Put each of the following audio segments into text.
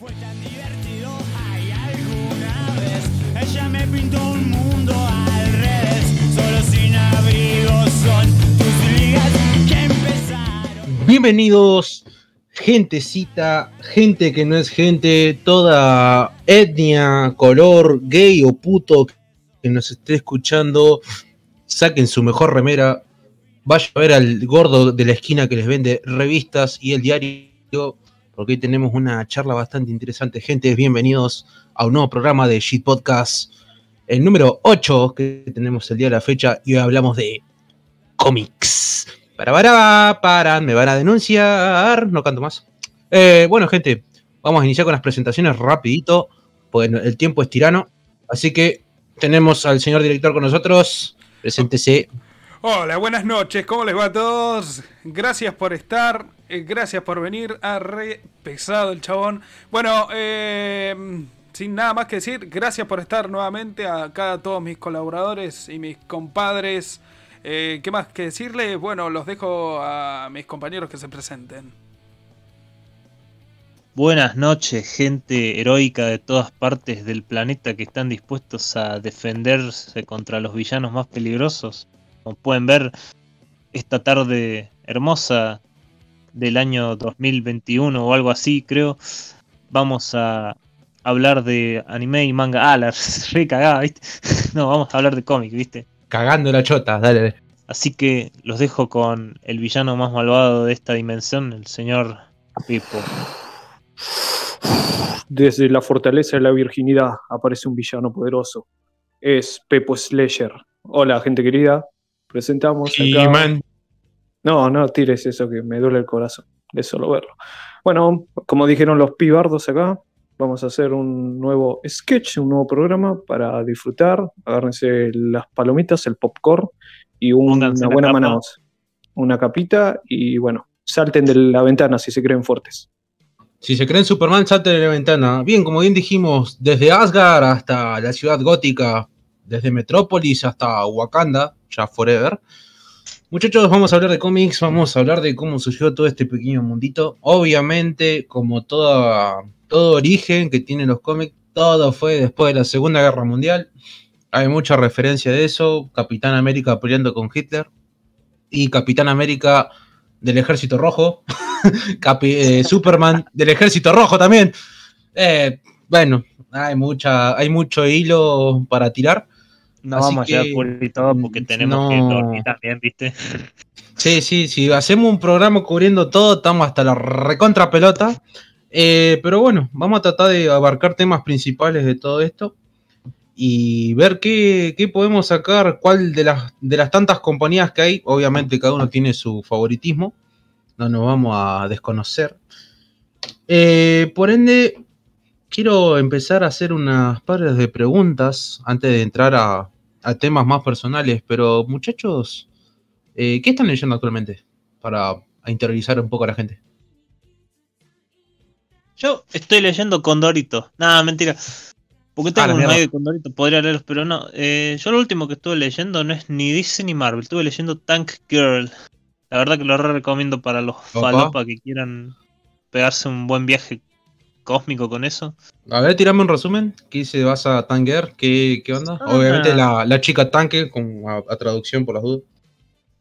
Fue tan divertido, hay alguna vez. Ella me pintó un mundo al revés. Solo sin son tus que empezaron. Bienvenidos, gentecita, gente que no es gente, toda etnia, color, gay o puto que nos esté escuchando, saquen su mejor remera, vaya a ver al gordo de la esquina que les vende revistas y el diario, porque hoy tenemos una charla bastante interesante. Gente, bienvenidos a un nuevo programa de Shit Podcast, el número 8 que tenemos el día de la fecha, y hoy hablamos de cómics. Para, para, para, me van a denunciar, no canto más. Eh, bueno, gente, vamos a iniciar con las presentaciones rapidito, porque el tiempo es tirano, así que tenemos al señor director con nosotros. Preséntese. Hola, buenas noches, ¿cómo les va a todos? Gracias por estar, eh, gracias por venir. A re pesado el chabón. Bueno, eh, sin nada más que decir, gracias por estar nuevamente acá a todos mis colaboradores y mis compadres. Eh, ¿Qué más que decirles? Bueno, los dejo a mis compañeros que se presenten. Buenas noches, gente heroica de todas partes del planeta que están dispuestos a defenderse contra los villanos más peligrosos. Como pueden ver, esta tarde hermosa del año 2021 o algo así, creo, vamos a hablar de anime y manga. Ah, la re cagada, ¿viste? No, vamos a hablar de cómic, ¿viste? Cagando la chota, dale. Así que los dejo con el villano más malvado de esta dimensión, el señor Pipo. Desde la fortaleza de la virginidad aparece un villano poderoso. Es Pepo Slasher. Hola, gente querida. Presentamos acá. No, no tires eso que me duele el corazón de solo verlo. Bueno, como dijeron los pibardos acá, vamos a hacer un nuevo sketch, un nuevo programa para disfrutar. Agárrense las palomitas, el popcorn y un- una buena capa. manaos. Una capita y bueno, salten de la ventana si se creen fuertes. Si se creen Superman, salte de la ventana. Bien, como bien dijimos, desde Asgard hasta la ciudad gótica, desde Metrópolis hasta Wakanda, ya forever. Muchachos, vamos a hablar de cómics, vamos a hablar de cómo surgió todo este pequeño mundito. Obviamente, como toda, todo origen que tienen los cómics, todo fue después de la Segunda Guerra Mundial. Hay mucha referencia de eso. Capitán América peleando con Hitler. Y Capitán América del Ejército Rojo. Eh, Superman del Ejército Rojo también. Eh, bueno, hay, mucha, hay mucho hilo para tirar. No Así vamos a llegar que, por y todo porque mm, tenemos que dormir también, ¿viste? Sí, sí, si hacemos un programa cubriendo todo, estamos hasta la recontra pelota. Eh, pero bueno, vamos a tratar de abarcar temas principales de todo esto y ver qué, qué podemos sacar, cuál de las, de las tantas compañías que hay. Obviamente cada uno tiene su favoritismo, no nos vamos a desconocer. Eh, por ende, quiero empezar a hacer unas pares de preguntas antes de entrar a, a temas más personales, pero muchachos... Eh, ¿Qué están leyendo actualmente? Para interiorizar un poco a la gente. Yo estoy leyendo Condorito. Nada, mentira. Porque tengo Ah, un medio de Condorito, podría leerlos, pero no. Eh, yo lo último que estuve leyendo no es ni DC ni Marvel. Estuve leyendo Tank Girl. La verdad que lo re recomiendo para los falopa que quieran pegarse un buen viaje cósmico con eso. A ver, tirame un resumen. ¿Qué se basa a Tanger? ¿Qué, qué onda? Ah. Obviamente la, la chica tanque, con, a, a traducción por las dudas.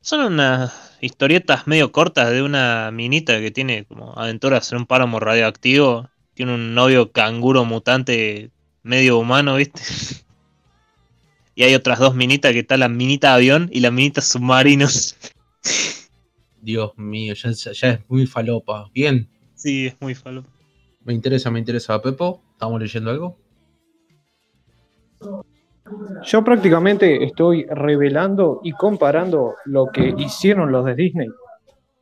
Son unas historietas medio cortas de una minita que tiene como aventuras en un páramo radioactivo. Tiene un novio canguro mutante medio humano, ¿viste? Y hay otras dos minitas que está la minita avión y la minita submarino. Dios mío, ya, es- ya es muy falopa. Bien, Sí, es muy falo. Me interesa, me interesa. Pepo, ¿estamos leyendo algo? Yo prácticamente estoy revelando y comparando lo que hicieron los de Disney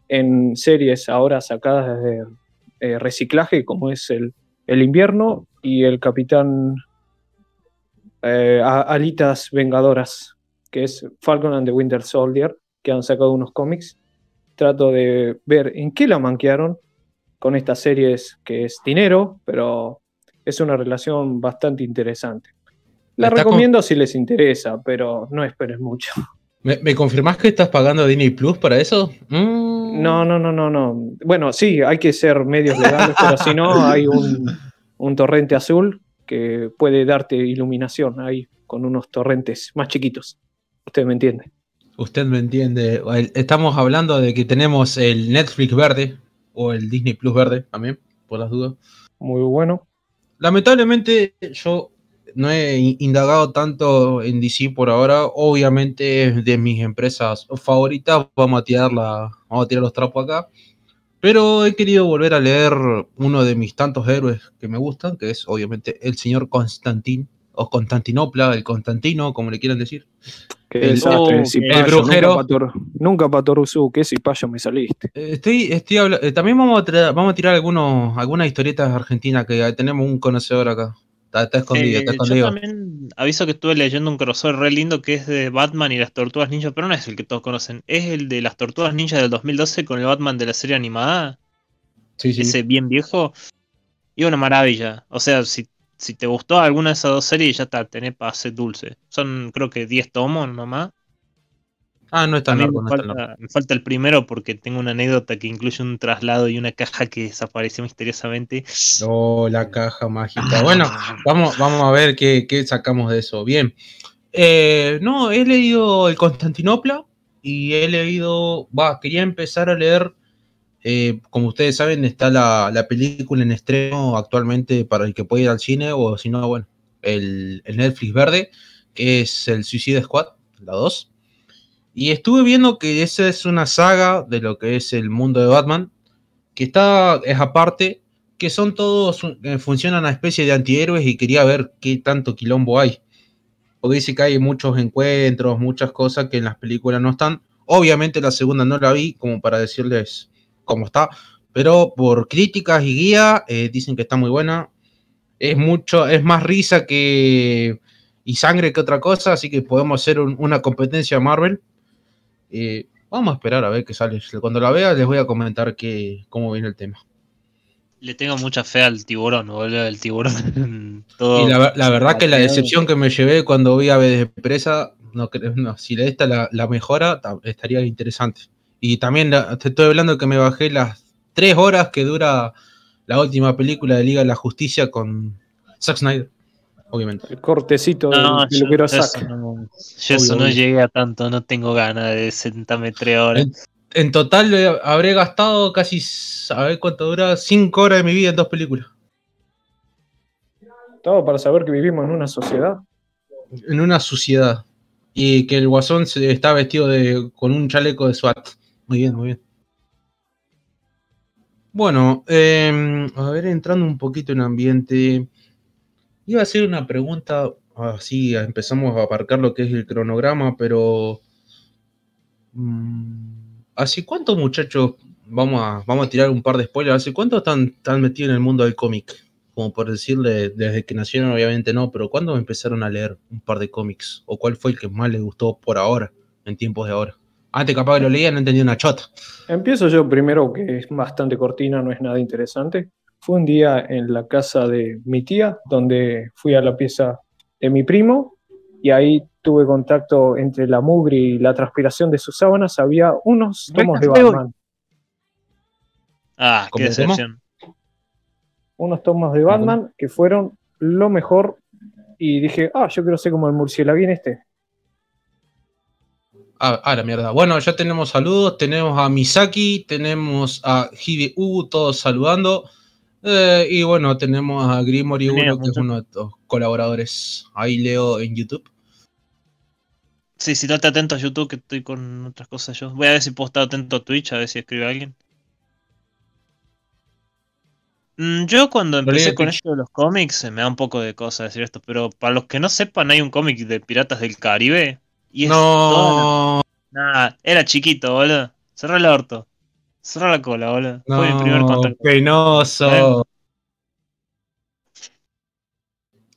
en series ahora sacadas desde eh, reciclaje, como es el, el invierno y el Capitán eh, Alitas Vengadoras, que es Falcon and the Winter Soldier, que han sacado unos cómics. Trato de ver en qué la manquearon con estas series que es dinero, pero es una relación bastante interesante. La Está con- recomiendo si les interesa, pero no esperen mucho. ¿Me, me confirmás que estás pagando Disney Plus para eso? Mm. No, no, no, no, no. Bueno, sí, hay que ser medios legales, pero si no, hay un, un torrente azul que puede darte iluminación ahí con unos torrentes más chiquitos. Usted me entiende. Usted me entiende. Estamos hablando de que tenemos el Netflix verde o el Disney Plus verde también, por las dudas. Muy bueno. Lamentablemente yo no he in- indagado tanto en DC por ahora. Obviamente es de mis empresas favoritas. Vamos a tirar la, vamos a tirar los trapos acá. Pero he querido volver a leer uno de mis tantos héroes que me gustan, que es obviamente el señor Constantín, o Constantinopla, el Constantino, como le quieran decir. Qué El- desastre, oh, Cipayo, el brujero. Nunca Pator, nunca Patoruzú, qué cipayo me saliste. Eh, Estoy, estoy habla- eh, también vamos a, vamos a tirar algunos, algunas historietas argentinas que tenemos un conocedor acá. Está, está escondido, Eh, está yo escondido. también aviso que estuve leyendo un crossover re lindo que es de Batman y las Tortugas Ninja, pero no es el que todos conocen, es el de las Tortugas Ninja del 2012 con el Batman de la serie animada, Sí, sí. ese bien viejo, y una maravilla. O sea, si, si te gustó alguna de esas dos series, ya está, tenés pase dulce. Son creo que 10 tomos nomás. Ah, no es A tan mí largo, me no largo. falta, me falta el primero porque tengo una anécdota que incluye un traslado y una caja que desapareció misteriosamente. Oh, la caja mágica. Bueno, vamos, vamos a ver qué, qué sacamos de eso. Bien. Eh, no, he leído el Constantinopla y he leído. Va, quería empezar a leer. Eh, como ustedes saben, está la, la película en estreno actualmente para el que puede ir al cine, o si no, bueno, el, el Netflix verde, que es el Suicide Squad, la 2. Y estuve viendo que esa es una saga de lo que es el mundo de Batman, que está, es aparte, que son todos, eh, funcionan a especie de antihéroes y quería ver qué tanto quilombo hay. Porque dice que hay muchos encuentros, muchas cosas que en las películas no están. Obviamente la segunda no la vi como para decirles cómo está, pero por críticas y guía eh, dicen que está muy buena. Es mucho, es más risa que y sangre que otra cosa, así que podemos hacer un- una competencia Marvel. Eh, vamos a esperar a ver qué sale. Cuando la vea les voy a comentar que, cómo viene el tema. Le tengo mucha fe al tiburón, boludo, el tiburón. Todo Y la, ver- la verdad que la decepción que me llevé cuando vi a Presa, no no, si esta la, la mejora, ta- estaría interesante. Y también la- te estoy hablando que me bajé las tres horas que dura la última película de Liga de la Justicia con Zack Snyder, obviamente. El cortecito No, del yo, peluquero yo eso Zack. no, yo eso no llegué a tanto, no tengo ganas de sentarme tres horas. En total eh, habré gastado casi, a ver cuánto dura, cinco horas de mi vida en dos películas. Todo para saber que vivimos en una sociedad. En una suciedad. Y que el guasón se, está vestido de, con un chaleco de SWAT. Muy bien, muy bien. Bueno, eh, a ver, entrando un poquito en ambiente. Iba a hacer una pregunta, así empezamos a aparcar lo que es el cronograma, pero... mm, ¿Hace cuánto, muchachos, vamos a, vamos a tirar un par de spoilers, ¿hace cuánto están, están metidos en el mundo del cómic? Como por decirle, desde que nacieron obviamente no, pero ¿cuándo empezaron a leer un par de cómics? ¿O cuál fue el que más les gustó por ahora, en tiempos de ahora? Antes capaz que lo leía no entendía una chota. Empiezo yo primero, que es bastante cortina, no es nada interesante. Fue un día en la casa de mi tía, donde fui a la pieza de mi primo, y ahí tuve contacto entre la mugre y la transpiración de sus sábanas. Había unos tomos de. Batman. Ah, qué decepción. Unos tomos de Batman que fueron lo mejor. Y dije, ah, yo quiero ser como el murciélago este. Ah, ah, la mierda. Bueno, ya tenemos saludos. Tenemos a Misaki, tenemos a Hide U, todos saludando. Eh, y bueno, tenemos a Grimory 1, que es uno de los colaboradores. Ahí leo en YouTube. Sí, si no te atento a YouTube, que estoy con otras cosas yo. Voy a ver si puedo estar atento a Twitch, a ver si escribe alguien. Mm, Yo cuando empecé con esto de los cómics, me da un poco de cosa decir esto, pero para los que no sepan, hay un cómic de Piratas del Caribe. Y es No, Nah, era chiquito, boludo. Cerrá el orto. Cerrá la cola, boludo. Fue mi primer no, contacto. penoso.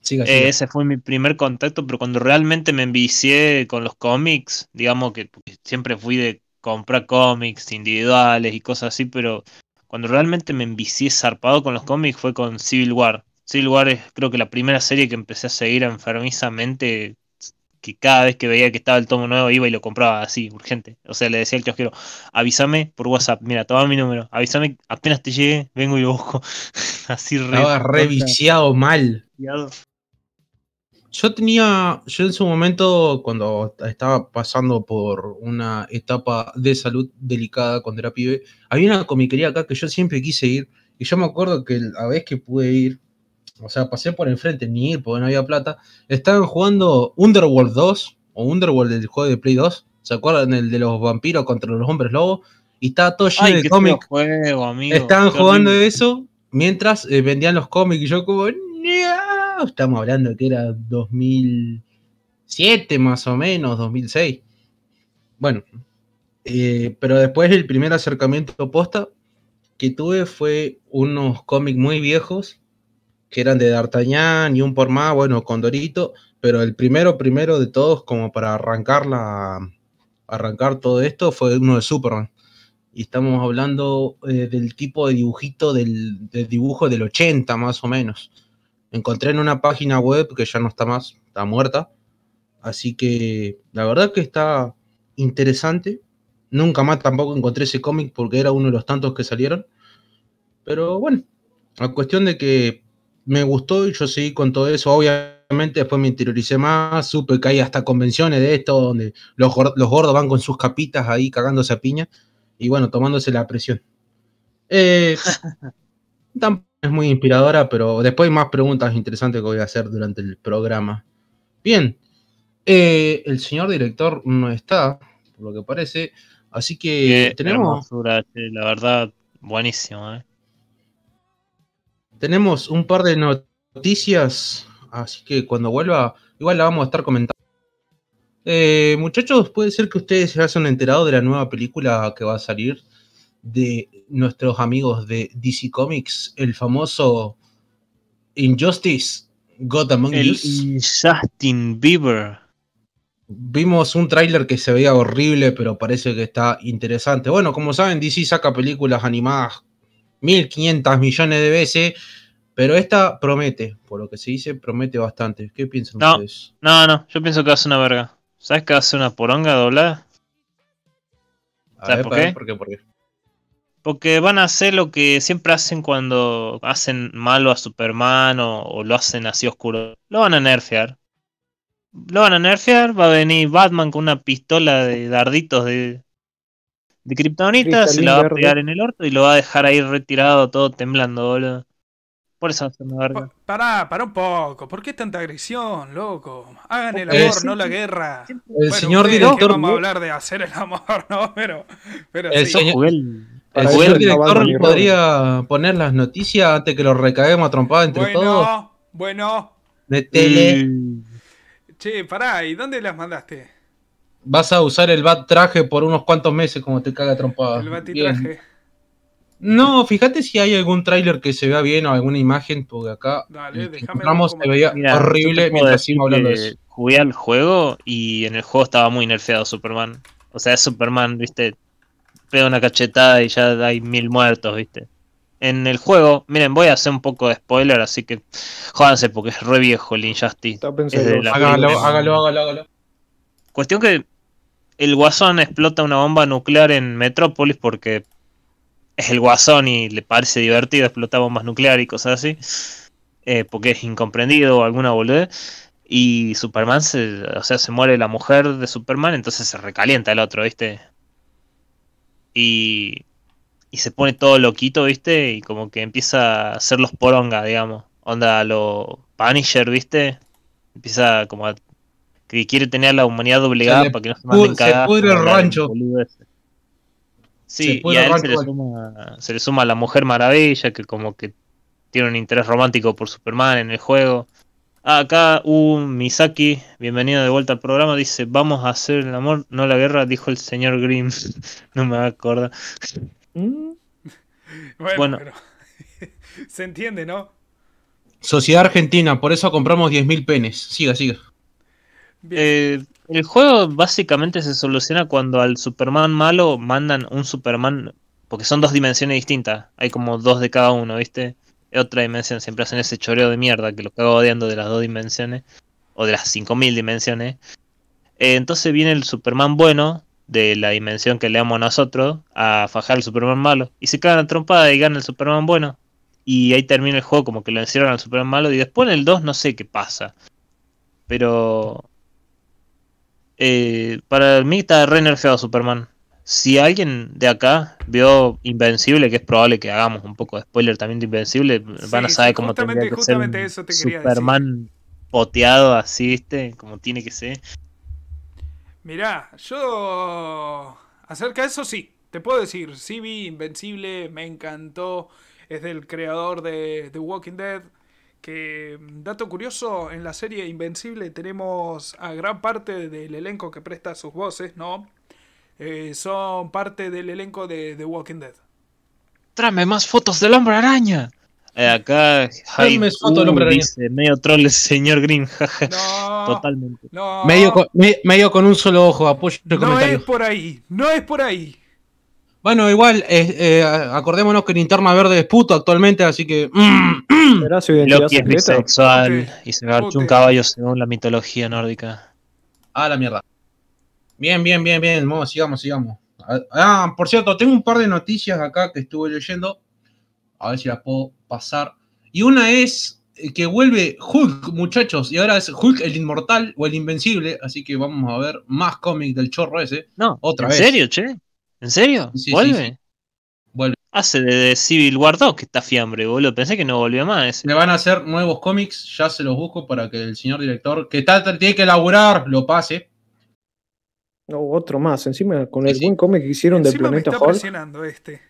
Siga, Eh, siga. ese fue mi primer contacto, pero cuando realmente me envicié con los cómics, digamos que siempre fui de comprar cómics individuales y cosas así, pero cuando realmente me envicié zarpado con los cómics fue con Civil War. Civil War es creo que la primera serie que empecé a seguir enfermizamente que cada vez que veía que estaba el tomo nuevo iba y lo compraba así, urgente. O sea, le decía al kiosquero, avísame por WhatsApp, mira, toma mi número, avísame apenas te llegue, vengo y lo busco. así re. Estaba reviciado mal. Yo tenía, yo en su momento, cuando estaba pasando por una etapa de salud delicada cuando era pibe, había una comiquería acá que yo siempre quise ir. Y yo me acuerdo que la vez que pude ir, o sea, pasé por enfrente, ni ir porque no había plata, estaban jugando Underworld 2 o Underworld del juego de Play 2. ¿Se acuerdan? El de los vampiros contra los hombres lobos. Y estaba todo lleno Ay, de cómics. Estaban jugando horrible. eso mientras eh, vendían los cómics y yo como, estamos hablando que era 2007 más o menos, 2006. Bueno, eh, pero después el primer acercamiento posta que tuve fue unos cómics muy viejos que eran de D'Artagnan y un por más, bueno, Condorito, pero el primero, primero de todos, como para arrancar la, arrancar todo esto, fue uno de Superman. Y estamos hablando eh, del tipo de dibujito del, del dibujo del 80 más o menos. Encontré en una página web que ya no está más, está muerta. Así que la verdad que está interesante. Nunca más tampoco encontré ese cómic porque era uno de los tantos que salieron. Pero bueno, la cuestión de que me gustó y yo seguí con todo eso. Obviamente después me interioricé más, supe que hay hasta convenciones de esto donde los, gor- los gordos van con sus capitas ahí cagándose a piña y bueno, tomándose la presión. Eh, tampoco es muy inspiradora, pero después hay más preguntas interesantes que voy a hacer durante el programa. Bien, eh, el señor director no está, por lo que parece, así que Qué tenemos, hermosura, la verdad, buenísimo, eh. Tenemos un par de noticias, así que cuando vuelva, igual la vamos a estar comentando. Eh, muchachos, puede ser que ustedes se hayan enterado de la nueva película que va a salir de nuestros amigos de DC Comics, el famoso Injustice, God Among El Us. Justin Bieber. Vimos un tráiler que se veía horrible, pero parece que está interesante. Bueno, como saben, DC saca películas animadas 1500 millones de veces, pero esta promete, por lo que se dice, promete bastante. ¿Qué piensan No. ustedes? No, no, yo pienso que va a ser una verga. ¿Sabes que va a ser una poronga doblada? A ¿Sabes ver, por a ver, qué? ¿por qué? ¿Por qué? Porque van a hacer lo que siempre hacen cuando hacen malo a Superman o, o lo hacen así oscuro. Lo van a nerfear. Lo van a nerfear, va a venir Batman con una pistola de darditos de, de kriptonita, se la va a pegar en el orto y lo va a dejar ahí retirado todo temblando, boludo. Por eso va a ser una verga. Pa- Pará, pará un poco. ¿Por qué tanta agresión, loco? Hagan el Eh, amor, no la guerra. El Bueno, señor ustedes que director. Vamos a hablar de hacer el amor, ¿no? Pero, pero El sí. señor- el- El Para señor no director Robin. podría poner las noticias antes que lo recaguemos a trompada entre todos. Bueno, bueno. Metele. Mm. Che, pará, ¿y dónde las mandaste? Vas a usar el bat traje por unos cuantos meses como te caga trompada. El Bien. batitraje. No, fíjate si hay algún tráiler que se vea bien o alguna imagen, porque acá Dale, el que déjame encontramos ver se veía Mira, horrible mientras seguimos hablando de eso. Jugué al juego y en el juego estaba muy nerfeado Superman. O sea, es Superman, viste, pega una cachetada y ya hay mil muertos, viste. En el juego, miren, voy a hacer un poco de spoiler, así que jódanse porque es re viejo el Injustice. Está Es de pensando. la Hágalo, hágalo, hágalo, hágalo. Cuestión que el Guasón explota una bomba nuclear en Metrópolis porque es el Guasón y le parece divertido explotar bombas nucleares y cosas así. eh, porque es incomprendido o alguna boludez. Y Superman se, o sea, se muere la mujer de Superman, entonces se recalienta el otro, ¿viste? Y, y se pone todo loquito, ¿viste? Y como que empieza a hacer los poronga, digamos. Onda lo Punisher, ¿viste? Empieza como a que quiere tener a la humanidad doblegada Se le para que no se manden pu- se cagadas. pudre el rancho. Se Sí, pudre y a él se le, suma, se le suma la Mujer Maravilla, que como que tiene un interés romántico por Superman en el juego. Ah, acá un Misaki, bienvenido de vuelta al programa, dice, vamos a hacer el amor, no la guerra, dijo el señor Grimm. no me acuerdo. Bueno, Bueno. pero se entiende, ¿no? Sociedad Argentina, por eso compramos 10.000 penes. Siga, siga. Eh, el juego básicamente se soluciona cuando al Superman malo mandan un Superman, porque son dos dimensiones distintas, hay como dos de cada uno, ¿viste? Otra dimensión, siempre hacen ese choreo de mierda que lo cago odiando de las dos dimensiones, o de las 5000 dimensiones. Eh, entonces viene el Superman bueno, de la dimensión que leamos nosotros, a fajar al Superman malo. Y se cagan a trompada y gana el Superman bueno. Y ahí termina el juego como que lo encierran al Superman malo. Y después en el 2 no sé qué pasa. Pero... eh, para mí está re nerfeado Superman. Si alguien de acá vio Invencible, que es probable que hagamos un poco de spoiler también de Invencible, van a saber sí, cómo tendría que ser un eso te quería decir. Superman poteado así, ¿viste? Como tiene que ser. Mirá, yo acerca de eso sí, te puedo decir, sí vi Invencible, me encantó, es del creador de The Walking Dead, que dato curioso, en la serie Invencible tenemos a gran parte del elenco que presta sus voces, ¿no? Eh, son parte del elenco de The Walking Dead. Tráeme más fotos del hombre araña. Eh, acá Tráeme Hyde fotos del hombre araña. dice medio troll el señor Green. No, Totalmente. no, Medio, con, me- medio con un solo ojo, apoyo el no comentario. es por ahí, no es por ahí. Bueno, igual, eh, eh, acordémonos que Linterna Verde es puto actualmente, así que. mm, ¿Será su identidad Loki es secreta? bisexual y se garchó un caballo según la mitología nórdica. Ah, la mierda. Bien, bien, bien, bien. Vamos, sigamos, sigamos. Ah, por cierto, tengo un par de noticias acá que estuve leyendo. A ver si las puedo pasar. Y una es eh, que vuelve Hulk, muchachos. Y ahora es Hulk el inmortal o el invencible. Así que vamos a ver más cómics del chorro ese. No, Otra ¿en vez. serio, che? ¿En serio? Sí, sí, ¿Vuelve? Hace de, de Civil War 2 que está fiambre, boludo. Pensé que no volvía más ese. Le van a hacer nuevos cómics. Ya se los busco para que el señor director, que está, tiene que laburar, lo pase. No, otro más. Encima, con el sí. buen cómic que hicieron del Encima me planeta está Hulk. presionando este.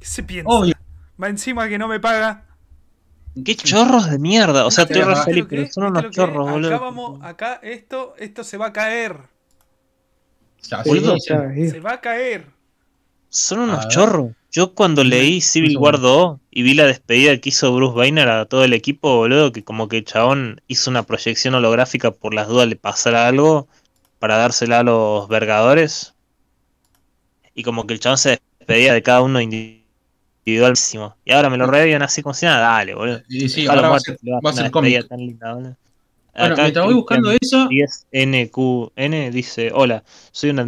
¿Qué se piensa? Obvio. Va encima que no me paga. ¡Qué chorros de mierda! O sea, ¿Viste estoy re feliz, ¿Viste pero son unos chorros, boludo. Acá vamos, acá esto, esto se va a caer. Ya, Sí, Boludo, ya. Se va a caer. Son unos chorros. Yo cuando leí Civil War segundo. 2 y vi la despedida que hizo Bruce Banner a todo el equipo, boludo, que como que el chabón hizo una proyección holográfica por las dudas le pasara algo para dársela a los vergadores. Y como que el chabón se despedía de cada uno individualísimo. Y ahora me lo revivan así como si nada, dale, boludo. Y sí, ahora va a ser, va a ser cómic. tan linda, boludo. Bueno, mientras voy buscando eso, 10NQN dice, hola, soy un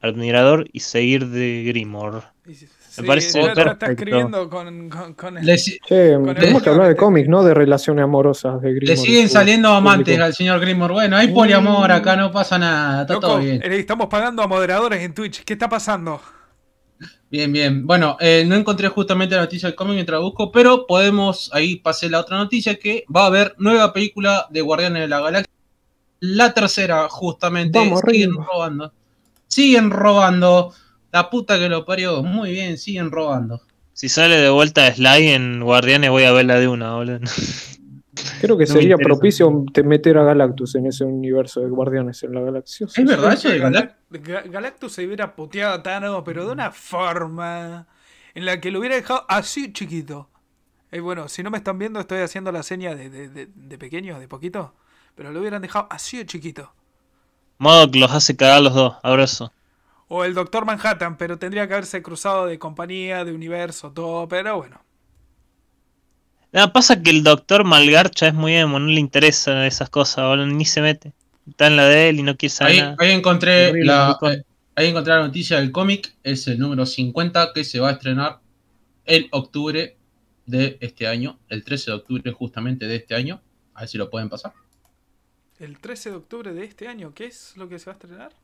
admirador y seguir de Grimor. Sí, parece está escribiendo con, con, con el- les, Che, Con el tenemos que hablar de cómics, no de relaciones amorosas de le siguen saliendo amantes público. al señor Grimor. Bueno, hay poliamor acá, no pasa nada, está Loco, todo bien. eh, estamos pagando a moderadores en Twitch. ¿Qué está pasando? Bien, bien. Bueno, eh, no encontré justamente la noticia del cómic mientras busco, pero podemos, ahí pasé la otra noticia, que va a haber nueva película de Guardianes de la Galaxia. La tercera, justamente. Vamos, siguen arriba. robando. Siguen robando. La puta que lo parió. Muy bien, siguen robando. Si sale de vuelta Sly en Guardianes voy a verla de una, boludo. Creo que No sería propicio te meter a Galactus en ese universo de Guardianes en la Galaxia. Es verdad, eso de Galactus se hubiera puteado a Thanos, pero de una forma en la que lo hubiera dejado así chiquito. Eh, bueno, si no me están viendo, estoy haciendo la seña de, de, de- de pequeño, de poquito. Pero lo hubieran dejado así de chiquito. Modo que los hace cagar los dos, abrazo. O el Doctor Manhattan, pero tendría que haberse cruzado de compañía, de universo, todo. Pero bueno. Nada, pasa que el doctor Malgarcha es muy emo, no le interesa esas cosas, boludo, ni se mete. Está en la de él y no quiere saber Ahí, nada. ahí encontré Horrible, la, eh, ahí encontré la noticia del cómic. Es el número 50 que se va a estrenar el octubre de este año. El 13 de octubre justamente de este año. A ver si lo pueden pasar. El 13 de octubre de este año, ¿qué es lo que se va a estrenar?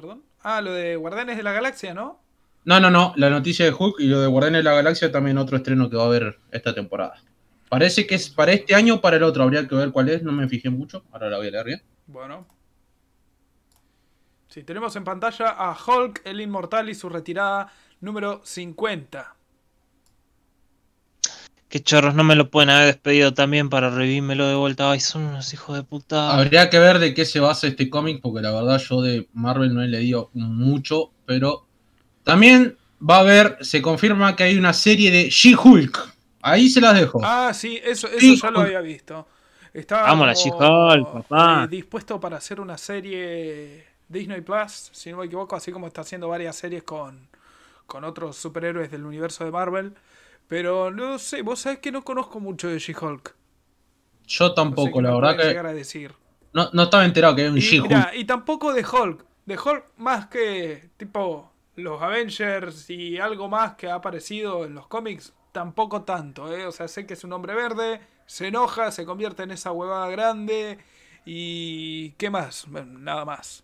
Perdón. Ah, lo de Guardianes de la Galaxia, ¿no? No, no, no. La noticia de Hulk y lo de Guardianes de la Galaxia también otro estreno que va a haber esta temporada. Parece que es para este año o para el otro. Habría que ver cuál es. No me fijé mucho. Ahora la voy a leer bien. Bueno. Sí, tenemos en pantalla a Hulk, el Inmortal y su retirada número 50. Qué chorros, no me lo pueden haber despedido también para revívmelo de vuelta. Ay, son unos hijos de puta. Habría que ver de qué se basa este cómic. Porque la verdad yo de Marvel no he leído mucho. Pero también va a haber. Se confirma que hay una serie de She-Hulk. Ahí se las dejo. Ah, sí, eso, eso ya lo había visto. Estaba Vamos, She-Hulk, papá. eh, dispuesto para hacer una serie Disney Plus, si no me equivoco, así como está haciendo varias series con, con otros superhéroes del universo de Marvel. Pero no sé, vos sabés que no conozco mucho de She-Hulk. Yo No sé tampoco, la verdad que. llegar a decir. No, no estaba enterado que era un She-Hulk. y tampoco de Hulk. De Hulk más que tipo los Avengers y algo más que ha aparecido en los cómics, tampoco tanto, ¿eh? O sea, sé que es un hombre verde, se enoja, se convierte en esa huevada grande y... ¿Qué más? Bueno, nada más.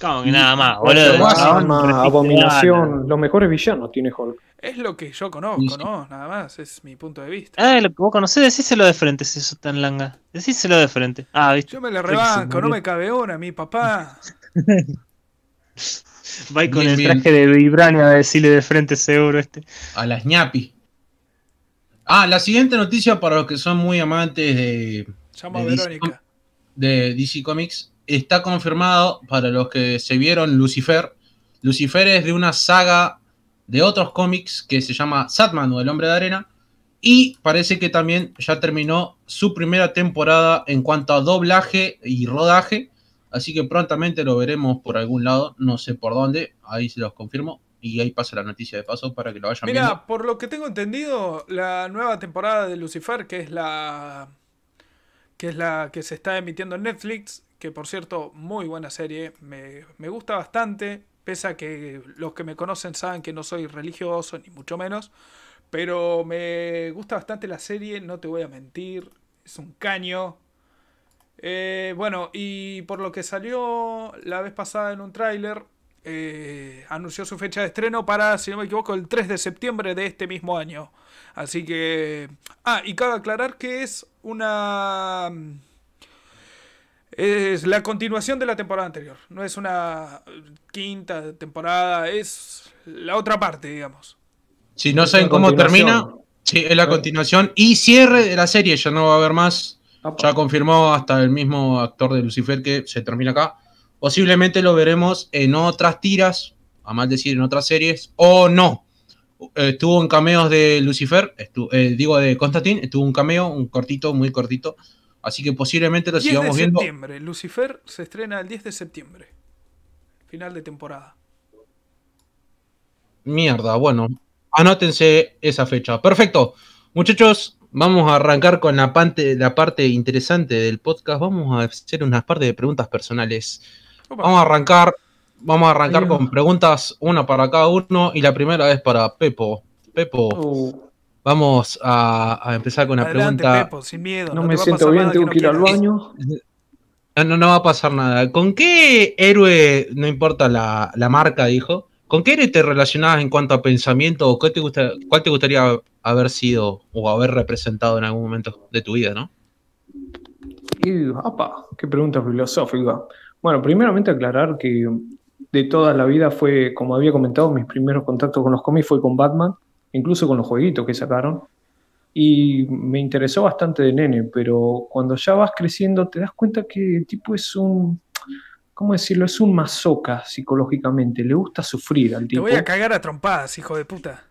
Como que nada más, boludo. repite abominación, los mejores villanos tiene Hulk. Es lo que yo conozco. ¿no? Nada más, es mi punto de vista. Ah, lo que vos conocés, decíselo de frente si eso tan langa. Decíselo de frente. Ah, viste. Yo me se rebanco, no me cabe una, mi papá. Va con Bien, el bien. traje de Vibrania a decirle de frente seguro este. A las ñapi. Ah, la siguiente noticia para los que son muy amantes de, Llamo a DC Verónica. de DC Comics, está confirmado para los que se vieron Lucifer. Lucifer es de una saga de otros cómics que se llama Satman o El Hombre de Arena. Y parece que también ya terminó su primera temporada en cuanto a doblaje y rodaje. Así que prontamente lo veremos por algún lado, no sé por dónde, ahí se los confirmo. Y ahí pasa la noticia de paso para que lo vayan viendo. Mira, por lo que tengo entendido, la nueva temporada de Lucifer, que es la que es la que se está emitiendo en Netflix, que por cierto, muy buena serie, me, me gusta bastante, pese a que los que me conocen saben que no soy religioso, ni mucho menos, pero me gusta bastante la serie, no te voy a mentir, es un caño. Eh, bueno, y por lo que salió la vez pasada en un tráiler, eh, anunció su fecha de estreno para, si no me equivoco, el 3 de septiembre de este mismo año. Así que... Ah, y cabe aclarar que es una... Es la continuación de la temporada anterior. No es una quinta temporada, es la otra parte, digamos. Si no saben cómo termina, sí, es la Eh. continuación. Y cierre de la serie, ya no va a haber más. Ya confirmó hasta el mismo actor de Lucifer que se termina acá. Posiblemente lo veremos en otras tiras, a mal decir en otras series, o no. Eh, Estuvo en cameos de Lucifer, eh, digo de Constantine, estuvo un cameo, un cortito, muy cortito. Así que posiblemente lo 10 de sigamos viendo. septiembre. Lucifer se estrena el 10 de septiembre. Final de temporada. Mierda, bueno, anótense esa fecha. Perfecto. Muchachos, vamos a arrancar con la parte, la parte interesante del podcast. Vamos a hacer unas partes de preguntas personales. Opa. Vamos a arrancar, vamos a arrancar Ay, con preguntas, una para cada uno, y la primera es para Pepo. Pepo, Uh, vamos a, a empezar con una Adelante, pregunta. Pepo, sin miedo. no me siento bien, tengo que ir al baño. No, no, no va a pasar nada. ¿Con qué héroe, no importa la, la marca, dijo, con qué héroe te relacionabas en cuanto a pensamiento o qué te gusta, cuál te gustaría haber sido o haber representado en algún momento de tu vida, ¿no? Y, apa, qué pregunta filosófica. Bueno, primeramente aclarar que de toda la vida fue, como había comentado, mis primeros contactos con los cómics fue con Batman, incluso con los jueguitos que sacaron. Y me interesó bastante de nene, pero cuando ya vas creciendo te das cuenta que el tipo es un, ¿cómo decirlo? Es un masoca psicológicamente, le gusta sufrir al Te tipo. voy a cagar a trompadas, hijo de puta.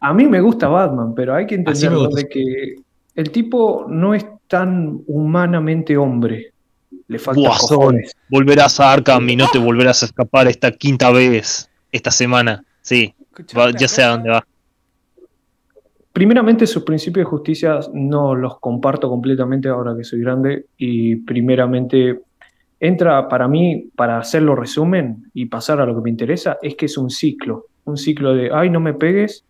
A mí me gusta Batman, pero hay que Así me entender gusta. de que el tipo no es tan humanamente hombre. Le falta Guasón, cojones. volverás a Arkham y no te volverás a escapar esta quinta vez esta semana. Sí, va- ya sé a dónde va. Primeramente, sus principios de justicia no los comparto completamente ahora que soy grande. Y primeramente, entra para mí, para hacerlo resumen y pasar a lo que me interesa, es que es un ciclo. Un ciclo de, ay, no me pegues,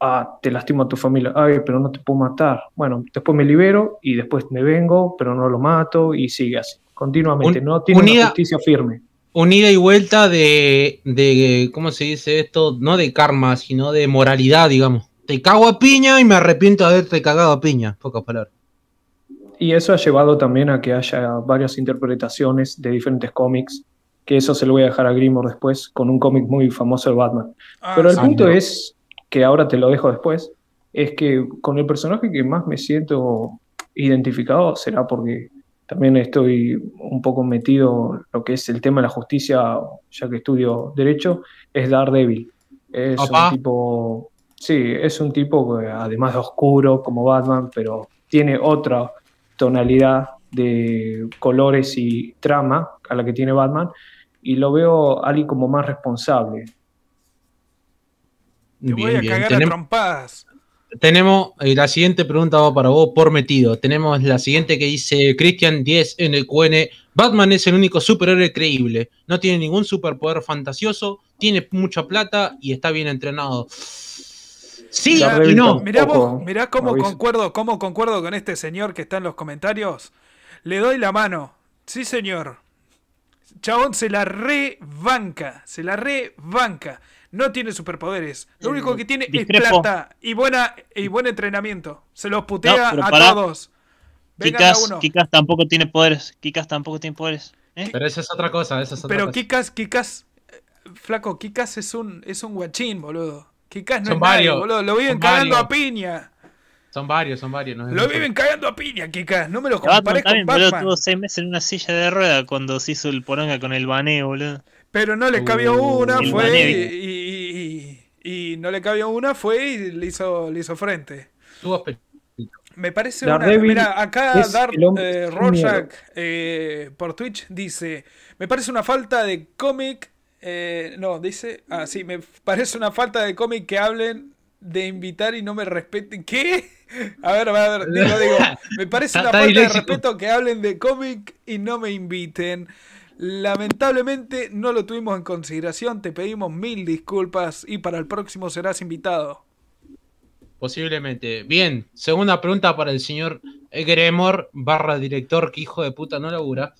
ah, te lastimo a tu familia, ay, pero no te puedo matar. Bueno, después me libero y después me vengo, pero no lo mato y sigue así, continuamente. Un- no tiene una unida- justicia firme. Un ida y vuelta de, de, ¿cómo se dice esto? No de karma, sino de moralidad, digamos. Te cago a piña y me arrepiento de haberte cagado a piña. Pocas palabras. Y eso ha llevado también a que haya varias interpretaciones de diferentes cómics, que eso se lo voy a dejar a Grimor después, con un cómic muy famoso de Batman. Ah, Pero el punto no. es, que ahora te lo dejo después, es que con el personaje que más me siento identificado será porque también estoy un poco metido en lo que es el tema de la justicia, ya que estudio Derecho, es Daredevil. Es Opa. un tipo, sí, es un tipo que además de oscuro como Batman, pero tiene otra tonalidad de colores y trama a la que tiene Batman, y lo veo a alguien como más responsable. Te voy Bien, a bien. cagar a Tenem- trompadas. tenemos eh, la siguiente pregunta va para vos por metido. Tenemos la siguiente que dice Christian 10 NQN. Batman es el único superhéroe creíble. No tiene ningún superpoder fantasioso, tiene mucha plata y está bien entrenado. Sí y no. Mirá, vos, mirá cómo concuerdo, cómo concuerdo con este señor que está en los comentarios. Le doy la mano. Sí, señor. Chabón se la rebanca. Se la rebanca. No tiene superpoderes. Lo único que tiene discrepo. es plata y buena y buen entrenamiento. Se los putea No, a pará. todos. Kikas, uno. Kikas tampoco tiene poderes. Kikas tampoco tiene poderes. ¿eh? Pero esa es otra cosa, esa es otra Pero cosa. Kikas, Kikas, eh, flaco, Kikas es un, es un guachín, boludo. Kikas no Son es nadie, varios, boludo. Lo viven cagando varios. a piña. Son varios, son varios. no es Lo viven cagando a piña, Kikas. No me lo compares con también, boludo, Batman. tuvo seis meses en una silla de rueda cuando se hizo el poronga con el baneo, boludo. Pero no le cabió Uh, una, fue y, y- y- y no le cabió una, fue y le hizo, le hizo frente. Tuvo Me parece una. Mira, acá Dark eh, Rorschach eh, por Twitch dice: Me parece una falta de cómic. Eh, no, dice. Ah, sí, me parece una falta de cómic que hablen de invitar y no me respeten. ¿Qué? A ver, a ver, digo, digo. Me parece una falta de respeto que hablen de cómic y no me inviten. Lamentablemente no lo tuvimos en consideración, te pedimos mil disculpas y para el próximo serás invitado. Posiblemente. Bien, segunda pregunta para el señor Gremor, barra director, que hijo de puta no labura.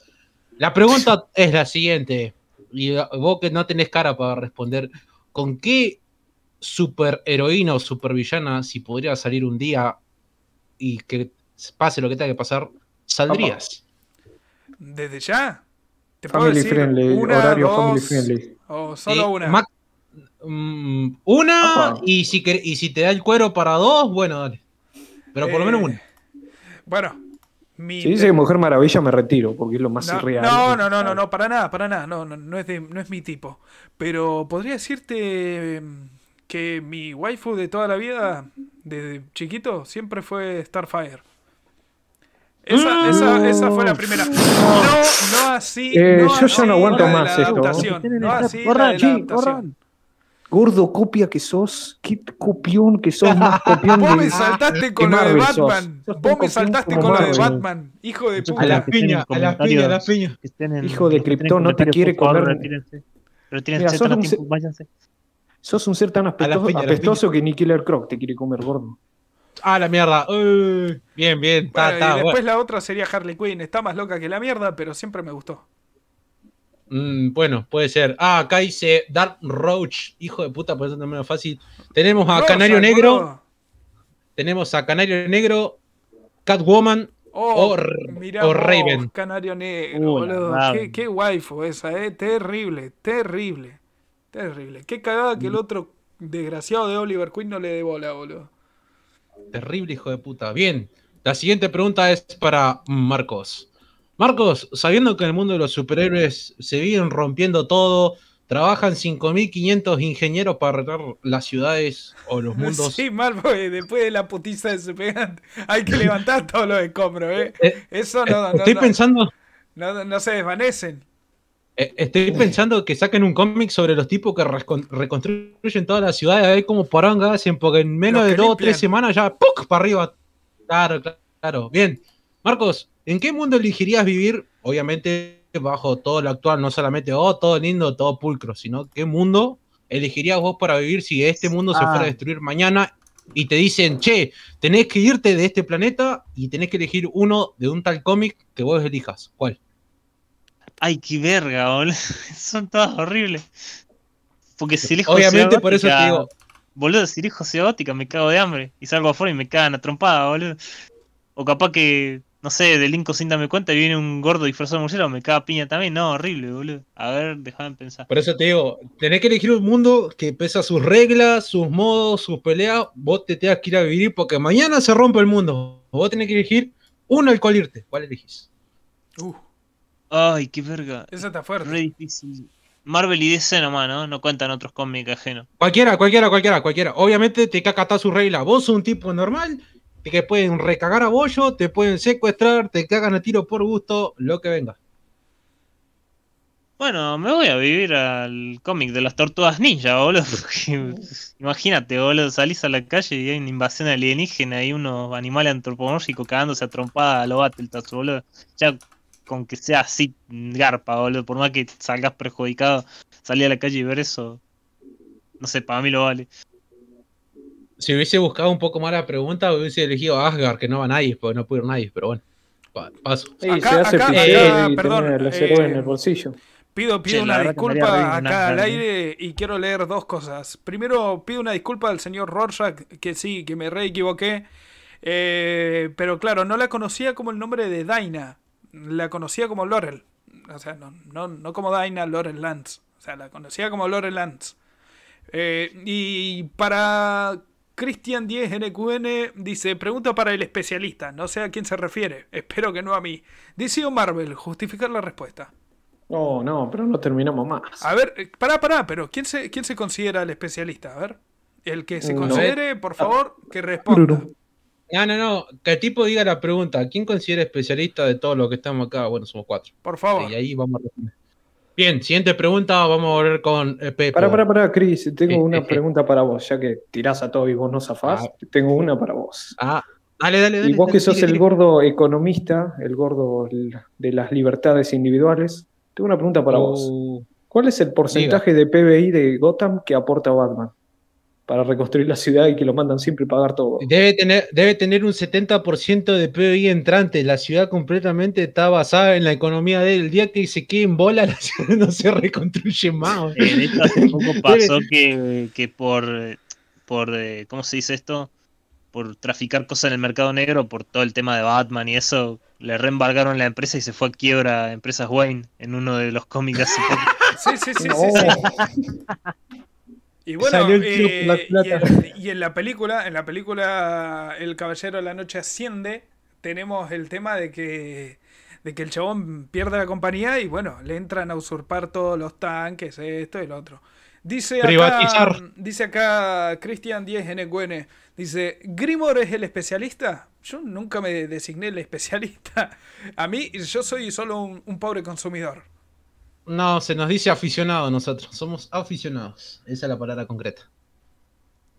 La pregunta es la siguiente, y vos que no tenés cara para responder, ¿con qué superheroína o supervillana, si podría salir un día y que pase lo que tenga que pasar, saldrías? ¿Desde ya? ¿Te puedo Family decir friendly, una, horario dos, family friendly. O solo Eh, una. mm, una, y si, y si te da el cuero para dos, bueno, dale. Pero por lo menos Eh, una. Bueno, mi Si dice que Mujer Maravilla me retiro, porque es lo más no, irreal. no, no, no, no, no, para nada, para nada, no, no, no es de- no es mi tipo. Pero podría decirte mm, que mi waifu de toda la vida, desde chiquito, siempre fue Starfire. Esa, esa, esa fue la primera. No, no así. Eh, no yo ya no aguanto más la esto. adaptación, No así la de la adaptación. Gordo copia que sos, qué copión que sos, más copión Vos me saltaste con que lo de. Batman. Vos me saltaste con lo de. Batman. Hijo de Muchachos, A la puta. piña, a la piña, a la piña. Hijo de Krypton, no te quiere comer. Retírense. Tiempo, váyanse. Sos un ser tan apestoso, piña, a la apestoso que ni Killer Croc te quiere comer, gordo. Ah, la mierda. Bien, bien. Y después bueno. la otra sería Harley Quinn. Está más loca que la mierda, pero siempre me gustó. Mm, bueno, puede ser. Ah, acá dice Dark Roach. Hijo de puta, por eso también es fácil. Tenemos a Canario Negro. Tenemos a Canario Negro, Catwoman Oh, o, mirá Raven. Canario Negro, boludo. Qué, qué waifu esa, eh. Terrible, terrible. Terrible. Qué cagada Mm. que el otro desgraciado de Oliver Queen no le dé bola, boludo. Terrible hijo de puta. Bien, la siguiente pregunta es para Marcos. Marcos, sabiendo que en el mundo de los superhéroes se vienen rompiendo todo, trabajan 5.500 ingenieros para arreglar las ciudades o los mundos. Sí, mal, porque después de la putiza de Superman hay que levantar todos los escombros, eh. Eh, Eso no, no, Estoy no, pensando, no, no se desvanecen. eh, estoy pensando que saquen un cómic sobre los tipos que recon- reconstruyen todas las ciudades, a ver cómo poranga hacen, porque en menos de dos o tres semanas ya ¡puc! para arriba. Claro, claro, claro. Bien. Marcos, ¿en qué mundo elegirías vivir? Obviamente bajo todo lo actual, no solamente oh, todo lindo, todo pulcro, sino qué mundo elegirías vos para vivir si este mundo se Ah. fuera a destruir mañana y te dicen, che, tenés que irte de este planeta y tenés que elegir uno de un tal cómic que vos elijas. ¿Cuál? Ay, qué verga, boludo. Son todas horribles. Porque si elijo Obviamente por eso te digo, Boludo, si elijo Ciudad me cago de hambre. Y salgo afuera y me cagan a trompada, boludo. O capaz que, no sé, delinco sin darme cuenta y viene un gordo disfrazado de murciélago, me caga piña también. No, horrible, boludo. A ver, déjame pensar. Por eso te digo, tenés que elegir un mundo que pesa sus reglas, sus modos, sus peleas. Vos te tengas que ir a vivir porque mañana se rompe el mundo. Vos tenés que elegir uno al cual irte. ¿Cuál elegís? Uh, Ay, qué verga. esa está fuerte. Re difícil. Marvel y DC nomás, ¿no? No cuentan otros cómics ajenos. Cualquiera, cualquiera, cualquiera, cualquiera. Obviamente te que acatar sus reglas. Vos sos un tipo normal, te pueden recagar a bollo, te pueden secuestrar, te cagan a tiro por gusto, lo que venga. Bueno, me voy a vivir al cómic de las tortugas ninja, boludo. porque imagínate, boludo, salís a la calle y hay una invasión alienígena y unos animales antropomórficos cagándose a trompada a los Battletoads, boludo. Ya con que sea así, garpa, boludo. Por más que salgas perjudicado, salir a la calle y ver eso. No sé, para mí lo vale. Si hubiese buscado un poco más la pregunta, hubiese elegido a Asgard, que no va nadie, porque no puede ir nadie, pero bueno. pa- paso. Sí, Acá- se hace acá- acá, y perdón, tiene los héroes en eh, el bolsillo. Pido, pido una disculpa acá al aire y quiero leer dos cosas. Primero, pido una disculpa al señor Rorschach, que sí, que me re equivoqué. Eh, pero claro, no la conocía como el nombre de Dinah. La conocía como Laurel. O sea, no, no, no como Dinah Laurel Lance. O sea, la conocía como Laurel Lance. Eh, y para Christian 10 NQN dice, pregunta para el especialista. No sé a quién se refiere. Espero que no a mí. DC o Marvel, justificar la respuesta. No, no, pero no terminamos más. A ver, eh, pará, pará, pero ¿quién se, quién se considera el especialista? A ver. El que se No. considere, por favor, que responda. No, no, no. Que el tipo diga la pregunta. ¿Quién considera especialista de todo lo que estamos acá? Bueno, somos cuatro. Por favor. Y ahí vamos a responder. Bien, siguiente pregunta. Vamos a volver con eh, Pepo. Pará, pará, pará, Cris, tengo Eh, una eh, pregunta para vos, ya que tirás a todo y vos no zafás, Ah. tengo una para vos. Ah, dale, dale, dale. Y vos dale, que sos el gordo economista, el gordo de las libertades individuales, tengo una pregunta para vos. Uh, ¿Cuál es el porcentaje de PBI de Gotham que aporta Batman para reconstruir la ciudad y que lo mandan siempre pagar todo? Debe tener, debe tener un 70% de PBI entrante. La ciudad completamente está basada en la economía de él. El día que se quede en bola, la ciudad no se reconstruye más. Eh, de hecho, hace poco pasó que, que por, por, eh, ¿cómo se dice esto? Por traficar cosas en el mercado negro, por todo el tema de Batman y eso, le reembargaron la empresa y se fue a quiebra a Empresas Wayne en uno de los cómics hace poco. Sí, sí, sí, No. sí, sí. Y bueno, eh, y, en, y en la película, en la película El Caballero de la Noche asciende, tenemos el tema de que de que el chabón pierde la compañía y bueno, le entran a usurpar todos los tanques, esto y lo otro. Dice acá, dice acá Cristian 10 NQN, dice, ¿Grimor es el especialista? Yo nunca me designé el especialista. A mí, yo soy solo un, un pobre consumidor. No, se nos dice aficionado nosotros. Somos aficionados. Esa es la palabra concreta.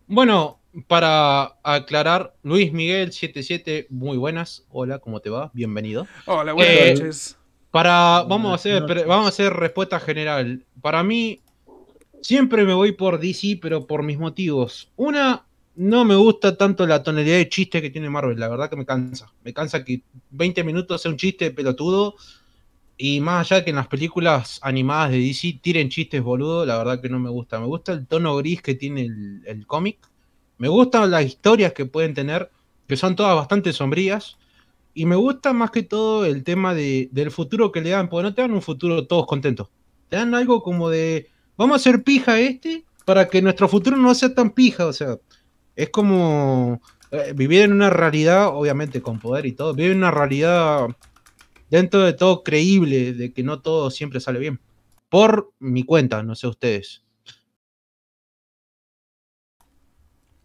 Bueno, para aclarar, Luis Miguel 77, muy buenas. Hola, ¿cómo te va? Bienvenido. Hola, buenas Eh, noches. Para, vamos a hacer, noches. vamos a hacer respuesta general. Para mí, siempre me voy por DC, pero por mis motivos. Una, no me gusta tanto la tonalidad de chiste que tiene Marvel, la verdad que me cansa. Me cansa que 20 minutos sea un chiste pelotudo. Y más allá de que en las películas animadas de DC tiren chistes boludo, la verdad que no me gusta. Me gusta el tono gris que tiene el, el cómic. Me gustan las historias que pueden tener, que son todas bastante sombrías. Y me gusta más que todo el tema de- del futuro que le dan, porque no te dan un futuro todos contentos. Te dan algo como de, vamos a hacer pija este para que nuestro futuro no sea tan pija. O sea, es como eh, vivir en una realidad, obviamente con poder y todo, vivir en una realidad dentro de todo creíble, de que no todo siempre sale bien. Por mi cuenta, no sé ustedes.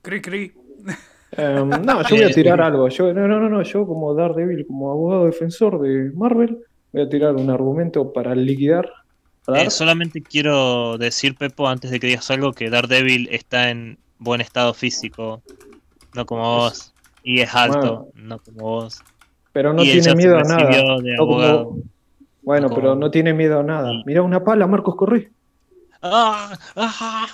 Cri cri. Em, no, yo voy a tirar algo. Yo, no, no, no, no, yo como Daredevil, como abogado defensor de Marvel, voy a tirar un argumento para liquidar. Eh, solamente quiero decir, Pepo, antes de que digas algo, que Daredevil está en buen estado físico, no como vos. Y es alto, no como vos. Pero no tiene miedo a nada. No como-. Bueno, No pero no tiene miedo a nada. Mira una pala, Marcos Corrí. ¡Ah! ¡Ah!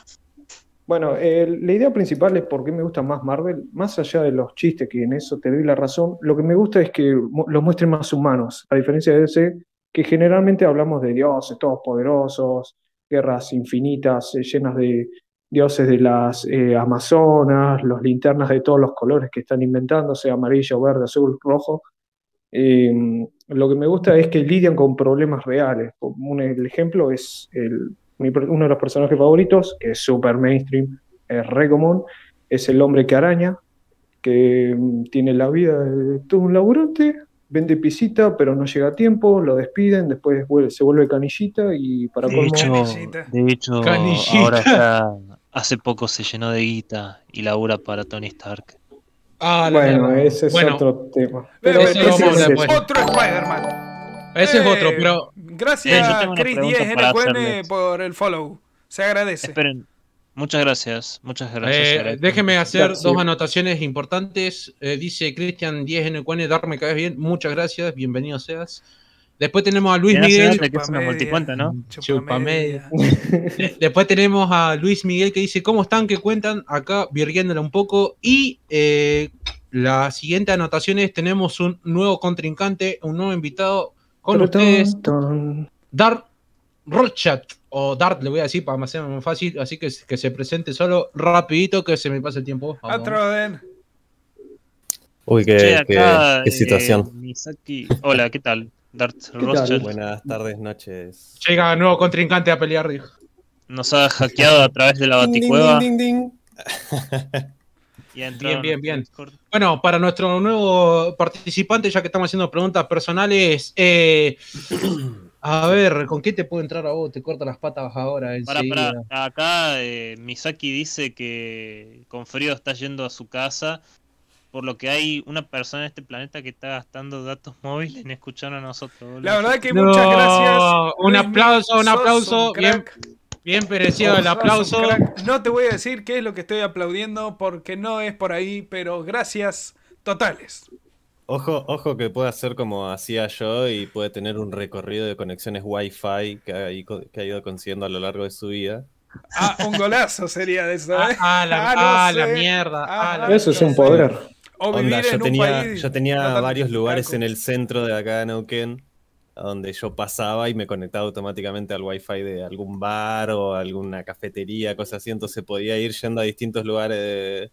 Bueno, eh, la idea principal es por qué me gusta más Marvel, más allá de los chistes, que en eso te doy la razón, lo que me gusta es que los muestren más humanos, a diferencia de ese, que generalmente hablamos de dioses todos poderosos, guerras infinitas eh, llenas de dioses de las eh, Amazonas, los linternas de todos los colores que están inventándose, amarillo, verde, azul, rojo. Eh, lo que me gusta es que lidian con problemas reales. Un, el ejemplo es el, mi uno de los personajes favoritos, que es super mainstream, es re común, es el hombre que araña, que mm, tiene la vida de todo un laburante, vende pisita, pero no llega a tiempo, lo despiden, después vuelve- se vuelve canillita y para De hecho, de hecho Canillita. ahora está, hace poco se llenó de guita y labura para Tony Stark. Ah, Bueno, ese es Bueno, otro tema. Pero ese es después. otro Spider-Man. Ese es Eh, otro, pero Gracias, Eh, Chris pregunta 10 para NQN por el follow. Se agradece. Esperen. Muchas gracias. Muchas gracias. Eh, déjeme hacer Gracias. dos anotaciones importantes. Eh, dice Cristian 10 NQN, darme caes bien. Muchas gracias, bienvenido seas. Después tenemos a Luis Miguel. nota que es una Chupamedia. multicuenta, ¿no? Chupamedia. De- Después tenemos a Luis Miguel que dice, ¿cómo están? ¿Qué cuentan? Acá virguiéndola un poco. Y eh, la siguiente anotación es, tenemos un nuevo contrincante, un nuevo invitado con ustedes, Dart Rochat, o Dart le voy a decir para hacerlo más fácil, así que, que se presente solo rapidito que se me pase el tiempo. Atroden. Uy, qué, Che, qué- acá, qué eh, situación. Misaki- Hola, ¿qué tal? Dart tal? Rothschild Buenas tardes, noches. Llega nuevo contrincante a pelear, dijo. nos ha hackeado a través de la baticueva Ding, ding, ding, y ha entrado Bien, en bien, bien. Bueno, para nuestro nuevo participante, ya que estamos haciendo preguntas personales, eh, a ver, ¿con qué te puedo entrar a vos? Te corto las patas ahora. Para, para, acá eh, Misaki dice que con frío está yendo a su casa, por lo que hay una persona en este planeta que está gastando datos móviles en escuchar a nosotros. boludo. La verdad que No, muchas gracias. un Luis aplauso, un aplauso, un crack. Bien merecido el aplauso. No te voy a decir qué es lo que estoy aplaudiendo porque no es por ahí, pero gracias totales. Ojo, ojo que puede hacer como hacía yo y puede tener un recorrido de conexiones Wi-Fi que ha, ido- que ha ido consiguiendo a lo largo de su vida. Ah, un golazo sería de eso. Ah, ¿eh? ah, la, Ah, no ah, la mierda. ah, Ah, la- Eso es un poder. O Onda, yo en un tenía, país yo tenía varios lugares en el centro de acá de Neuquén, a donde yo pasaba y me conectaba automáticamente al Wi-Fi de algún bar o alguna cafetería, cosas así. Entonces podía ir yendo a distintos lugares de-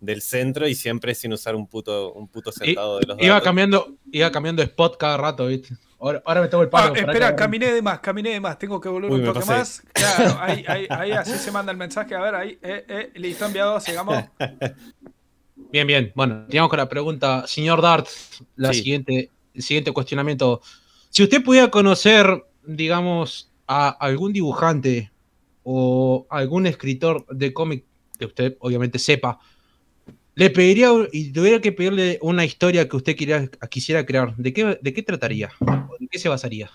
del centro y siempre sin usar un puto, un puto centavo de los Iba datos. cambiando, iba cambiando de spot cada rato, ¿viste? Ahora, ahora me tomo el Ah, palo. espera, caminé de más, caminé de más. Tengo que volver Uy, un toque pasé. más. Claro, ahí, ahí, ahí así se manda el mensaje. A ver, ahí, eh, eh, listo, enviado, sigamos. Bien, bien. Bueno, sigamos con la pregunta. Señor Dart, la Sí. siguiente, el siguiente cuestionamiento. Si usted pudiera conocer, digamos, a algún dibujante o algún escritor de cómic que usted obviamente sepa, le pediría y tuviera que pedirle una historia que usted quisiera, quisiera crear, ¿de qué, ¿de qué trataría? ¿O ¿De qué se basaría?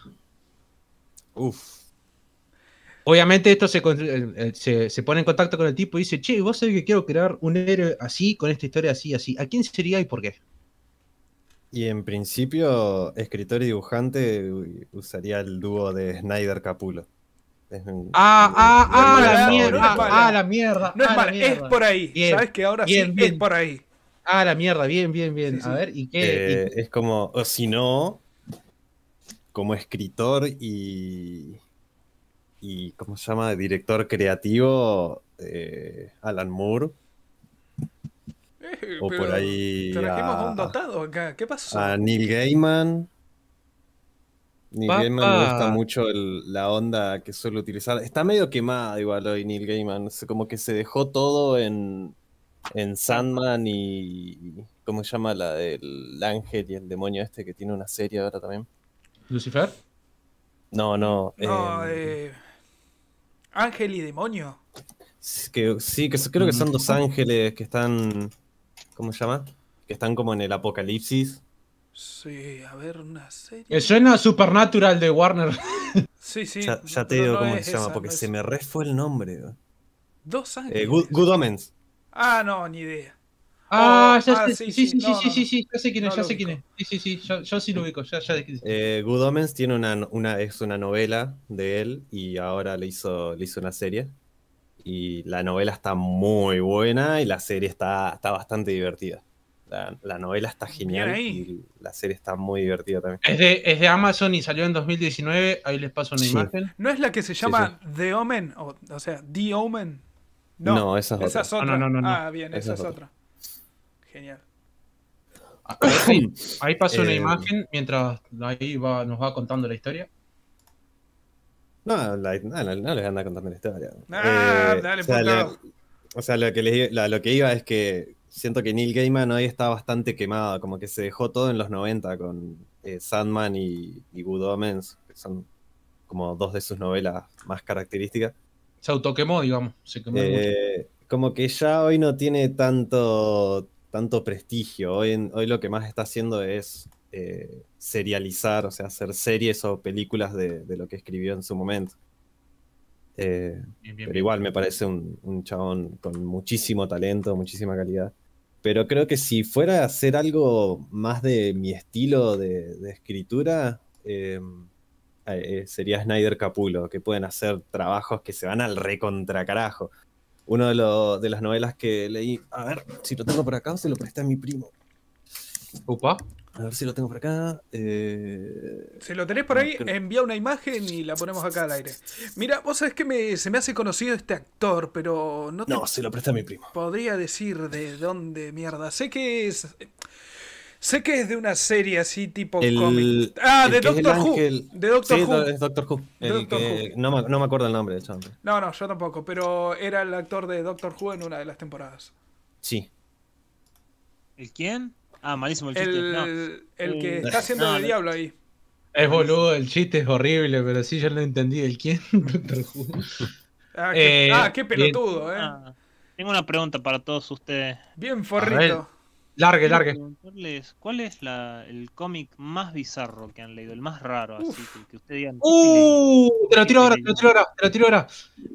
Uf. Obviamente esto se, eh, eh, se, se pone en contacto con el tipo y dice, che, vos sabés que quiero crear un héroe así, con esta historia así, así. ¿A quién sería y por qué? Y en principio, escritor y dibujante usaría el dúo de Snyder Capulo. Un- Ah, ah, No ah, mala, la no mierda, es mala. ah, la mierda. No es ah, mal, es por ahí. Bien, ¿Sabes que ahora bien, sí bien. es por ahí? Ah, la mierda, bien, bien, bien. Sí, sí. A ver, ¿y qué? Eh, es como, o si no, como escritor y, y ¿cómo se llama? Director creativo, eh, Alan Moore, Eh, o por ahí Trajimos a un dotado acá. ¿Qué pasó? a Neil Gaiman. Neil Papá. Gaiman me gusta mucho el- la onda que suele utilizar. Está medio quemada igual hoy Neil Gaiman, como que se dejó todo en, en Sandman y... ¿Cómo se llama la del ángel y el demonio este que tiene una serie ahora también? ¿Lucifer? No, no. no, em, eh, Ángel y demonio. sí, que, sí, que so- creo que son dos ángeles que están. ¿Cómo se llama? Que están como en el apocalipsis. Sí, a ver, una serie. Me suena Supernatural de Warner. Sí, sí. ya, ya te digo no cómo es se llama, porque no se me re fue el nombre. Dos ángeles. Eh, Good, Good Omens. Ah, no, ni idea. Ah, Oh, ya ah, sé, sí, sí, sí, sí, sí, no, sí, no, sí, sí, ya sé quién es, no ya sé quién es. Sí, sí, sí, yo, yo sí lo ubico, ya, ya. Eh, Good Omens tiene una, una, es una novela de él y ahora le hizo, le hizo una serie. Y la novela está muy buena y la serie está, está bastante divertida. La, la novela está genial y la serie está muy divertida también. Es de, es de Amazon y salió en 2019, ahí les paso una Sí. imagen. ¿No es la que se Sí, llama The Omen? O, o sea, The Omen. No, esa es esa otra. es otra. No, no, no, no. Ah, bien, esa, Esa es es otra. Genial. Ahí, ahí paso una Eh, imagen mientras ahí va, nos va contando la historia. No, la- no, no, no les anda contando la historia. Ah, Eh, dale, o sea, o sea, lo que, les- la- lo que iba es que siento que Neil Gaiman hoy está bastante quemado, como que se dejó todo en los 90 con eh, Sandman y, y Good Omens, que son como dos de sus novelas más características. Se autoquemó, digamos. Se quemó mucho. Eh, como que ya hoy no tiene tanto, tanto prestigio. Hoy, en- hoy lo que más está haciendo es eh, serializar, o sea, hacer series o películas de, de lo que escribió en su momento. Eh, Bien, bien, pero bien. igual me parece un, un chabón con muchísimo talento, muchísima calidad. Pero creo que si fuera a hacer algo más de mi estilo de, de escritura, eh, sería Snyder Capulo, que pueden hacer trabajos que se van al recontra Uno de, lo- de las novelas que leí, a ver si lo tengo por acá o se lo presté a mi primo. Upa. A ver si lo tengo por acá. eh, Si lo tenés por ahí, Creo- envía una imagen y la ponemos acá al aire. Mira, vos sabés que me, se me hace conocido este actor, pero no te No, se lo presté a mi primo. podría decir de dónde mierda. Sé que es. Sé que es de una serie así tipo El- cómic. Ah, de Doctor Who. ángel- De Doctor sí, Who. es Doctor Who. El Doctor que, No, me, no me acuerdo el nombre de chabón. No, no, yo tampoco, pero era el actor de Doctor Who en una de las temporadas. Sí. ¿El quién? Ah, malísimo el chiste. El, No. el que Eh, está haciendo no, de diablo ahí. Es boludo, el chiste es horrible, pero sí yo no entendí el quién. Doctor Who. Ah, qué, Eh, ah, qué bien. pelotudo, eh. Ah, tengo una pregunta para todos ustedes. Bien forrito. Largue, largue. preguntarles, ¿Cuál es la, el cómic más bizarro que han leído? El más raro, así que, que ustedes digan. Uh, te lo tiro ahora, te lo tiro ahora, te lo tiro ahora.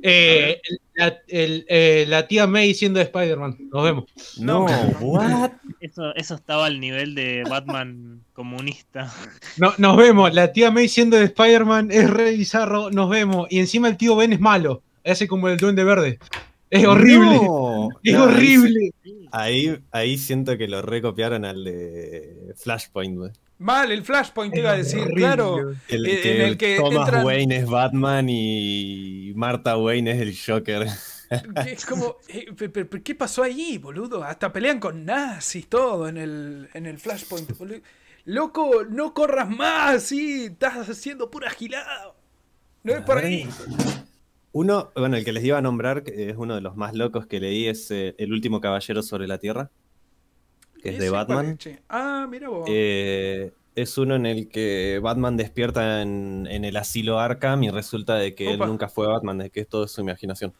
Eh, la, el- eh, la tía May siendo Spider-Man. Nos vemos. No, what? Eso, eso estaba al nivel de Batman comunista. No, nos vemos. La tía May siendo de Spider-Man es re bizarro. Nos vemos. Y encima el tío Ben es malo. Hace como el duende verde. Es horrible. No. Es No, horrible. Ahí, ahí siento que lo recopiaron al de Flashpoint, güey. Mal, el Flashpoint te iba a decir, horrible. claro. El, Eh, que en el que Thomas entran- Wayne es Batman y Martha Wayne es el Joker. Es como, eh, ¿qué pasó ahí, boludo? Hasta pelean con nazis, todo en el, en el Flashpoint. boludo. Loco, no corras más, sí, estás haciendo pura gilada. No es por ahí. Uno, bueno, el que les iba a nombrar, que es uno de los más locos que leí, es eh, El último caballero sobre la Tierra, que es de Batman. es. Ah, mira vos. Eh, es uno en el que Batman despierta en, en el asilo Arkham y resulta de que Opa. él nunca fue Batman, de que es todo su imaginación.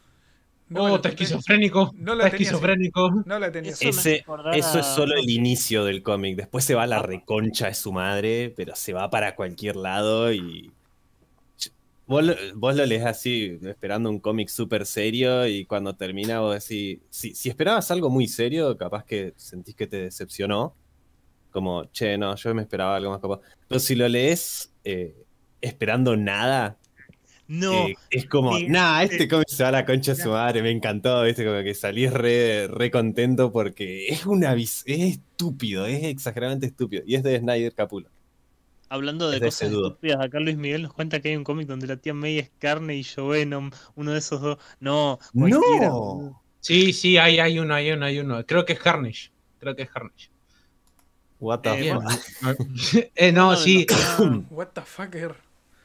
No oh, está esquizofrénico. no la está así. esquizofrénico. No la tenía. Eso Ese, eso es solo el inicio del cómic. Después se va a la reconcha de su madre, pero se va para cualquier lado y. Vos lo, vos lo lees así, esperando un cómic súper serio, y cuando termina vos decís. Si, si esperabas algo muy serio, capaz que sentís que te decepcionó. Como, che, no, yo me esperaba algo más capaz. Pero si lo lees eh, esperando nada, No, eh, es como, sí, nah, este cómic se va a la concha de su madre, me encantó, viste, como que salís re, re contento porque es una es estúpido, es exageradamente estúpido. Y es de Snyder Capulo. Hablando de es de cosas dúo. estúpidas, acá Luis Miguel nos cuenta que hay un cómic donde la tía May es carne y Joe Venom, uno de esos dos. No, cualquiera. ¡No! Sí, sí, hay, hay uno, hay uno, hay uno. Creo que es Carnage. Creo que es Carnage. What the Eh, fuck? Eh, no, No, sí. What the fucker.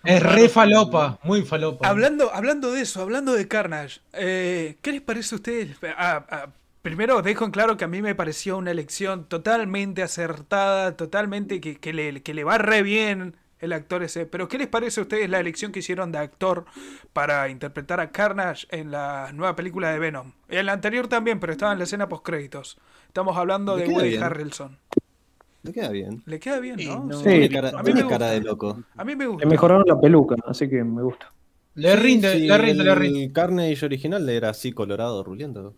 Es re falopa. Muy falopa. Hablando, hablando de eso, hablando de Carnage, eh, ¿qué les parece a ustedes? Ah, ah, primero dejo en claro que a mí me pareció una elección totalmente acertada, totalmente que, que le, que le va re bien el actor ese. Pero ¿qué les parece a ustedes la elección que hicieron de actor para interpretar a Carnage en la nueva película de Venom? En la anterior también, pero estaba en la escena post créditos. Estamos hablando Le de Woody bien. Harrelson. Le queda bien. Le queda bien, ¿no? no. Sí. Cara, a mí me cara gusta. de loco. A mí me Le gusta. mejoraron la peluca, así que me gusta. Le rinde, Sí, le rinde, el le rinde. Carnage original era así colorado, ruliento.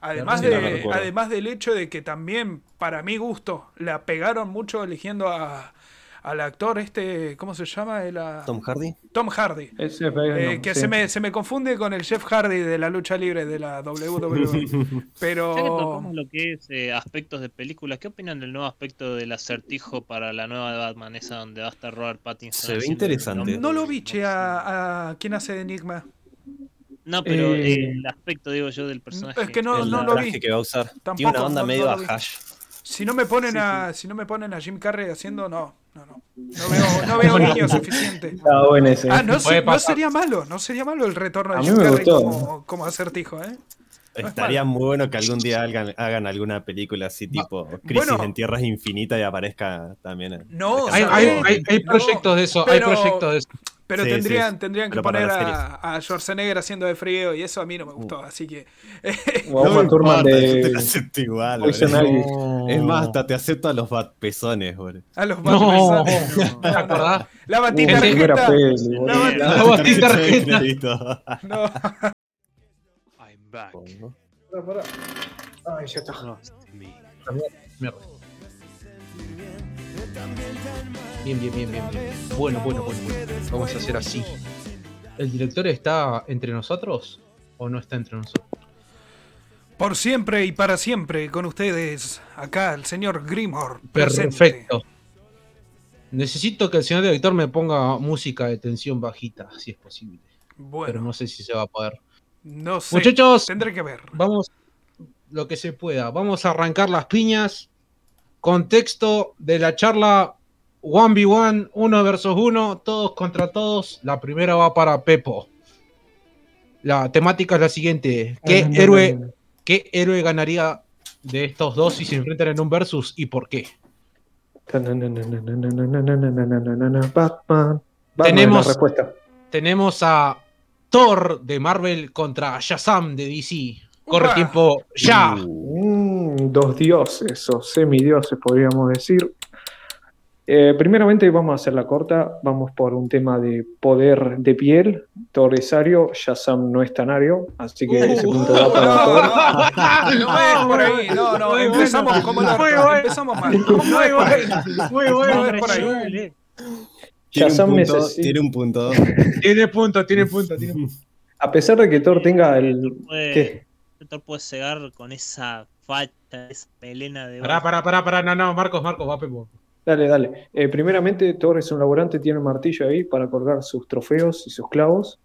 Además, Sí, de, además del hecho de que también, para mi gusto, la pegaron mucho eligiendo a, al actor este, ¿cómo se llama? El, Tom Hardy. Tom Hardy. Ese Eh, que sí. se, me, se me confunde con el Jeff Hardy de la lucha libre de la WWE. Ya que Pero tocamos lo que es eh, aspectos de películas, ¿qué opinan del nuevo aspecto del acertijo para la nueva de Batman, esa donde va a estar Robert Pattinson? Se ve interesante. no lo vi, che, a, a quién hace de Enigma. No, pero Eh, el aspecto, digo yo, del personaje. Es que no, el no lo vi. que va a usar. Tampoco, Tiene una onda no- medio no a lo vi. hash. Si no me ponen a, si no me ponen a Jim Carrey haciendo, no, no, no. No veo, no veo niño suficiente. Está bueno ese. Ah, no, se- no sería malo, no sería malo el retorno de A mí Jim me Carrey gustó. como, como acertijo, ¿eh? No es Estaría malo. muy bueno que algún día hagan, hagan alguna película así tipo Crisis Bueno. en Tierras Infinitas y aparezca también. en- No, Hay, hay, hay, hay proyectos de eso, pero- hay proyectos de eso. Pero Sí, tendrían, sí, tendrían que poner a, a Schwarzenegger haciendo de frío y eso a mí no me gustó, así que... O Uma Thurman importa, yo te de la acepto igual. No. Es más, hasta te acepto a los batpezones, boludo. A los No, Batman, no, ¿te no. acordás? La Uh, batitarjeta. No, La no, tarjeta de tarjeta. crédito. No. I'm back. Ay, ya está. Mierda. Bien, bien, bien, bien, bien. Bueno, bueno, bueno, bueno. Vamos a hacer así. ¿El director está entre nosotros o no está entre nosotros? Por siempre y para siempre con ustedes, acá el señor Grimhor. presente. Perfecto. Necesito que el señor director me ponga música de tensión bajita, si es posible. Pero Bueno, no sé si se va a poder. no sé. Muchachos, Tendré que ver. vamos lo que se pueda. Vamos a arrancar las piñas. Contexto de la charla 1v1, 1 versus 1, todos contra todos. La primera va para Pepo. La temática es la siguiente. ¿Qué Ah, héroe. ¿Qué héroe ganaría de estos dos si se enfrentan en un versus y por qué? Batman. Batman Tenemos- la respuesta. Tenemos a Thor de Marvel contra Shazam de DC. Corre tiempo ya. Mm, dos dioses o semidioses, podríamos decir. Eh, primeramente vamos a hacer la corta, vamos por un tema de poder de piel. Thor es Ario, Shazam no es tan Ario, así que ese Uh. punto va para Thor. No, no es por ahí, no, no, Muy empezamos bueno. como Muy bueno. empezamos mal. No es por ahí. Muy No es por ahí. Tiene Shazam un punto, necesita- tiene un punto. Tiene punto, tiene punto, tiene punto. A pesar de que Thor tenga el. ¿Qué? Thor puede cegar con esa facha, esa melena de. Pará, pará, pará, pará, no, no, Marcos, Marcos, va Pepo. Dale, dale. Eh, primeramente, Thor es un laborante, tiene un martillo ahí para colgar sus trofeos y sus clavos.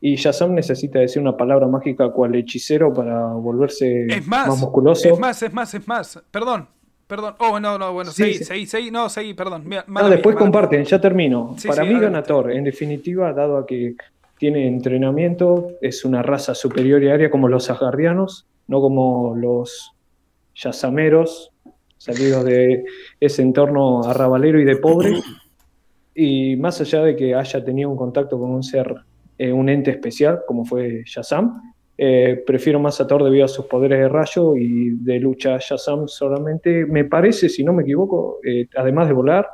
Y Shazam necesita decir una palabra mágica cual hechicero para volverse Es más, musculoso. es más, es más, es más. Perdón, perdón. Oh, no, no, bueno, Sí, seguí, sí. seguí, seguí, no, seguí, perdón. Mira, No, después mía. comparten, ya termino. Sí, Para sí, mí adelante. gana Thor, en definitiva, dado a que tiene entrenamiento, es una raza superior y área como los asgardianos, no como los yasameros, salidos de ese entorno arrabalero y de pobre. Y más allá de que haya tenido un contacto con un ser, eh, un ente especial, como fue Shazam, eh, prefiero más a Thor debido a sus poderes de rayo y de lucha. Shazam solamente, me parece, si no me equivoco, eh, además de volar,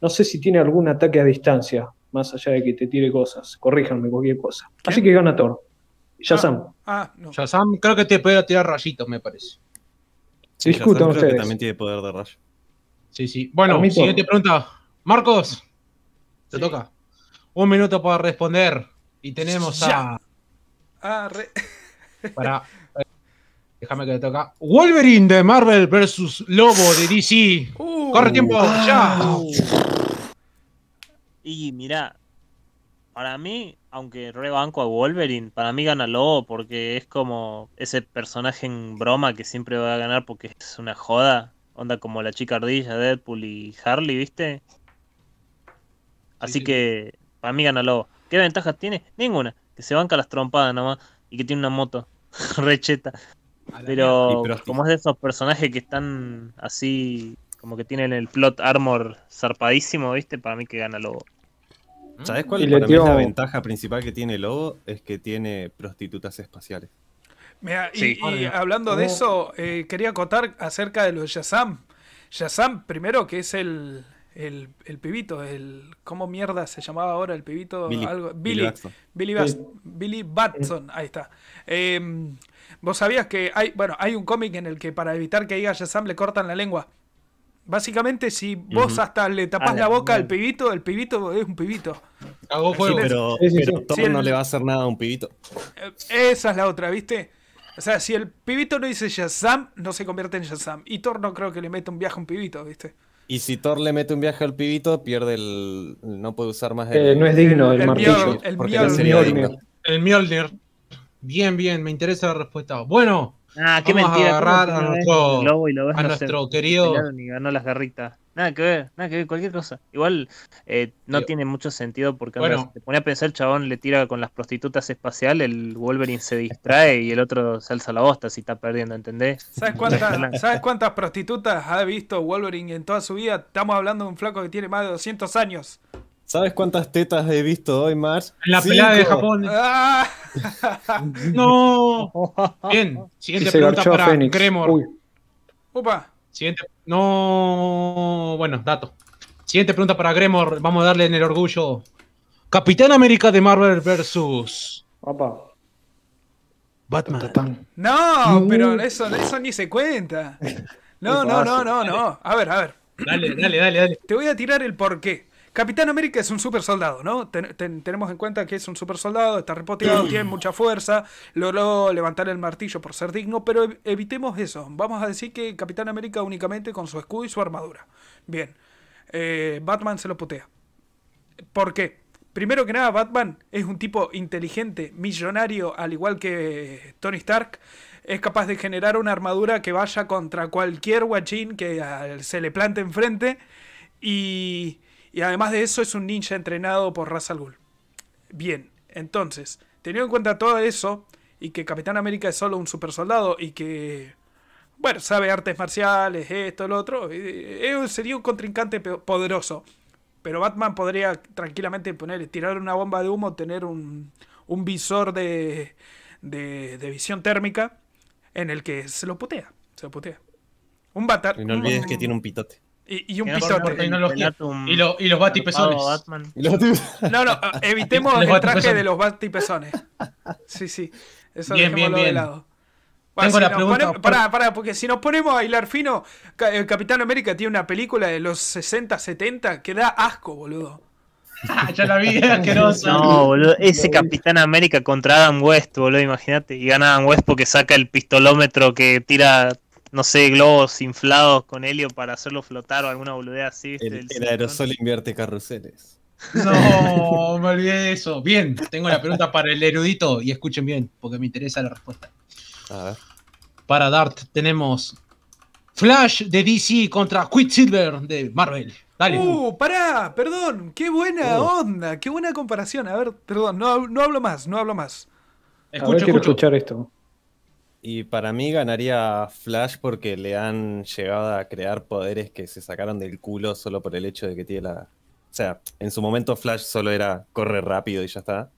no sé si tiene algún ataque a distancia, más allá de que te tire cosas. Corríjanme cualquier cosa. Así que gana Thor. Shazam. Ah, no. Shazam creo que te puede tirar rayitos, me parece. Sí, Discutan que ustedes. también tiene poder de rayo. Sí, sí. Bueno, siguiente pregunta. Marcos, te Sí. toca. Un minuto para responder. Y tenemos Ya. a. Ah, re- Para. Déjame que te toca. Wolverine de Marvel versus Lobo de DC. Uh, Corre tiempo, ya. Y mira, para mí, aunque rebanco a Wolverine, para mí gana Lobo porque es como ese personaje en broma que siempre va a ganar porque es una joda. Onda como la chica ardilla, Deadpool y Harley, ¿viste? Así sí. que para mí gana Lobo. ¿Qué ventajas tiene? Ninguna. Que se banca las trompadas nomás y que tiene una moto recheta. Pero como es de esos personajes que están así, como que tienen el plot armor zarpadísimo, ¿viste? Para mí que gana Lobo. ¿Sabes cuál para mí es la ventaja principal que tiene Lobo? Es que tiene prostitutas espaciales. Mira, y, Sí. y hablando de eso, eh, quería acotar acerca de lo de Shazam. Shazam, primero que es el, el, el pibito, el ¿cómo mierda se llamaba ahora el pibito? Billy. Algo, Billy Billy, Batson. Billy, Bas- Billy Batson, ahí está. Eh, Vos sabías que hay, bueno, hay un cómic en el que para evitar que diga Shazam le cortan la lengua. Básicamente, si vos hasta le tapás Ah, la la boca al pibito, el pibito es un pibito. Hago Sí, fuego. pero, Sí, sí, pero sí. Thor el- no le va a hacer nada a un pibito. Eh, Esa es la otra, ¿viste? O sea, si el pibito no dice Shazam, no se convierte en Shazam. Y Thor no creo que le meta un viaje a un pibito, ¿viste? Y si Thor le mete un viaje al pibito, pierde el. No puede usar más el. Eh, no es digno El- el, el martillo. Mjolnir, el porque no sería Mjolnir. digno. El Mjolnir. Bien, bien, me interesa la respuesta. Bueno, Ah, qué Vamos a mentira. ¿cómo agarrar que a nuestro- el lobo y lo ves a no nuestro se querido- ganó las garritas. Nada que ver, nada que ver, cualquier cosa. Igual eh, no tiene mucho sentido porque bueno. te pone a pensar, el chabón le tira con las prostitutas espaciales, el Wolverine se distrae y el otro se alza la bosta si está perdiendo, ¿entendés? ¿Sabes cuántas, ¿Sabes cuántas prostitutas ha visto Wolverine en toda su vida? Estamos hablando de un flaco que tiene más de 200 años. ¿Sabes cuántas tetas he visto hoy, Mars? En la pelea de. Japón. ¡Ah! No. Bien. Siguiente se pregunta para Fénix. Gremor. Uy, Upa. Siguiente. No. Bueno, dato. Siguiente pregunta para Gremor. Vamos a darle en el orgullo. Capitán América de Marvel versus papá. Batman. No. pero eso, eso ni se cuenta. No, no, no, no, no. A ver, a ver. Dale, dale, dale, dale. Te voy a tirar el porqué. Capitán América es un super soldado, ¿no? Ten- ten- tenemos en cuenta que es un super soldado, está repoteado, tiene mucha fuerza, logró levantar el martillo por ser digno, pero ev- evitemos eso. Vamos a decir que Capitán América únicamente con su escudo y su armadura. Bien. Eh, Batman se lo putea. ¿Por qué? Primero que nada, Batman es un tipo inteligente, millonario, al igual que Tony Stark. Es capaz de generar una armadura que vaya contra cualquier guachín que se le plante enfrente. Y, y además de eso, es un ninja entrenado por Ra's al Ghul. Bien, entonces, teniendo en cuenta todo eso, y que Capitán América es solo un super soldado, y que, bueno, sabe artes marciales, esto, lo otro, eh, eh, sería un contrincante poderoso. Pero Batman podría tranquilamente poner, tirar una bomba de humo, tener un, un visor de, de, de visión térmica en el que se lo putea. Se lo putea. Un batar. Y no olvides que tiene un pitote. Y, y un por tecnología. Y, lo- y los batipezones. No, no, evitemos el traje de los batipezones. Sí, sí. Eso Bien, bien, dejémoslo de bien. lado. Tengo si la pregunta- ponemos- pará, pará, porque si nos ponemos a hilar fino, el Capitán América tiene una película de los 60, 70 que da asco, boludo. Ah, ya la vi, asquerosa. No, boludo, ese Capitán América contra Adam West, boludo, imagínate. Y gana Adam West porque saca el pistolómetro que tira, no sé, globos inflados con helio para hacerlo flotar o alguna boludea así. ¿viste? El, aerosol invierte carruseles. No, me olvidé de eso. Bien, tengo la pregunta para el erudito y escuchen bien, porque me interesa la respuesta. A ver. Para Dart tenemos Flash de DC contra Quicksilver de Marvel. Dale. Uh, pará, perdón, qué buena Uh. onda, qué buena comparación. A ver, perdón, no, no hablo más, no hablo más. A ver, escucho, quiero escucho. escuchar esto. Y para mí ganaría Flash porque le han llegado a crear poderes que se sacaron del culo solo por el hecho de que tiene la... O sea, en su momento Flash solo era correr rápido y ya está.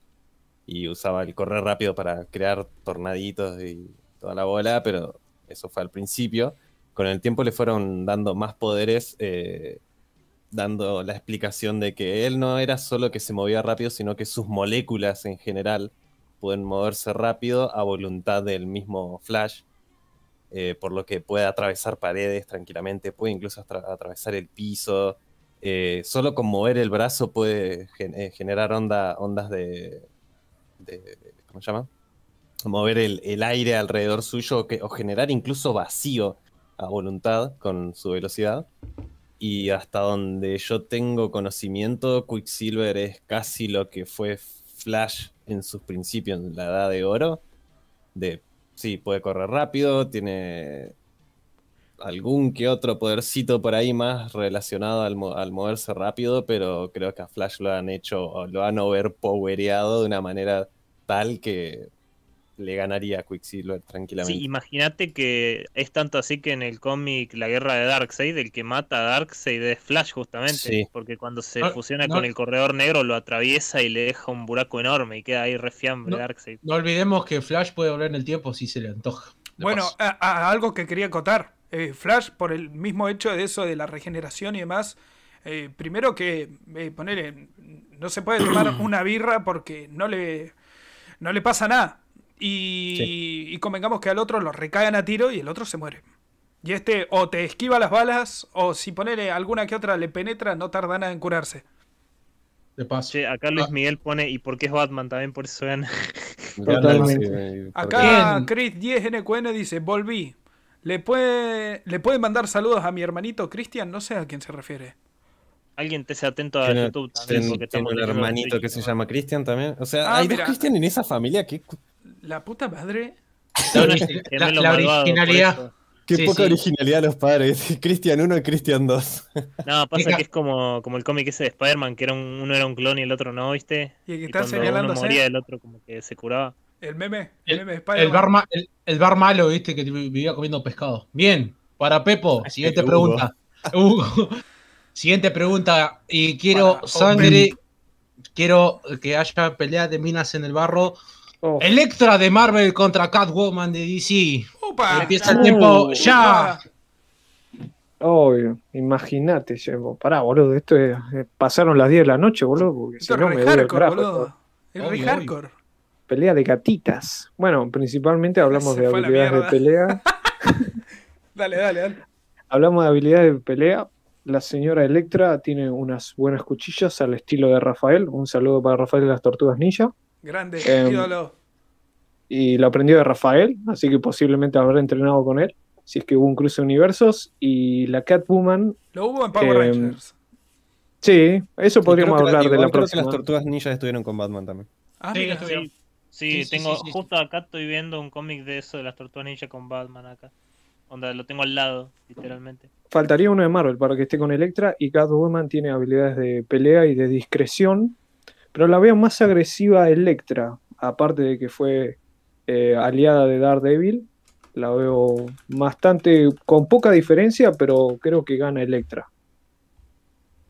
Y usaba el correr rápido para crear tornaditos y toda la bola, pero eso fue al principio. Con el tiempo le fueron dando más poderes, eh, dando la explicación de que él no era solo que se movía rápido, sino que sus moléculas en general pueden moverse rápido a voluntad del mismo Flash, eh, por lo que puede atravesar paredes tranquilamente, puede incluso atra- atravesar el piso. eh, solo con mover el brazo puede eh, generar onda, ondas de, ¿Cómo se llama? Mover el, el aire alrededor suyo o generar incluso vacío a voluntad con su velocidad. Y hasta donde yo tengo conocimiento, Quicksilver es casi lo que fue Flash en sus principios, en la edad de oro. De, sí, puede correr rápido, tiene algún que otro podercito por ahí más relacionado al, mo- al moverse rápido, pero creo que a Flash lo han hecho, lo han overpowereado de una manera tal que le ganaría a Quicksilver tranquilamente. Sí, imagínate que es tanto así que en el cómic La Guerra de Darkseid, el que mata a Darkseid es Flash justamente, Sí. porque cuando se No, fusiona no. con el Corredor Negro lo atraviesa y le deja un buraco enorme y queda ahí refiambre No. Darkseid. No olvidemos que Flash puede volver en el tiempo si se le antoja. Bueno, paso. a- a- algo que quería acotar. Eh, Flash, por el mismo hecho de eso, de la regeneración y demás, eh, primero que eh, poner no se puede tomar una birra porque no le, no le pasa nada. Y, y convengamos que al otro lo recagan a tiro y el otro se muere. Y este o te esquiva las balas o si ponerle alguna que otra le penetra no tarda nada en curarse. de paso. Che, acá Luis Ah. Miguel pone, ¿y por qué es Batman? También por eso gana. Totalmente. porque- Acá. Chris 10NQN dice, volví. ¿Le puede, ¿Le pueden mandar saludos a mi hermanito Cristian? No sé a quién se refiere. Alguien te sea atento a YouTube también. tiene- porque tiene estamos un hermanito que se llama Christian también. O sea, Ah, hay mira. dos Christian en esa familia. Qué, La puta madre. La, originalidad. qué Sí, poca sí. originalidad los padres. Christian 1 y Christian 2. No, pasa que es como, como el cómic ese de Spider-Man, que era un- uno era un clon y el otro no, ¿viste? Y el que Y está cuando uno moría, el otro como que se curaba. El meme. El, El, meme de el Spider-Man. bar ma- el- el bar malo, viste, que vivía comiendo pescado. Bien, para Pepo, siguiente Hugo. pregunta. Hugo. Siguiente pregunta. Y quiero Para- sangre quiero que haya pelea de minas en el barro. Oh, Electra de Marvel contra Catwoman de DC. ¡Upa! Empieza el tiempo Uh, ya. obvio, imagínate. Pará, boludo, esto es, pasaron las 10 de la noche, boludo, porque si Esto es no me hardcore, carajo. boludo. Es re hardcore. Pelea de gatitas. Bueno, principalmente hablamos Se de habilidades de pelea. Dale, dale, dale. Hablamos de habilidades de pelea. La señora Electra tiene unas buenas cuchillas al estilo de Rafael. Un saludo para Rafael de las Tortugas Ninja. Grande, Em, ídolo. Y lo aprendió de Rafael, así que posiblemente habrá entrenado con él. Si es que hubo un cruce de universos. Y la Catwoman, Lo hubo en Power em, Rangers. sí, eso podríamos la- hablar de la creo que próxima. las tortugas ninjas estuvieron con Batman también. Ah, Sí, mira. Sí, sí, Sí, sí, tengo, sí, sí, sí. justo acá estoy viendo un cómic de eso de las tortugas ninja con Batman acá. Onda, lo tengo al lado, literalmente. Faltaría uno de Marvel para que esté con Electra. Y Catwoman tiene habilidades de pelea y de discreción. Pero la veo más agresiva a Electra. Aparte de que fue eh, aliada de Daredevil. La veo bastante, con poca diferencia, pero creo que gana Electra.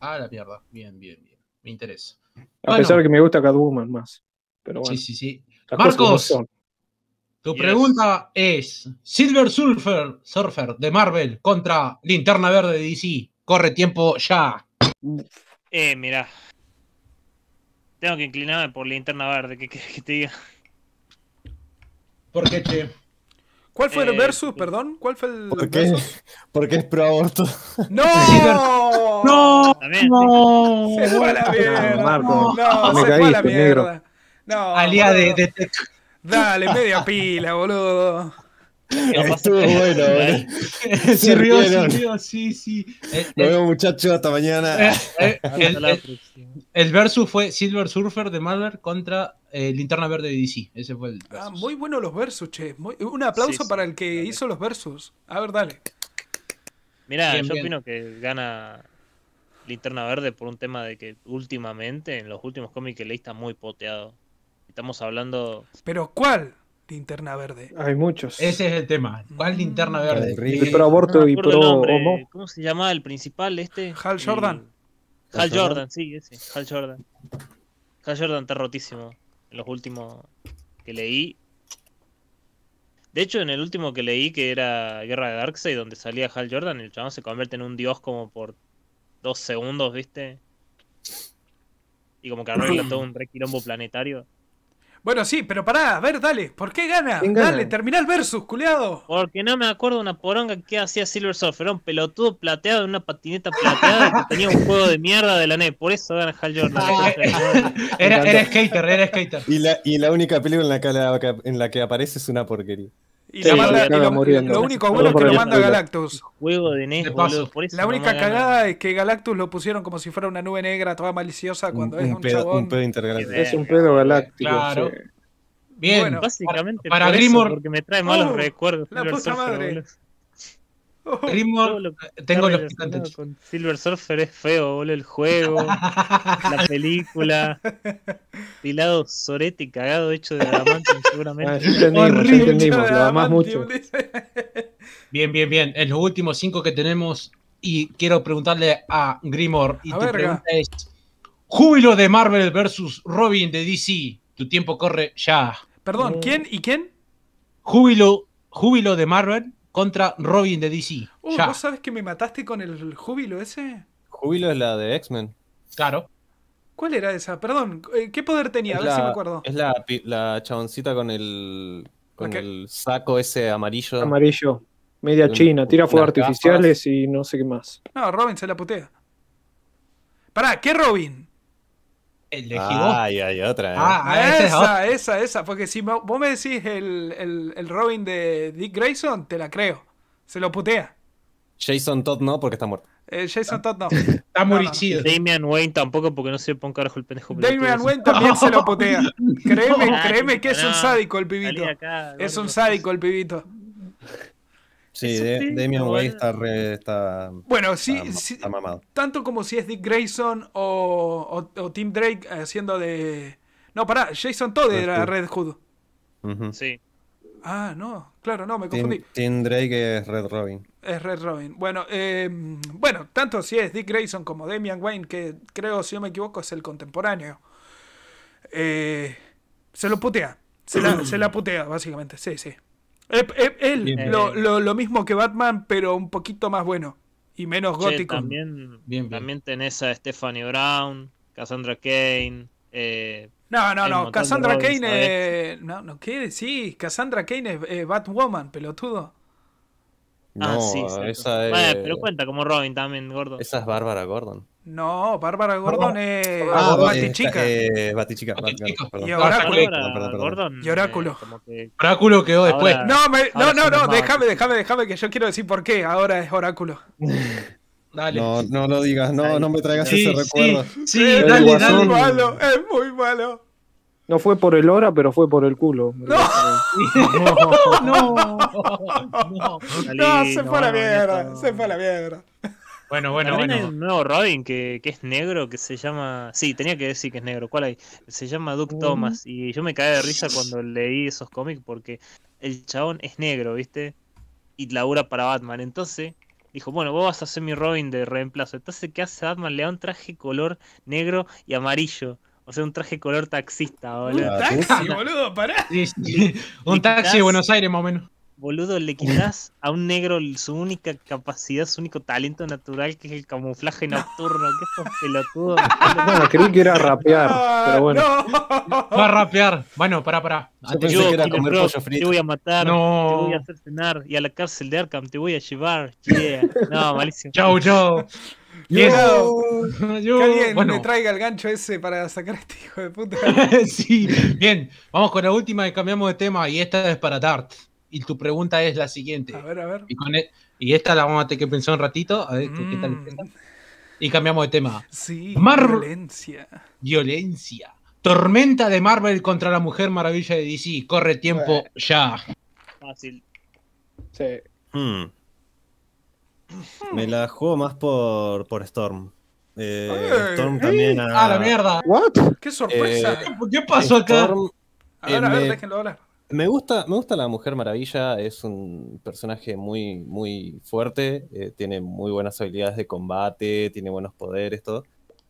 Ah, la mierda. Bien, bien, bien. Me interesa. A Bueno. pesar de que me gusta Catwoman más. Pero bueno, Sí, sí, sí. Marcos. Tu Yes. pregunta es: Silver Surfer, Surfer de Marvel contra Linterna Verde de DC. Corre tiempo ya. Eh, mirá. Tengo que inclinarme por linterna verde, ¿qué querés que te diga? ¿Por qué, che? ¿Cuál fue el Eh, versus, sí. perdón? ¿Cuál fue el ¿Por qué? Porque es pro aborto. ¡No! ¡No! También, ¡No! Se fue a la mierda. Marco, no, me se fue a la mierda. negro. No, Alía de, de Tech. Dale, media pila, boludo. Estuvo bueno, rieron. rió, sí, sí. El, Nos el- vemos, muchachos. Hasta mañana. eh, eh, Hasta el- la el- próxima. el versus fue Silver Surfer de Marvel contra eh, Linterna Verde de DC. Ese fue el Ah, muy bueno los versus, che. Muy- un aplauso Sí, sí, para el que hizo los versus. A ver, dale. Mirá, Bien, yo bien. opino que gana Linterna Verde por un tema de que últimamente, en los últimos cómics que leí, está muy poteado. Estamos hablando. Pero ¿cuál? Linterna verde. Hay muchos. Ese es el tema. ¿Cuál Linterna Mm. Verde? Horrible. El pro aborto no y pro homo. ¿Cómo se llamaba el principal este? Hal Jordan. Hal Hal Jordan. Jordan, sí, ese. Hal Jordan. Hal Jordan está rotísimo. En los últimos que leí. De hecho, en el último que leí, que era Guerra de Darkseid, donde salía Hal Jordan, el chabón se convierte en un dios como por dos segundos, ¿viste? Y como que arregla todo un re quilombo planetario. Bueno, sí, pero pará, a ver, dale. ¿Por qué gana? ¿Quién gana? Dale, termina el versus, culeado. Porque no me acuerdo una poronga que hacía Silver Surfer, era un pelotudo plateado en una patineta plateada que tenía un juego de mierda de la NET. Por eso gana Hal Jordan. de su madre. Era, era skater, era skater. Y la, y la única película en la, que, en la que aparece es una porquería. Y Sí, la lo manda, y lo, muriendo. lo único bueno es por que lo manda. Galactus. Juego de NES, boludo. Por eso La no única gana. cagada es que Galactus lo pusieron como si fuera una nube negra toda maliciosa cuando es un pedo, chabón. un pedo intergaláctico. Es un pedo galáctico. Claro. sí. Bien. Bueno. Básicamente Para por eso, Grimor- porque me trae malos Oh, recuerdos. la puta madre. boludo. Grimor, lo que tengo los picantes. con Silver Surfer es feo, boludo. El juego, la película, pilado sorete y cagado hecho de adamantium Ah, seguramente. ya entendimos. Lo amás mucho. Bien, bien, bien. En los últimos cinco que tenemos, y quiero preguntarle a Grimor, y A tu verga. pregunta es: Júbilo de Marvel versus Robin de DC. Tu tiempo corre ya. Perdón. ¿quién y quién? Júbilo, júbilo de Marvel contra Robin de DC. Uh, ya. ¿Vos sabés que me mataste con el júbilo ese? Júbilo es la de X-Men. Claro. ¿Cuál era esa? Perdón, eh, ¿qué poder tenía? A ver si me acuerdo. es la, la chaboncita con el con el saco ese amarillo. Amarillo. Media china. Tira fuegos gafas. artificiales y no sé qué más. No, Robin se la putea. Pará, ¿qué Robin? Elegí vos. Ay, hay otra, ¿eh? Ah, ah, esa esa, esa, esa. Porque si vos me decís el, el, el Robin de Dick Grayson, te la creo. Se lo putea. Jason Todd no, porque está muerto. Eh, Jason Todd no. Está no, no. morichido. Damian Wayne tampoco, porque no se pone un carajo el pendejo. Damian Wayne también se lo putea. Créeme, Ah, créeme que es un no. sádico el pibito. Acá, Es un sádico el pibito. Sí, de- Damian Wayne está re. Está, Bueno, sí, está, sí, está mamado. tanto como si es Dick Grayson o, o, o Tim Drake haciendo de... No, pará, Jason Todd Red era Hood. Red Hood. Sí. Ah, no, claro, no, me Tim, confundí. Tim Drake es Red Robin. Es Red Robin. Bueno, eh, bueno, tanto si es Dick Grayson como Damian Wayne, que creo, si no me equivoco, es el contemporáneo. eh, se lo putea. Se la, se la putea, básicamente. Sí, sí. Eh, eh, él, Bien. lo, lo- lo mismo que Batman, pero un poquito más bueno. Y menos Che, gótico. también, Bien, bien. también tenés a Stephanie Brown, Cassandra Kane. Eh, No, no, no. Cassandra Kane. eh, no, no, ¿qué? Sí, Cassandra Kane es eh, Batwoman, pelotudo. ah, No, sí, sí. esa es. Bueno, pero cuenta como Robin también, gordo. Esa es Bárbara Gordon. No, Bárbara Gordon es Ah, Batichica. Eh, Batichica. Batichica. perdón. Y Oráculo. perdón, perdón, Y Oráculo. eh, que- Oráculo quedó después. Ahora- No, me- no, no, no, déjame, déjame, déjame, que yo quiero decir por qué. Ahora es Oráculo. Dale. No, no lo digas, no, no me traigas Sí, ese sí, recuerdo. sí, es dale, Guasón. dale. malo, es muy malo. No fue por el hora, pero fue por el culo. No, no, no. Salí, No, se fue a la no, mierda, se fue a la mierda. Bueno, bueno, También hay bueno. un nuevo Robin que, que es negro, que se llama... Sí, tenía que decir que es negro. ¿Cuál hay? Se llama Duke Thomas. Y yo me caí de risa cuando leí esos cómics porque el chabón es negro, ¿viste? Y labura para Batman. Entonces dijo, bueno, vos vas a ser mi Robin de reemplazo. Entonces, ¿qué hace Batman? Le da un traje color negro y amarillo. O sea, un traje color taxista, boludo. Ah, Taxi, boludo, pará. Sí, sí. Un ¿Le taxi de? Buenos Aires, más o menos. Boludo, le quitas a un negro su única capacidad, su único talento natural, que es el camuflaje nocturno. ¿Qué sos pelotudo? Bueno, creí que era rapear, Ah, pero bueno. no. Va a rapear. Bueno, pará, pará. Yo pensé Yo, que era comer pollo frito. te voy a matar, No. te voy a hacer cenar y a la cárcel de Arkham te voy a llevar. Yeah. No, malísimo. Chau, chau. Bien. Cuidado, Yo- Que alguien bueno, me traiga el gancho ese para sacar a este hijo de puta. sí, bien. Vamos con la última y cambiamos de tema. Y esta es para Dart. Y tu pregunta es la siguiente. A ver, a ver. Y, con e- y esta la vamos a tener que pensar un ratito. A ver qué, qué tal Mm. Y cambiamos de tema. sí, Mar- violencia. Violencia. Tormenta de Marvel contra la Mujer Maravilla de DC. Corre tiempo ya. Fácil. Sí. Hmm. Me la juego más por, por Storm. Eh, Eh, Storm también ha- ¡Ah, la mierda! ¿What? Qué sorpresa. Eh, ¿Qué pasó acá? Storm, a ver, a ver, me- déjenlo hablar. Me gusta, me gusta la Mujer Maravilla, es un personaje muy, muy fuerte, eh, tiene muy buenas habilidades de combate, tiene buenos poderes, todo.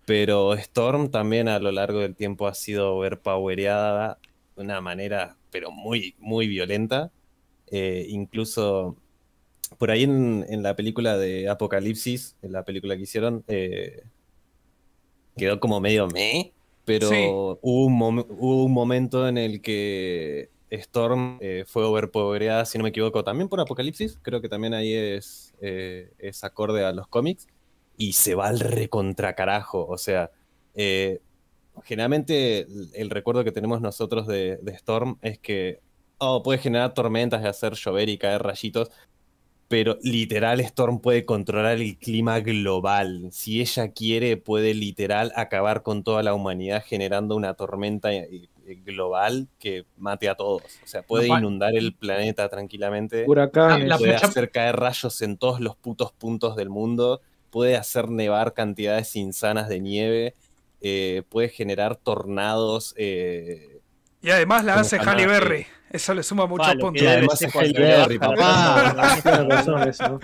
Pero Storm también a lo largo del tiempo ha sido overpowereada de una manera, pero muy, muy violenta. Eh, incluso por ahí en, en la película de Apocalipsis, en la película que hicieron, eh, quedó como medio meh, pero Sí. hubo, un hubo un momento en el que Storm eh, fue overpowereada, si no me equivoco, también por Apocalipsis, creo que también ahí es, eh, acorde a los cómics, y se va al recontracarajo, o sea, eh, generalmente el, recuerdo que tenemos nosotros de, Storm es que oh, puede generar tormentas y hacer llover y caer rayitos, pero literal Storm puede controlar el clima global. Si ella quiere, puede literal acabar con toda la humanidad generando una tormenta global que mate a todos. O sea, puede inundar el planeta tranquilamente. Huracanes. La Puede fecha- hacer caer rayos en todos los putos puntos del mundo. Puede hacer nevar cantidades insanas de nieve. eh, puede generar tornados. eh, Y además la hace Halle eh. Berry. Eso le suma muchos lo puntos. debe además es Halle le Berry, baja-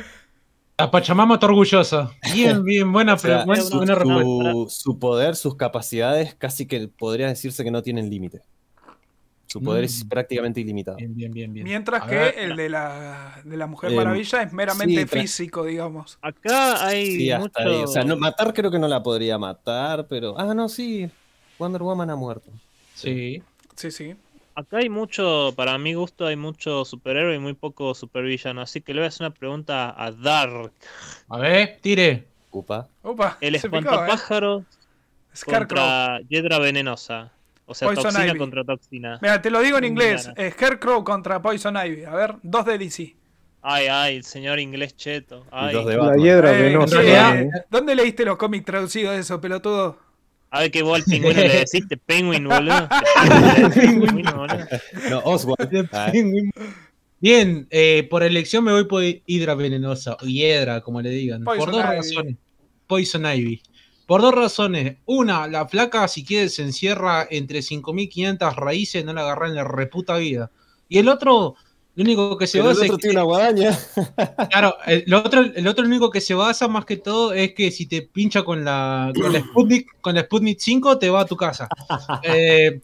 La Pachamama está orgullosa. Bien, bien, buena, o sea, su- buena respuesta. su, su poder, sus capacidades, casi que podría decirse que no tienen límite. Su poder es Mm. prácticamente ilimitado. Bien, bien, bien, bien. Mientras A que ver, el de la, de la Mujer Eh, Maravilla es meramente sí, físico, digamos. Acá hay Sí, hasta mucho... ahí. O sea, no, matar creo que no la podría matar, pero. Ah, no, sí. Wonder Woman ha muerto. Sí. Sí, sí. Acá hay mucho, para mi gusto, hay mucho superhéroe y muy poco supervillano. Así que le voy a hacer una pregunta a Dark. A ver, tire. Ocupa. Opa, El picó, ¿eh? contra Hiedra Venenosa. O sea, Poison toxina Ivy. contra toxina. Mira, te lo digo en inglés. Eh, Scarecrow contra Poison Ivy. A ver, dos de DC. Ay, ay, el señor inglés cheto. Ay. dos de La hiedra Eh, venosa. ¿eh? ¿Dónde leíste los cómics traducidos de eso, pelotudo? A ver qué vos al pingüino le deciste, penguin, boludo. No, Oswald. Ah, Bien, eh, por elección me voy por Hidra Venenosa, o Hiedra, como le digan. Poison por dos Ivy. razones. Poison Ivy. Por dos razones. Una, la flaca, si quiere, se encierra entre 5.500 raíces, no la agarra en la reputa vida. Y el otro, Lo único que se Pero el basa otro es tiene una guadaña. Claro, el otro, el otro único que se basa más que todo es que si te pincha con la, con la Sputnik, con la Sputnik 5, te va a tu casa. Eh,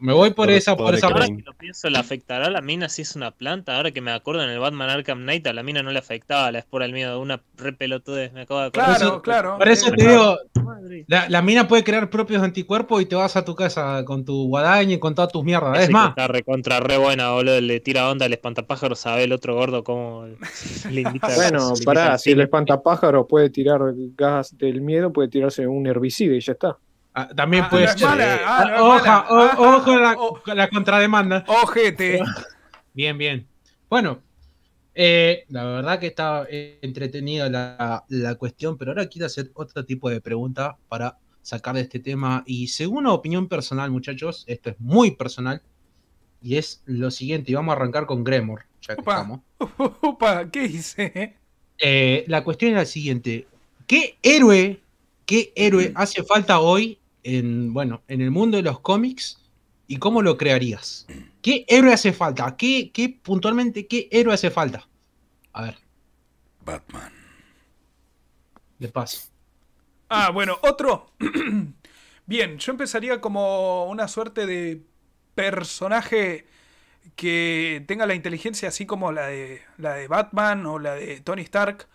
me voy por Pobre- esa, por esa Ahora que lo pienso, ¿le afectará a la mina si es una planta? Ahora que me acuerdo en el Batman Arkham Knight, a la mina no le afectaba la espora del miedo, una re pelotudez, me acabo de acordar. Claro, eso- claro. Por eso Eh, te digo, la, la mina puede crear propios anticuerpos y te vas a tu casa con tu guadaña y con todas tus mierdas. Ese Es más, Está recontra re buena, boludo. Le tira onda al espantapájaro, sabe el otro gordo cómo le invita Bueno, pará, al si el espantapájaro puede tirar gas del miedo, puede tirarse un herbicida y ya está. Ah, también Ah, puede ser. mala, ah, Oja- o- ojo a la, oh. la contrademanda. Ojete. Bien, bien. Bueno, eh, la verdad que está entretenida la, la cuestión, pero ahora quiero hacer otro tipo de pregunta para sacar de este tema. Y según una opinión personal, muchachos, esto es muy personal, y es lo siguiente, y vamos a arrancar con Gremor, ya que Opa. estamos. Upa, ¿qué hice? Eh, la cuestión es la siguiente: ¿qué héroe, qué héroe hace falta hoy en, bueno, en el mundo de los cómics y cómo lo crearías? ¿Qué héroe hace falta? ¿Qué, qué puntualmente qué héroe hace falta? A ver, Batman. de paso. Ah, bueno, otro. Bien, yo empezaría como una suerte de personaje que tenga la inteligencia así como la de, la de Batman o la de Tony Stark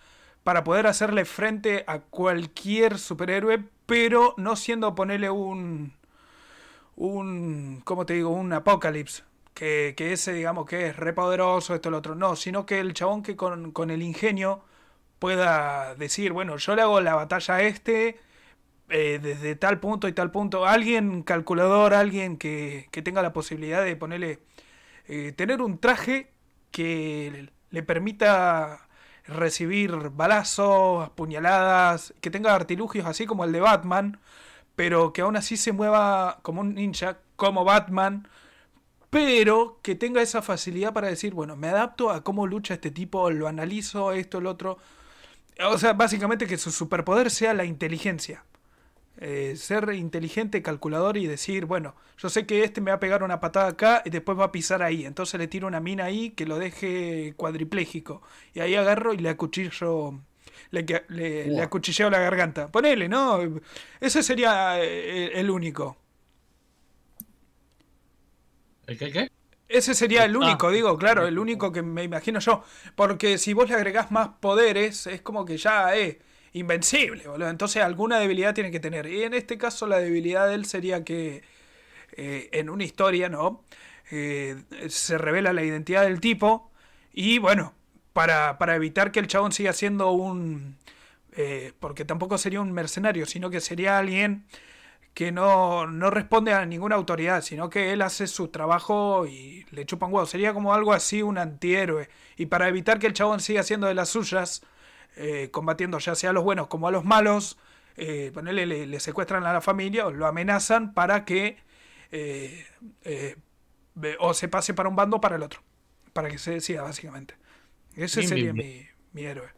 para poder hacerle frente a cualquier superhéroe, pero no siendo ponerle un, un, ¿cómo te digo? Un apocalipsis. Que, que ese, digamos, que es re poderoso, esto, lo otro. No, sino que el chabón que con, con el ingenio pueda decir, bueno, yo le hago la batalla a este eh, desde tal punto y tal punto. Alguien calculador, alguien que, que tenga la posibilidad de ponerle, eh, tener un traje que le permita recibir balazos, puñaladas, que tenga artilugios así como el de Batman, pero que aún así se mueva como un ninja, como Batman, pero que tenga esa facilidad para decir, bueno, me adapto a cómo lucha este tipo, lo analizo, esto, lo otro. O sea, básicamente que su superpoder sea la inteligencia. Eh, ser inteligente, calculador y decir, bueno, yo sé que este me va a pegar una patada acá y después va a pisar ahí. Entonces le tiro una mina ahí que lo deje cuadripléjico. Y ahí agarro y le acuchillo. Le, acuchilleo la garganta. Ponele, ¿no? Ese sería eh, el único. ¿El qué? qué? Ese sería el Ah. único, digo, claro, el único que me imagino yo. Porque si vos le agregás más poderes, es como que ya es invencible, boludo. Entonces alguna debilidad tiene que tener. Y en este caso la debilidad de él sería que eh, en una historia, ¿no? Eh, se revela la identidad del tipo. Y bueno, para, para evitar que el chabón siga siendo un... eh, porque tampoco sería un mercenario, sino que sería alguien que no, no responde a ninguna autoridad, sino que él hace su trabajo y le chupan huevo. Sería como algo así, un antihéroe. Y para evitar que el chabón siga haciendo de las suyas, eh, combatiendo ya sea a los buenos como a los malos, eh, ponele, le, le secuestran a la familia o lo amenazan para que eh, eh, o se pase para un bando o para el otro. Para que se decida, básicamente. Ese Bien, sería bien, Mi, mi héroe.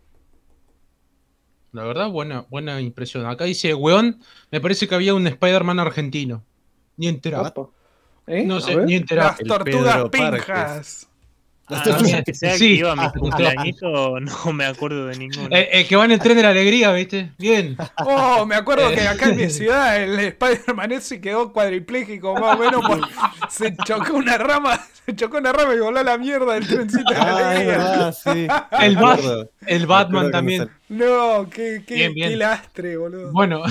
La verdad, buena, buena impresión. Acá dice, weón, me parece que había un Spider-Man argentino. Ni enterado. ¿Eh? No sé, ni enterado. Las tortugas pinjas. Ah, no que sea Sí. que iba a mi cumpleañito, no me acuerdo de ninguno. El, el que va en el tren de la alegría, ¿viste? Bien. Oh, me acuerdo que acá en mi Eh. ciudad el Spider-Man ese quedó cuadripléjico más o menos por- se chocó una rama, se chocó una rama y voló a la mierda del trencito de la Ah, alegría. verdad, sí. El, Bat- el Batman también. no qué, qué, Bien, bien. qué lastre, boludo. Bueno,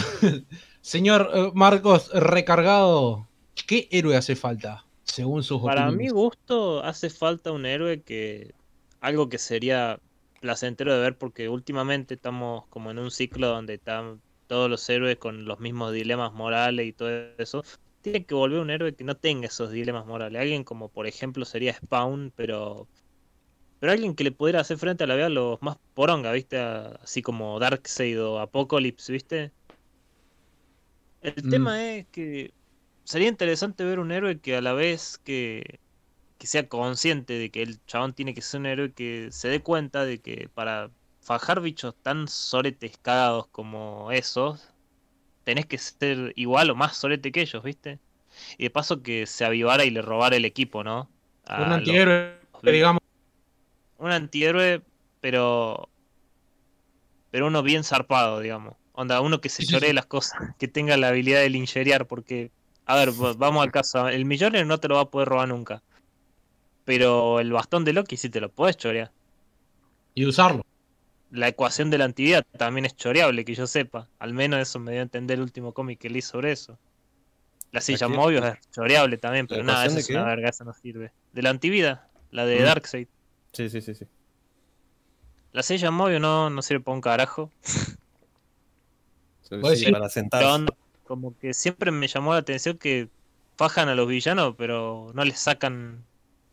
señor eh, Marcos recargado, ¿qué héroe hace falta? Según sus Para mi gusto, hace falta un héroe que. Algo que sería placentero de ver, porque últimamente estamos como en un ciclo donde están todos los héroes con los mismos dilemas morales y todo eso. Tiene que volver un héroe que no tenga esos dilemas morales. Alguien como, por ejemplo, sería Spawn, pero. Pero alguien que le pudiera hacer frente a la vida a los más poronga, ¿viste? Así como Darkseid o Apocalypse, ¿viste? El Mm. tema es que sería interesante ver un héroe que a la vez que, que sea consciente de que el chabón tiene que ser un héroe que se dé cuenta de que para fajar bichos tan soretes cagados como esos, tenés que ser igual o más sorete que ellos, ¿viste? Y de paso que se avivara y le robara el equipo, ¿no? A Un antihéroe, los- digamos, un antihéroe, pero. Pero uno bien zarpado, digamos. Onda, uno que se sí. las cosas, que tenga la habilidad de lincherear, porque. A ver, va- vamos al caso. El millonario no te lo va a poder robar nunca. Pero el bastón de Loki sí te lo puedes chorear. Y usarlo. La ecuación de la antividad también es choreable, que yo sepa. Al menos eso me dio a entender el último cómic que leí sobre eso. La silla? Mobius es choreable también, pero nada, eso es una verga, eso no sirve. De la antivida, la de Mm. Darkseid. Sí, sí, sí, sí. La silla Mobius no, no sirve para un carajo. Para sentarse. Como que siempre me llamó la atención que fajan a los villanos, pero no les sacan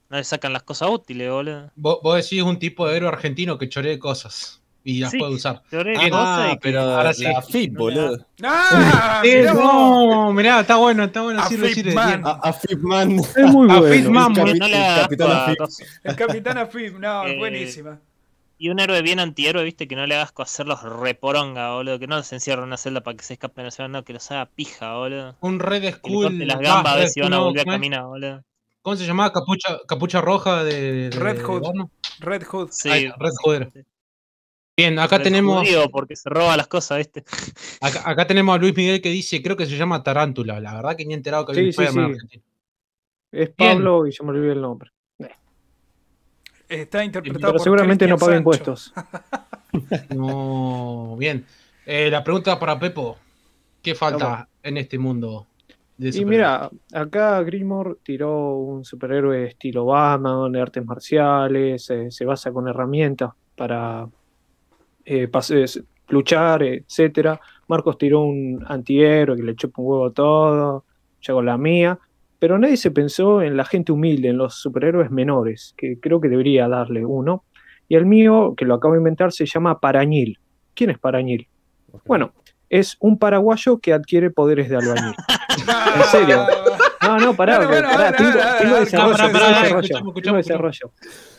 no les sacan las cosas útiles, boludo. Vos, vos decís un tipo de héroe argentino que choree cosas y las Sí. puede usar. Bien, cosas Ah, y que- pero ahora sí. la No le boludo. ¡Ah! Mirá no, mirá, está bueno, está bueno, A sirve, Fit sirve. Man. A, a FIPman. Es muy A bueno. Fitman, El capi- no el capitán a cosas. El Capitán Afib, no, es Eh, buenísima. Y un héroe bien antihéroe, viste, que no le hagas hacerlos reporonga, boludo. Que no los encierre en una celda para que se escapen de la ciudad, no, que los haga pija, boludo. Un Red Que Skull. corte las ah, gambas a ver si van a volver a caminar, boludo. ¿Cómo se llamaba? Capucha, capucha roja de, de- Red Hood. de? Red Hood. Sí. Red Hood. Bien, acá Red tenemos, porque se roba las cosas, viste. acá, acá tenemos a Luis Miguel que dice, creo que se llama Tarántula. La verdad que ni he enterado que había Sí, un sí, sí. Es Bien. Pablo y yo me olvidé el nombre. Está interpretado Pero por seguramente no paga impuestos. No, bien. Eh, la pregunta para Pepo. ¿Qué falta en este mundo? de Y mira, acá Grimor tiró un superhéroe estilo Batman, de artes marciales, eh, se basa con herramientas para eh, luchar, etcétera. Marcos tiró un antihéroe que le chupa un huevo todo, yo hago la mía. Pero nadie se pensó en la gente humilde, en los superhéroes menores, que creo que debería darle uno. Y el mío, que lo acabo de inventar, se llama Parañil. ¿Quién es Parañil? Bueno, es un paraguayo que adquiere poderes de albañil. ¿En serio? No, no, pará, Bueno, que- bueno, pará, tengo, tengo desarrollo, pará, tengo pará, desarrollo, escuchamos, tengo escuchamos, desarrollo.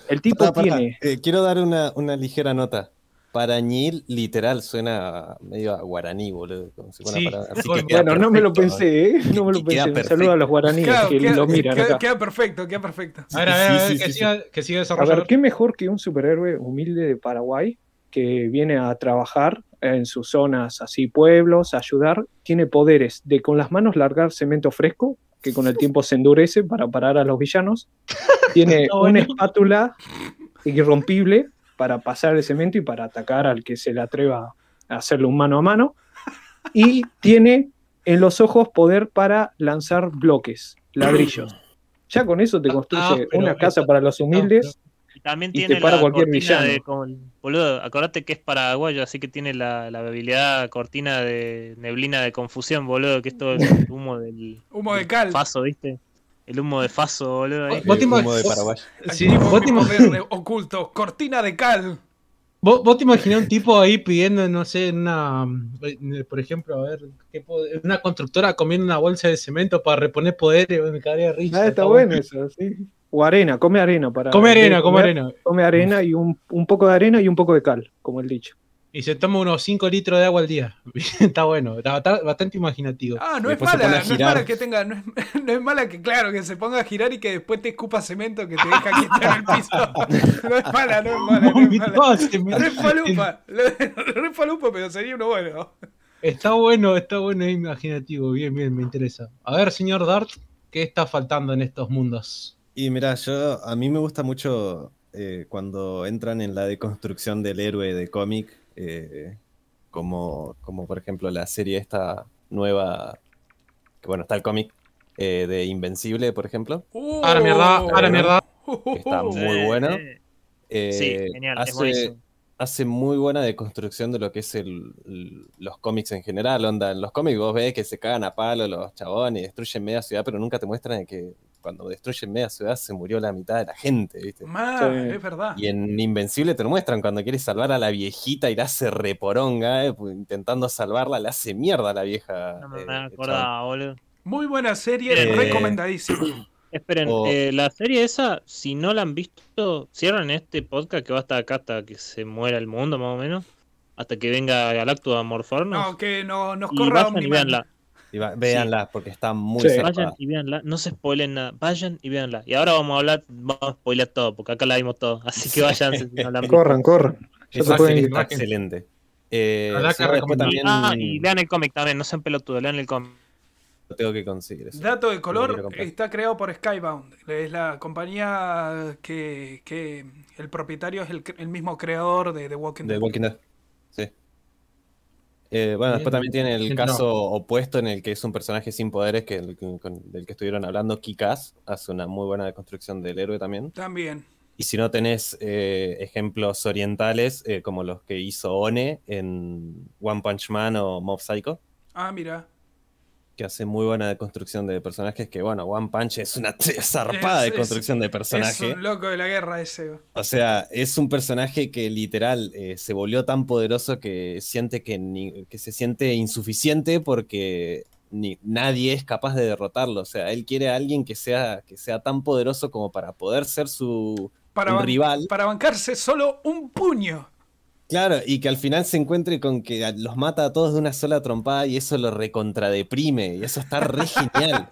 El tipo Pará, pará. tiene, Eh, quiero dar una, una ligera nota. Parañil, literal, suena medio a guaraní, boludo. como si fuera Sí, para- así bueno, que queda bueno, no me lo pensé, ¿eh? no me lo pensé. Un saludo a los guaraníes Queda, que queda- lo miran queda- acá. queda perfecto, queda perfecto. A ver, a ver, a ver, Sí, que, sí, siga, que siga A desarrollando. ver, ¿qué mejor que un superhéroe humilde de Paraguay que viene a trabajar en sus zonas así, pueblos, a ayudar? Tiene poderes de con las manos largar cemento fresco, que con el tiempo se endurece para parar a los villanos. Tiene una espátula irrompible para pasar el cemento y para atacar al que se le atreva a hacerle un mano a mano. Y tiene en los ojos poder para lanzar bloques, ladrillos. Ya con eso te Ah, construye pero una casa está- para los humildes. Y también Y te tiene para la cualquier villano. de. Con, boludo, acordate que es paraguayo, así que tiene la, la habilidad cortina de neblina de confusión, boludo, que es todo el humo del. Humo de cal. Faso, ¿viste? El humo de Faso, boludo. ahí. Vos te El humo de Paraguay. Sí, vos, oculto. Cortina de cal. vos- vos te imaginás un tipo ahí pidiendo, no sé, una, por ejemplo, a ver, ¿qué pod- una constructora comiendo una bolsa de cemento para reponer poderes, me cagaría de risa. Ah, está bueno eso, sí. O arena, come arena para. Come arena, come arena. Come arena y un, un poco de arena y un poco de cal, como el dicho. Y se toma unos 5 litros de agua al día. está bueno, está, está bastante imaginativo. Ah, no es Después mala, no es mala que tenga, no es, no es mala que claro, que se ponga a girar y que después te escupa cemento que te deja quieto en el piso. No es mala, no es mala, no es mala. se me- Re falupa, re falupa, pero sería uno bueno. Está bueno, está bueno, es imaginativo. Bien, bien, me interesa. A ver, señor Dart, ¿qué está faltando en estos mundos? Y mira, yo a mí me gusta mucho eh, cuando entran en la deconstrucción del héroe de cómic, eh, como, como por ejemplo la serie esta nueva, que bueno, está el cómic eh, de Invencible, por ejemplo, Ahora mierda, ahora mierda. está muy bueno. sí. Eh, Sí, genial, es hace, buenísimo. Hace muy buena deconstrucción de lo que es el, el- los cómics en general. Onda, en los cómics vos ves que se cagan a palo los chabones y destruyen media ciudad, pero nunca te muestran que cuando destruyen media ciudad se murió la mitad de la gente, ¿viste? Más, Sí. es verdad. Y en Invencible te lo muestran cuando quiere salvar a la viejita y la hace reporonga, eh, pues, intentando salvarla, le hace mierda a la vieja. No me eh, acordaba, boludo. Muy buena serie, Eh, recomendadísima. Esperen, O- eh, la serie esa, si no la han visto, cierran este podcast que va a estar acá hasta que se muera el mundo, más o menos. Hasta que venga Galactus a morfarnos. No, que no, nos y corra vayan y veanla. Y va- véanla, porque está muy Sí. Vayan y véanla, no se spoilen nada, vayan y véanla. Y ahora vamos a hablar, vamos a spoilear todo, porque acá la vimos todo. Así que vayan si no. Corran, corran. Ya se pueden ir. está excelente. Eh, si. Y- también Ah, y lean el cómic también, no sean pelotudos, lean el cómic. Lo tengo que conseguir. eso. Dato de Lo color, está creado por Skybound. Es la compañía que, que el propietario es el, el mismo creador de The Walking De Dead. Walking Dead. Sí. Eh, bueno, después también tiene el caso no. opuesto en el que es un personaje sin poderes que el- con- del que estuvieron hablando, Kikas hace una muy buena construcción del héroe también. También. Y si no tenés eh, ejemplos orientales eh, como los que hizo One en One Punch Man o Mob Psycho, Ah, mira. Que hace muy buena construcción de personajes, que bueno, One Punch es una zarpada de Es- es- construcción de Es personaje. un loco de la guerra ese. O sea, es un personaje que literal eh, se volvió tan poderoso que siente que, ni- que se siente insuficiente porque ni, nadie es capaz de derrotarlo. O sea, él quiere a alguien que sea, que sea tan poderoso como para poder ser su Para, rival. para bancarse solo un puño. Claro, y que al final se encuentre con que los mata a todos de una sola trompada y eso lo recontradeprime. Y eso está re genial.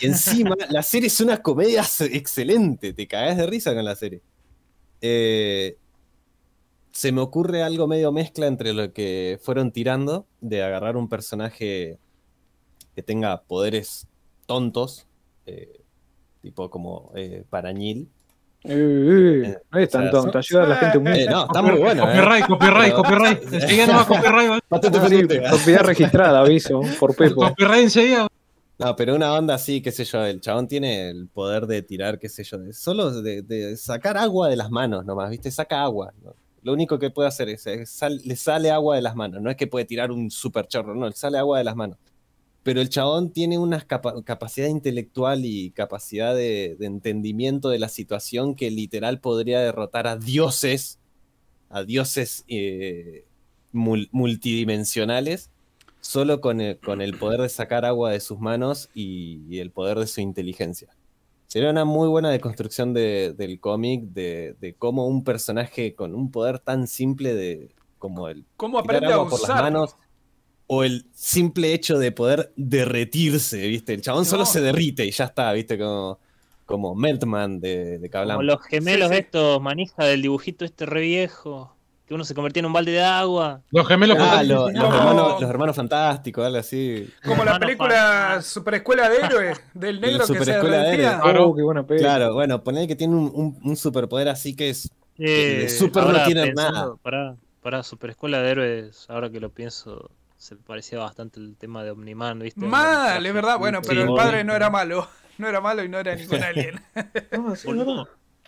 Y encima, la serie es una comedia excelente. Te cagás de risa con la serie. Eh, se me ocurre algo medio mezcla entre lo que fueron tirando de agarrar un personaje que tenga poderes tontos, eh, tipo como eh, Parañil. Eh, eh, no es tan O sea, tonto, ayuda a la gente Eh, humilde. no, está muy bueno. ¿eh? Copyright, copyright, copyright. Enseguida no va copyright. Propiedad registrada, aviso, por Pepo. Copyright enseguida. No, pero una onda así, qué sé yo, el chabón tiene el poder de tirar, qué sé yo, de, solo de, de sacar agua de las manos nomás, ¿viste? Saca agua. ¿no? Lo único que puede hacer es, es sal- le sale agua de las manos, no es que puede tirar un super chorro, no, le sale agua de las manos. Pero el chabón tiene una capa- capacidad intelectual y capacidad de, de entendimiento de la situación que literal podría derrotar a dioses, a dioses eh, mul- multidimensionales, solo con el, con el poder de sacar agua de sus manos y, y el poder de su inteligencia. Sería una muy buena deconstrucción de- del cómic, de, de cómo un personaje con un poder tan simple de, como el ¿Cómo aprende a agua por las usar? manos o el simple hecho de poder derretirse, ¿viste? El chabón solo se derrite y ya está, ¿viste? Como, como Meltman de, de que Como hablamos. los gemelos Sí, sí. estos, manija del dibujito este re viejo, que uno se convertía en un balde de agua. Los gemelos Ah, fantásticos. lo- los, No. hermanos, los hermanos fantásticos, algo así. Como la película. Superescuela de Héroes del negro que se Superescuela de. Héroes. Oh, qué buena peli. Claro, bueno, poner que tiene un, un- un superpoder así que es. Eh, de Super no pensando, nada. Para, para Super Escuela de Héroes, ahora que lo pienso, se parecía bastante el tema de Omniman, ¿viste? Mal, es verdad. Bueno, pero Sí, el padre no era malo. No era malo y no era ningún alien. Ah, sí.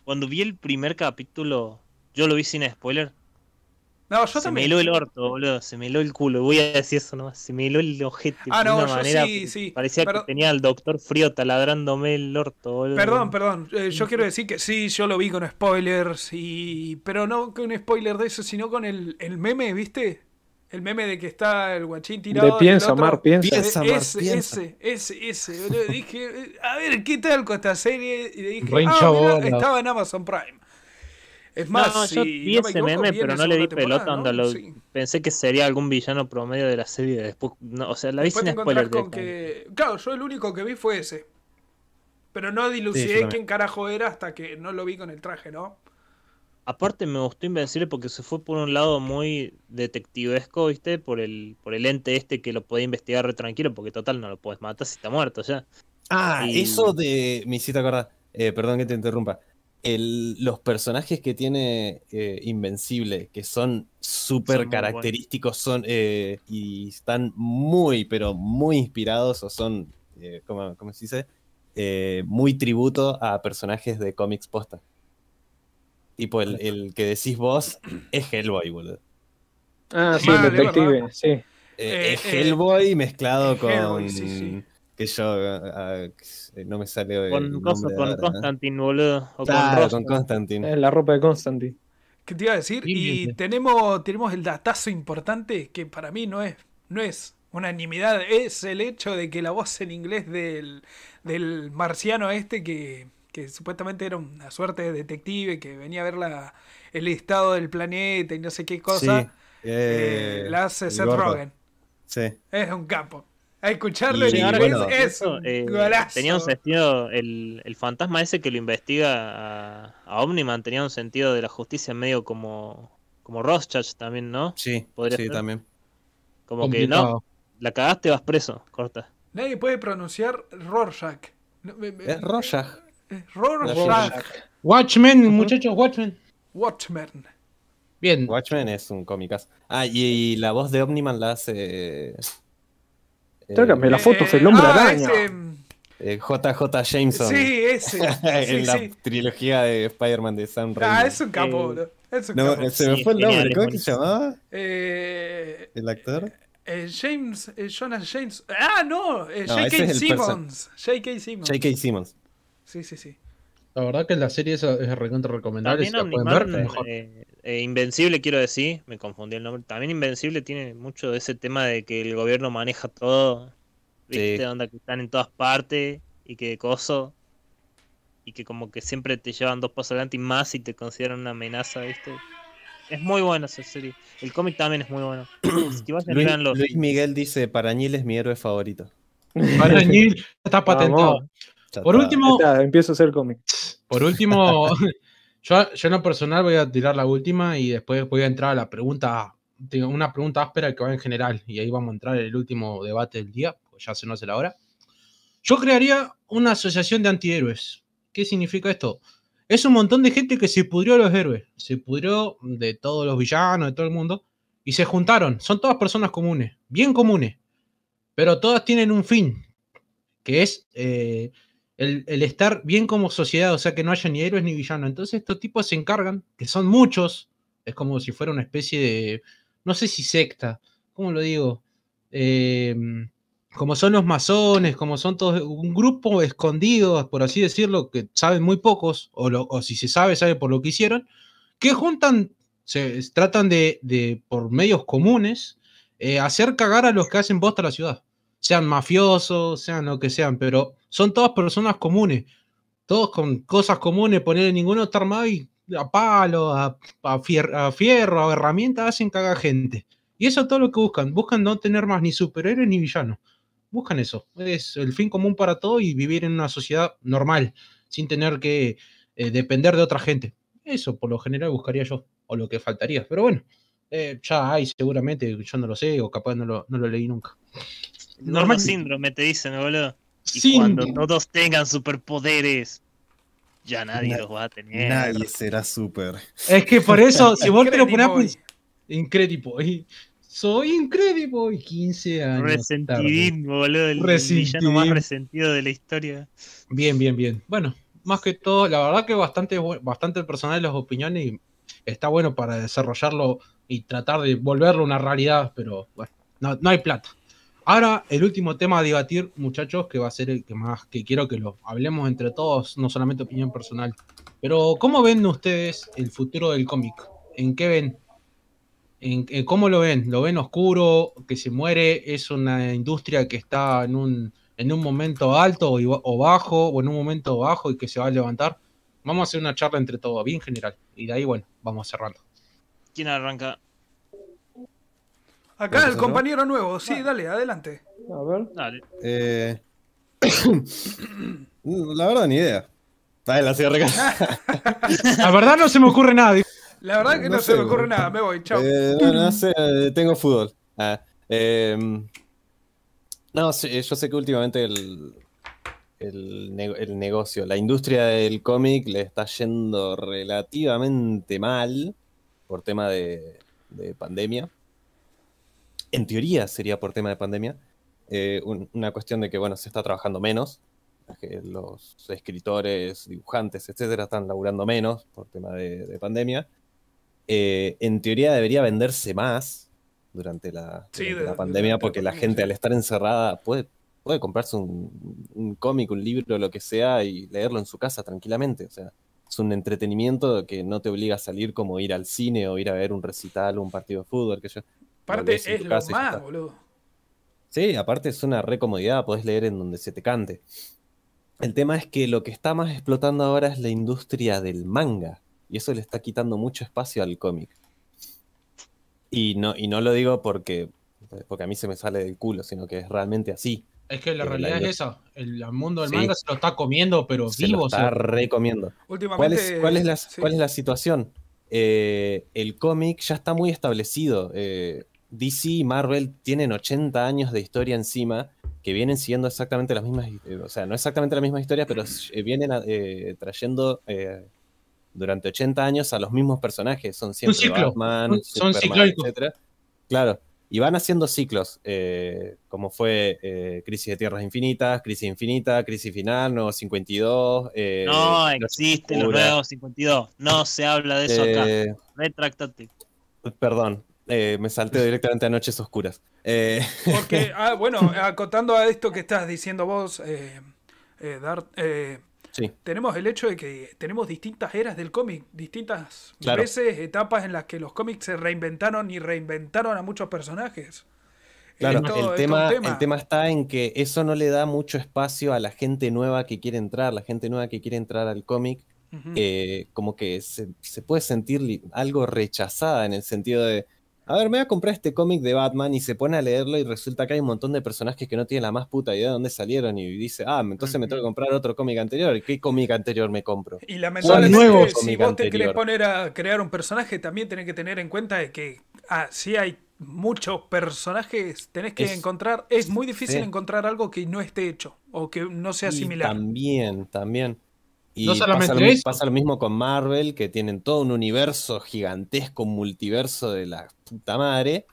Cuando vi el primer capítulo, yo lo vi sin spoiler. No, yo se me también. heló el orto, boludo. Se me heló el culo. Voy a decir eso nomás. Se me heló el ojete. Ah, de no, una yo manera. sí, sí. Parecía que tenía al doctor frío taladrándome el orto, boludo. Perdón, perdón. eh, yo quiero decir que sí, yo lo vi con spoilers. y Pero no con spoiler de eso, sino con el, el meme, ¿viste? El meme de que está el guachín tirado. De piensa, Mar, piensa. Piensa, Mar, ese, piensa. ese, ese, ese, boludo. Dije, eh, a ver, ¿qué tal con esta serie? Y le dije, ah, mirá, estaba en Amazon Prime. Es más, no, yo si vi no me ese equivoco, meme, pero no le di pelota. ¿no? onda, lo- Sí. Pensé que sería algún villano promedio de la serie. Después, no, o sea, la vi Después sin spoiler. con que. Claro, yo el único que vi fue ese. Pero no dilucidé quién carajo era hasta que no lo vi con el traje, ¿no? Aparte me gustó Invencible porque se fue por un lado muy detectivesco, ¿viste? Por el, por el ente este que lo podía investigar re tranquilo, porque total no lo puedes matar si está muerto ya. Ah, Y- eso de. Me hiciste acordar. Eh, perdón que te interrumpa. El- los personajes que tiene eh, Invencible, que son súper característicos, son eh, y están muy, pero muy inspirados, o son, eh, ¿cómo, cómo se dice? Eh, muy tributo a personajes de cómics posta. Tipo, el, el que decís vos es Hellboy, boludo. Ah, sí, el es detective, verdad. sí. Eh, Eh, es eh, Hellboy mezclado con. Hellboy, sí, sí. Que yo. ah, no me sale el Con, coso- con ahora. Constantine, boludo. O Claro, con con Constantine. Es la ropa de Constantine. ¿Qué te iba a decir? Y tenemos, tenemos el datazo importante que para mí no es, no es unanimidad, es el hecho de que la voz en inglés del, del marciano este que, que supuestamente era una suerte de detective que venía a ver la, el estado del planeta y no sé qué cosa, Sí, eh, eh, la hace el Seth gordo. Rogen. Sí. Es un capo. A escucharlo Y en ahora inglés bueno, es Eso, un eh, tenía un sentido, el, el fantasma ese que lo investiga a, a Omniman tenía un sentido de la justicia medio como, como Rorschach también, ¿no? Sí, Podría sí, ser. también. Como que no, la cagaste, vas preso, corta. Nadie puede pronunciar Rorschach. No, me- me- Es Rorschach. Rorschach. Watchmen, muchachos, Watchmen. Watchmen. Bien. Watchmen es un cómicas. Ah, y, y la voz de Omniman la hace. eh, Tráigame la Eh, foto del hombre ah, araña. ese, mm, eh, JJ Jameson. sí, ese. en Sí, la sí. trilogía de Spider-Man de Sam Raimi. Ah, es un capo, Eh. Es un No, capo. se me Sí, fue el nombre. ¿Cómo se llamaba? Eh, ¿El actor? eh, James, eh, Jonas James. Ah, no, eh, No, J.K. el Simmons. J.K. Simmons. J.K. Simmons. Sí, sí, sí. La verdad que la serie es, es recontra recomendable. También Si ver, mejor. eh, eh, Invencible quiero decir, me confundí el nombre. También Invencible tiene mucho de ese tema de que el gobierno maneja todo, viste, Sí. onda que están en todas partes y que coso y que como que siempre te llevan dos pasos adelante y más si te consideran una amenaza, viste. Es muy buena esa serie. El cómic también es muy bueno. Si vayan y Luis. Luis Miguel dice: Parañil es mi héroe favorito. Arañil está patentado. Ya Por está. último, Está, empiezo a hacer cómic. Por último, yo, yo en lo personal voy a tirar la última y después voy a entrar a la pregunta, tengo una pregunta áspera que va en general y ahí vamos a entrar en el último debate del día, pues ya se nos hace la hora. Yo crearía una asociación de antihéroes. ¿Qué significa esto? Es un montón de gente que se pudrió a los héroes, se pudrió de todos los villanos, de todo el mundo, y se juntaron. Son todas personas comunes, bien comunes, pero todas tienen un fin, que es eh, el, estar bien como sociedad, o sea, que no haya ni héroes ni villanos. Entonces estos tipos se encargan, que son muchos, es como si fuera una especie de, no sé si secta, ¿cómo lo digo? Eh, como son los masones, como son todos un grupo escondido, por así decirlo, que saben muy pocos, o, si se sabe, sabe por lo que hicieron, que juntan, se tratan de, de, por medios comunes, eh, hacer cagar a los que hacen bosta a la ciudad sean mafiosos, sean lo que sean, pero son todas personas comunes, todos con cosas comunes, ponerle ninguno está armado y a palo, a, a fier- a fierro, a herramientas, hacen cagar gente. Y eso es todo lo que buscan, buscan no tener más ni superhéroes ni villanos, buscan eso, es el fin común para todos y vivir en una sociedad normal, sin tener que eh, depender de otra gente. Eso por lo general buscaría yo, o lo que faltaría, pero bueno. eh, ya hay seguramente, yo no lo sé, o capaz no lo leí nunca. Normal síndrome te dicen, boludo. Y cuando todos tengan superpoderes, ya nadie Na- los va a tener. Nadie será súper. Es que por eso, si vos te lo ponés, Incrediboy. Incrediboy. Soy Incrediboy, 15 años. Resentidín, boludo. El villano más resentido de la historia. Bien, bien, bien. Bueno, más que todo, la verdad que bastante, bastante personal las opiniones y está bueno para desarrollarlo y tratar de volverlo una realidad, pero bueno, no, no hay plata. Ahora, el último tema a debatir, muchachos, que va a ser el que más que quiero que lo hablemos entre todos, no solamente opinión personal. Pero, ¿cómo ven ustedes el futuro del cómic? ¿En qué ven? ¿En, en cómo lo ven? ¿Lo ven oscuro? ¿Que se muere? ¿Es una industria que está en un, en un momento alto o, o bajo? ¿O en un momento bajo y que se va a levantar? Vamos a hacer una charla entre todos, bien general. Y de ahí, bueno, vamos cerrando. ¿Quién arranca? Acá el ¿Empezó, no? compañero nuevo. Sí, dale, adelante. A ver. Dale. Eh... La verdad, ni idea. Dale, la cierre La verdad no se me ocurre nada. La verdad que no, No se me ocurre nada. Me voy, chao. Eh, no, no sé, eh, tengo fútbol. Ah, em, no, sí, yo sé que últimamente el, el, ne- el negocio, la industria del cómic le está yendo relativamente mal por tema de, de pandemia. En teoría sería por tema de pandemia. Eh, un- una cuestión de que, bueno, se está trabajando menos. que los escritores, dibujantes, etcétera, están laburando menos por tema de- de pandemia eh, en teoría debería venderse más durante la, Sí, durante de- la pandemia, porque la gente al estar encerrada puede, puede comprarse un, un cómic, un libro, lo que sea, y leerlo en su casa tranquilamente. O sea, es un entretenimiento que no te obliga a salir como ir al cine o ir a ver un recital o un partido de fútbol, que yo. Aparte, es lo más, boludo. Sí, aparte es una recomodidad, podés leer en donde se te cante. El tema es que lo que está más explotando ahora es la industria del manga, y eso le está quitando mucho espacio al cómic. Y no, y no lo digo porque porque a mí se me sale del culo, sino que es realmente así. Es que la realidad la- es esa. El, el mundo del Sí. manga se lo está comiendo, pero Se vivo. lo o sea, está recomiendo. ¿Cuál Últimamente. es, cuál es la, sí. cuál es la situación? Eh, el cómic ya está muy establecido. Eh, DC y Marvel tienen 80 años de historia encima que vienen siguiendo exactamente las mismas, eh, o sea, no exactamente la misma historia, pero eh, vienen eh, trayendo eh, durante 80 años a los mismos personajes. Son siempre ciclo. Batman, son Superman, etcétera. Claro. Y van haciendo ciclos, eh, como fue eh, Crisis de Tierras Infinitas, Crisis Infinita, Crisis Final, Nuevo 52. eh, No existe los nuevos 52. No se habla de eso acá. Retráctate. Perdón, eh, me salté directamente a Noches Oscuras. Eh, Porque, ah, bueno, acotando a esto que estás diciendo vos, eh, eh, Dart, eh, sí, tenemos el hecho de que tenemos distintas eras del cómic, distintas Claro. veces, etapas en las que los cómics se reinventaron y reinventaron a muchos personajes. claro. El, tema, el tema está en que eso no le da mucho espacio a la gente nueva que quiere entrar, la gente nueva que quiere entrar al cómic, eh, como que se, se puede sentir algo rechazada en el sentido de, a ver, me voy a comprar este cómic de Batman y se pone a leerlo y resulta que hay un montón de personajes que no tienen la más puta idea de dónde salieron y dice, ah, entonces me tengo que comprar otro cómic anterior. ¿Qué cómic anterior me compro? Y lamentablemente, nuevo si cómic vos te querés poner a crear un personaje, también tenés que tener en cuenta que ah, si hay muchos personajes, tenés que Es- encontrar, es muy difícil sí. encontrar algo que no esté hecho o que no sea Y similar. También, también. Y No solamente pasa, lo, eso. pasa lo mismo con Marvel, que tienen todo un universo gigantesco, multiverso de la puta madre.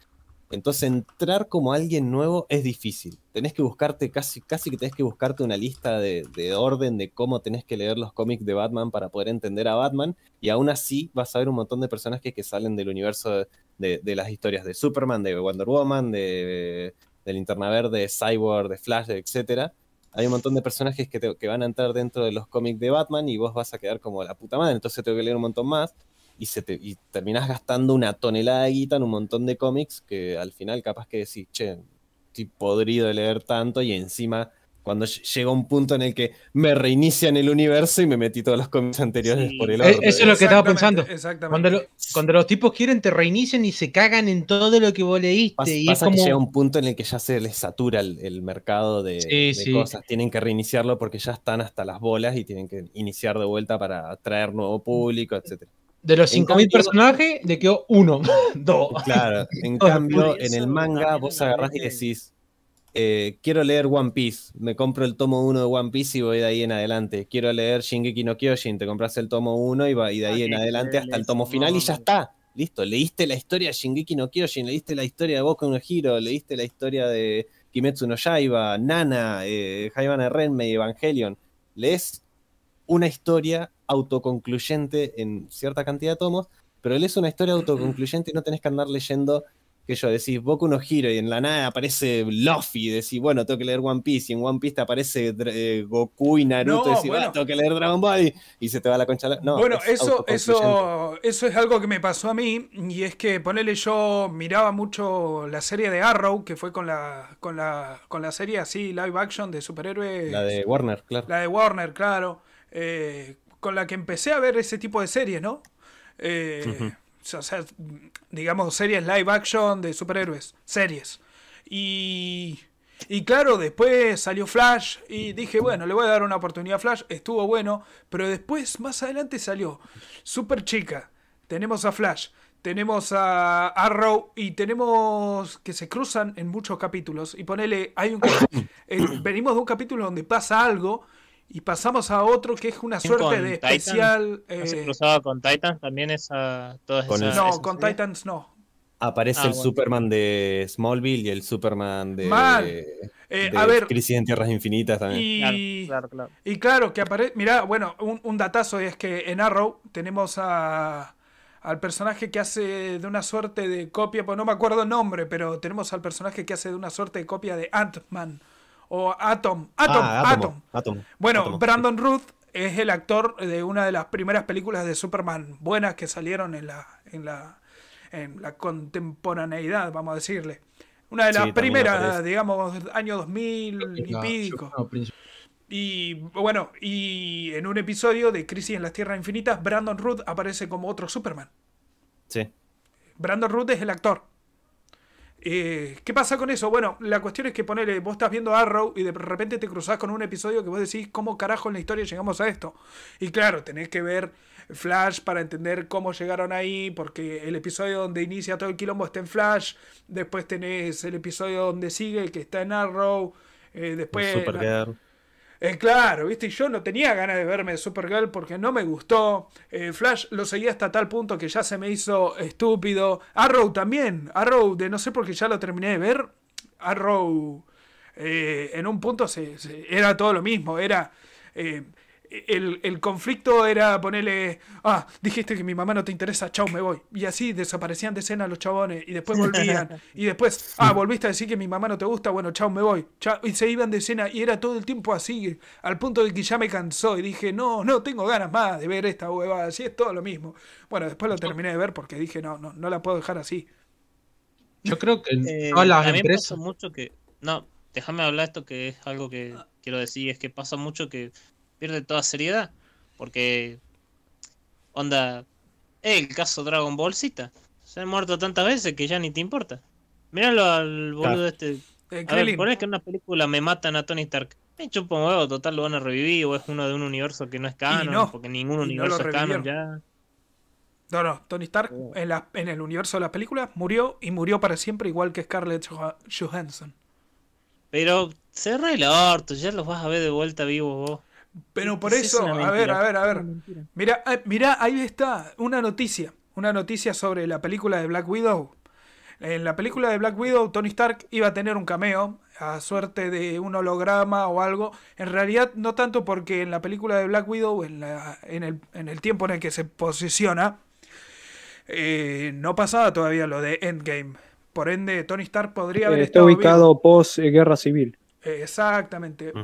Entonces entrar como alguien nuevo es difícil. Tenés que buscarte, casi, casi que tenés que buscarte una lista de, de orden de cómo tenés que leer los cómics de Batman para poder entender a Batman. Y aún así vas a ver un montón de personajes que salen del universo de, de- de las historias de Superman, de Wonder Woman, de, Linterna Verde, de Cyborg, de Flash, etcétera hay un montón de personajes que, te- que van a entrar dentro de los cómics de Batman y vos vas a quedar como la puta madre, entonces tengo que leer un montón más y, se te, y terminás gastando una tonelada de guita en un montón de cómics que al final capaz que decís, che, estoy podrido de leer tanto y encima cuando ll- llega un punto en el que me reinician el universo y me metí todos los cómics anteriores Sí. por el Eh, orto. eso es lo que estaba pensando. Exactamente. Cuando, lo- cuando los tipos quieren, te reinician y se cagan en todo lo que vos leíste. Pas- y pasa es como. que llega un punto en el que ya se les satura el, el mercado de, Sí, de sí. cosas. Tienen que reiniciarlo porque ya están hasta las bolas y tienen que iniciar de vuelta para atraer nuevo público, etc. De los En 5.000 cambio- personajes, le quedó uno, dos. Claro, en cambio, en el manga vos agarrás y decís, eh, quiero leer One Piece, me compro el tomo 1 de One Piece y voy de ahí en adelante. Quiero leer Shingeki no Kyojin, te compras el tomo 1 y, va, y de ahí Ah, en adelante hasta el tomo final y ya está. Listo, leíste la historia de Shingeki no Kyojin, leíste la historia de Boku no Hero, leíste la historia de Kimetsu no Yaiba, Nana, eh, Haibana Renmei, Evangelion. Lees una historia autoconcluyente en cierta cantidad de tomos, pero lees una historia autoconcluyente y no tenés que andar leyendo que yo decís Boku no Hero y en la nada aparece Luffy y decís, bueno, tengo que leer One Piece y en One Piece te aparece eh, Goku y Naruto No, y decís, bueno. "Ah, tengo que leer Dragon Ball y, y se te va la concha. la- No, bueno, es eso, eso, eso es algo que me pasó a mí. Y es que ponele, yo miraba mucho la serie de Arrow, que fue con la, con la, con la serie así, live action de superhéroes. La de Warner, claro. La de Warner, claro. eh, con la que empecé a ver ese tipo de series, ¿no? Eh. O sea, digamos, series live action de superhéroes. Series. Y. Y claro, después salió Flash y dije, bueno, le voy a dar una oportunidad a Flash. Estuvo bueno, pero después, más adelante salió Super Chica. Tenemos a Flash, tenemos a Arrow y tenemos que se cruzan en muchos capítulos. Y ponele, hay un. eh, venimos de un capítulo donde pasa algo y pasamos a otro que es una ¿También suerte de Titans? especial. ¿No se eh, cruzaba con Titans también esa, todas Con esas- el- no, esas con series? Titans no. Aparece Ah, el bueno. Superman de Smallville y el Superman de, Mal. de Eh, a ver, Crisis en Tierras Infinitas también. y, Claro, claro, claro. y claro, que aparece. Mirá, bueno, un, un datazo es que en Arrow tenemos a, al personaje que hace de una suerte de copia, pues no me acuerdo el nombre, pero tenemos al personaje que hace de una suerte de copia de Ant-Man o Atom. Atom, Ah, Atom. Átomo, Átomo, Bueno, Brandon Ruth es el actor de una de las primeras películas de Superman buenas que salieron en la, en la, en la contemporaneidad, vamos a decirle. Una de las primeras, digamos, año 2000 y pico. Y bueno, y en un episodio de Crisis en las Tierras Infinitas, Brandon Ruth aparece como otro Superman. Sí. Brandon Ruth es el actor. Eh, ¿Qué pasa con eso? Bueno, la cuestión es que ponele, vos estás viendo Arrow y de repente te cruzás con un episodio que vos decís, ¿cómo carajo en la historia llegamos a esto? Y claro, tenés que ver Flash para entender cómo llegaron ahí, porque el episodio donde inicia todo el quilombo está en Flash, después tenés el episodio donde sigue, que está en Arrow, eh, después... Supergirl. Eh, claro, viste, y yo no tenía ganas de verme Supergirl porque no me gustó. Eh, Flash lo seguía hasta tal punto que ya se me hizo estúpido. Arrow también. Arrow, de no sé por qué ya lo terminé de ver. Arrow, eh, en un punto se, era todo lo mismo. Era. El, el conflicto era ponerle. Ah, dijiste que mi mamá no te interesa, chau, me voy. Y así desaparecían de escena los chabones. Y después volvían. y después, ah, volviste a decir que mi mamá no te gusta, bueno, chau, me voy. Chau, y se iban de escena. Y era todo el tiempo así. Al punto de que ya me cansó. Y dije, no, no tengo ganas más de ver esta huevada. Así es todo lo mismo. Bueno, después lo terminé de ver porque dije, no, no, no la puedo dejar así. Yo creo que en Eh, todas las empresas. pasa mucho que. No, déjame hablar esto que es algo que quiero decir. Es que pasa mucho que pierde toda seriedad. Porque. Onda. El caso Dragon Ball Z. Se han muerto tantas veces que ya ni te importa. Míralo al boludo Claro. este. Eh, A ver, que en una película me matan a Tony Stark. Me chupa un huevo, total lo van a revivir. O es uno de un universo que no es canon. no, porque ningún no universo lo es canon ya. No, no, Tony Stark Oh. en, la, en el universo de las películas murió y murió para siempre, igual que Scarlett Joha- Johansson. Pero cerra el orto, ya los vas a ver de vuelta vivos vos. Pero por es eso, a ver, a ver, a ver. Mira, eh, mira, ahí está una noticia. Una noticia sobre la película de Black Widow. En la película de Black Widow, Tony Stark iba a tener un cameo, a suerte de un holograma o algo. En realidad, no tanto porque en la película de Black Widow, en, la, en, el, en el tiempo en el que se posiciona, eh, no pasaba todavía lo de Endgame. Por ende, Tony Stark podría haber Eh, está estado vivo. ubicado post eh, guerra civil. Eh, Exactamente.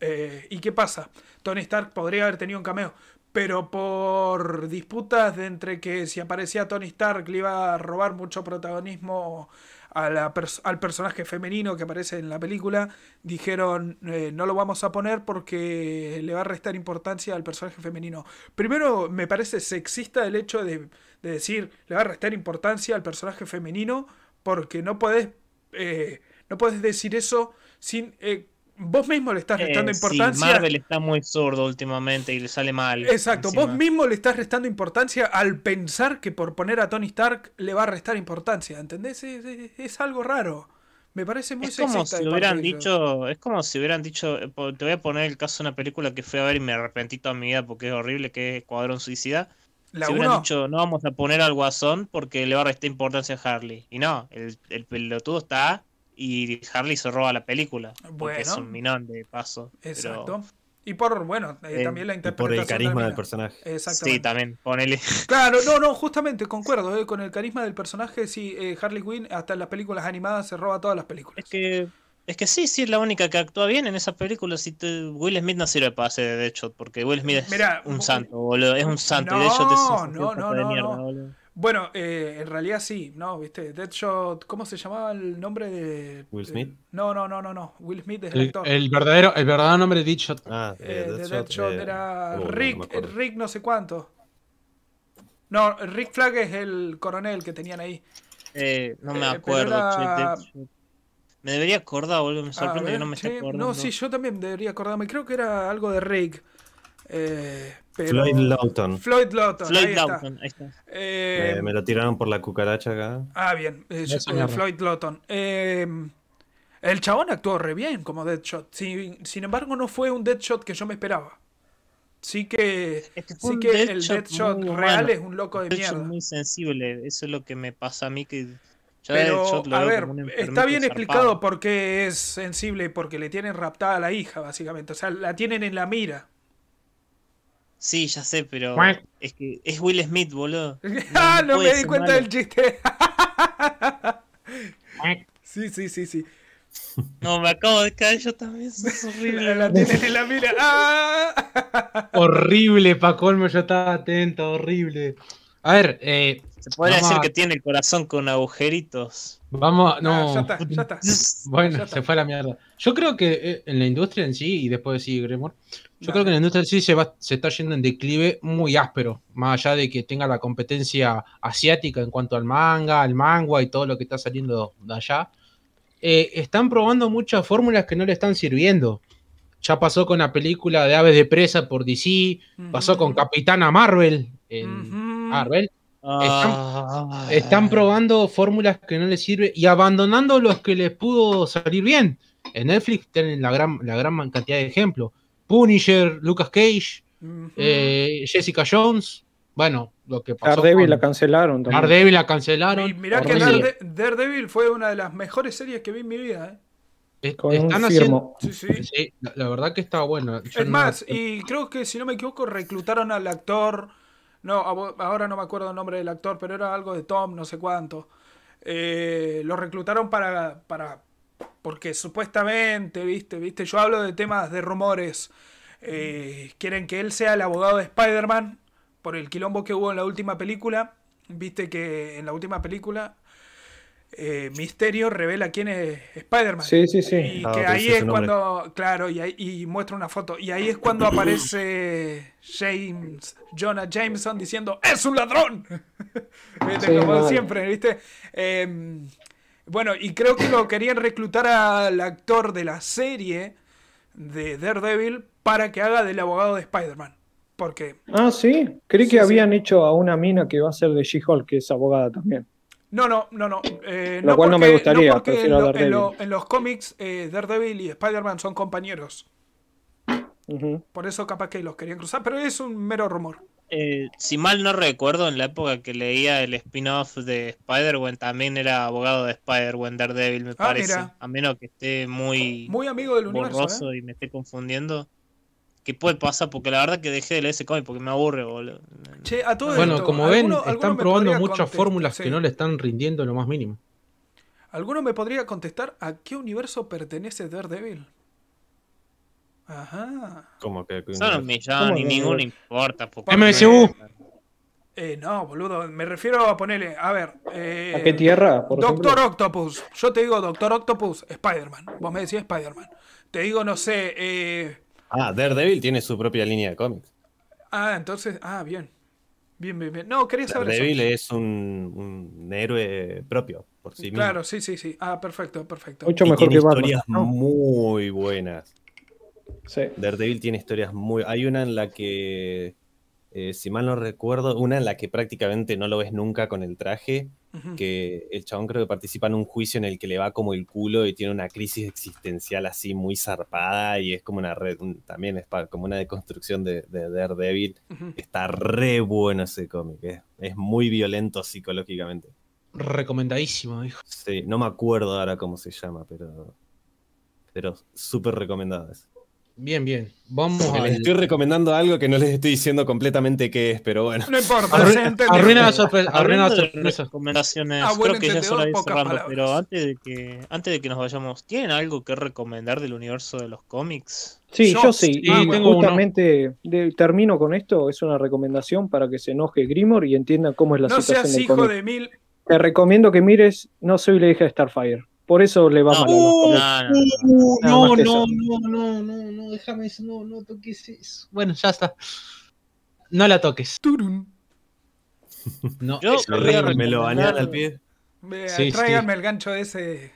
Eh, ¿Y qué pasa? Tony Stark podría haber tenido un cameo, pero por disputas de entre que si aparecía Tony Stark le iba a robar mucho protagonismo a la al personaje femenino que aparece en la película, dijeron eh, no lo vamos a poner porque le va a restar importancia al personaje femenino. Primero, me parece sexista el hecho de, de decir le va a restar importancia al personaje femenino porque no podés, eh, no podés decir eso sin... Vos mismo le estás restando Eh, sí, importancia. Marvel está muy sordo últimamente y le sale mal. Exacto, encima. vos mismo le estás restando importancia al pensar que por poner a Tony Stark le va a restar importancia, ¿entendés? Es, es- es algo raro. Me parece muy Es como si hubieran dicho, es como si hubieran dicho, eh, te voy a poner el caso de una película que fui a ver y me arrepentí toda mi vida porque es horrible, que es Cuadrón Suicida. La si hubieran dicho, no vamos a poner al Guasón porque le va a restar importancia a Harley. Y no, el, el pelotudo está y Harley se roba la película. Porque es Bueno. un minón de paso. pero- exacto. Y por, bueno, eh, Eh, también la Y interpretación por el de carisma del personaje. Exactamente. Sí, también, ponele. Claro, no, no, justamente, concuerdo, eh, con el carisma del personaje, sí, eh, Harley Quinn hasta en las películas animadas se roba todas las películas. Es que, es que sí, sí es la única que actúa bien en esa película. Si te- Will Smith no sirve para hacer de Deadshot, porque Will Smith es Mirá, un santo, boludo. Es un santo. y No, Deadshot es un no, no, de no, mierda, no. Bueno, eh, en realidad sí, ¿no? ¿Viste? Deadshot, ¿cómo se llamaba el nombre de... Will Smith. no, no, no, no, no. Will Smith es el El, actor. el verdadero, el verdadero nombre de Deadshot. Ah, Eh, eh, de Deadshot, Deadshot eh, era oh, no, no Rick, acuerdo. Rick no sé cuánto. No, Rick Flag es el coronel que tenían ahí. Eh, no me Eh, acuerdo. era- Deadshot. Me debería acordar, boludo. Me A sorprende que ver, no me esté acordando. No, sí, yo también debería acordarme. Creo que era algo de Rick. Eh, pero... Floyd Lawton. Floyd Lawton. Floyd ahí está. Lawton, ahí está. Eh, Eh, me lo tiraron por la cucaracha acá. Ah, bien. eh, eh. Floyd Lawton. Eh, el chabón actuó re bien como Deadshot. Sin, sin embargo, no fue un Deadshot que yo me esperaba. Sí que, Es sí que el Deadshot real humano. es un loco de Deadshot mierda. muy sensible. Eso es lo que me pasa a mí. que ya Pero, lo a ver, está bien zarpado. explicado por qué es sensible, porque le tienen raptada a la hija, básicamente. O sea, la tienen en la mira. Sí, ya sé, pero es que es Will Smith, boludo. ah, no, me di cuenta malo. del chiste. sí, sí, sí, sí. No, me acabo de caer yo también. Eso es horrible. La, tienen en la mira. ¡Ah! Horrible, pa' colmo, yo estaba atento, horrible. A ver, eh, Se podría Vamos decir a- que tiene el corazón con agujeritos. Vamos, Ah, no. ya está, ya está. Bueno, Ya está. se fue a la mierda. Yo creo que eh, en la industria en sí, y después sí, Gremor, yo creo que en la industria en sí se, va, se está yendo en declive muy áspero, más allá de que tenga la competencia asiática en cuanto al manga, al manga y todo lo que está saliendo de allá. Eh, están probando muchas fórmulas que no le están sirviendo. Ya pasó con la película de Aves de Presa por DC, pasó con. Capitana Marvel en Ujú. Marvel. Ah. Están probando fórmulas que no les sirven y abandonando los que les pudo salir bien. En Netflix tienen la gran, la gran cantidad de ejemplos. Punisher, Lucas Cage, eh, Jessica Jones. Bueno, lo que pasó Daredevil con la cancelaron también. Daredevil la cancelaron. Y mirá que. Darede- Daredevil fue una de las mejores series que vi en mi vida. ¿eh? Un están haciendo. Sí, sí. Sí, la, la verdad que está bueno. Yo Es no- más, y creo que si no me equivoco, reclutaron al actor. No, ahora no me acuerdo el nombre del actor, pero era algo de Tom, no sé cuánto. Eh, lo reclutaron para, para. Porque supuestamente, viste, viste, yo hablo de temas de rumores. Eh, quieren que él sea el abogado de Spider-Man por el quilombo que hubo en la última película. Viste que en la última película eh, Misterio revela quién es Spider-Man. Sí, sí, sí. Y Ah, que ahí es cuando, claro, y, ahí, y muestra una foto. Y ahí es cuando aparece James, Jonah Jameson diciendo, ¡Es un ladrón! ¿Viste? Sí, Como siempre, ¿viste? Eh, bueno, y creo que lo querían reclutar al actor de la serie de Daredevil para que haga del abogado de Spider-Man. Porque, Ah, sí. Creí Sí, que sí. habían hecho a una mina que va a ser de She-Hulk, que es abogada también. No, no, no, no. eh, Lo cual no me gustaría, porque en, lo- en lo- en los cómics, eh, Daredevil y Spider-Man son compañeros. Por eso capaz que los querían cruzar, pero es un mero rumor. Eh, si mal no recuerdo, en la época que leía el spin-off de Spider-Gwen, también era abogado de Spider-Gwen Daredevil, me Ah, parece. mira. A menos que esté muy, Muy amigo del universo, ¿eh? y me esté confundiendo. ¿Qué puede pasar? Porque la verdad que dejé de leer ese cómic porque me aburre, boludo. Che, a todo Bueno, esto, como ven, ¿alguno- alguno están probando muchas fórmulas Sí. que no le están rindiendo en lo más mínimo. ¿Alguno me podría contestar a qué universo pertenece Daredevil? Ajá. Como que. Son un millón ¿Cómo y que ninguno no? importa. MSU. Eh, no, boludo, me refiero a ponerle, a ver. eh, ¿A qué tierra? Por Doctor ejemplo? Octopus. Yo te digo Doctor Octopus, Spider-Man. Vos me decís Spider-Man. Te digo, no sé. eh, Ah, Daredevil tiene su propia línea de cómics. ah, entonces. Ah, bien. Bien, bien, bien. No, quería saber Daredevil eso. es un, un héroe propio por sí mismo. Claro, sí, sí, sí. Ah, perfecto, perfecto. Mucho Y mejor tiene que Batman. historias ¿no? muy buenas. Sí. Daredevil tiene historias muy. Hay una en la que, eh, si mal no recuerdo, una en la que prácticamente no lo ves nunca con el traje. Que el chabón creo que participa en un juicio en el que le va como el culo y tiene una crisis existencial así muy zarpada. Y es como una red, un- también es como una deconstrucción de, de Daredevil. Está re bueno ese cómic. Es, es muy violento psicológicamente. Recomendadísimo, dijo. Sí, no me acuerdo ahora cómo se llama, pero. Pero súper recomendado es. Bien, bien. Vamos al... les estoy recomendando algo que no les estoy diciendo completamente qué es, pero bueno. No importa, Arru- arruina la sorpresa. Arruina recomendaciones, Ah, creo que ya es hora de ir entendedor, pocas cerrando, palabras. pero antes de que antes de que nos vayamos, ¿tienen algo que recomendar del universo de los cómics? Sí, Yo- yo, sí. y tengo uno. justamente de- termino con esto. Es una recomendación para que se enoje Grimor y entienda cómo es la No situación seas del hijo cómic. de mil. Te recomiendo que mires No soy la hija de Starfire. Por eso le va No, mal a los Uh, cómics. No, no, no. No, no, eso. no, no, no, no, déjame eso, no, no toques eso. Bueno, ya está. No la toques. Turun. No, Yo es Me, lo recomendar- al pie. Ve, Sí, tráiganme el gancho ese,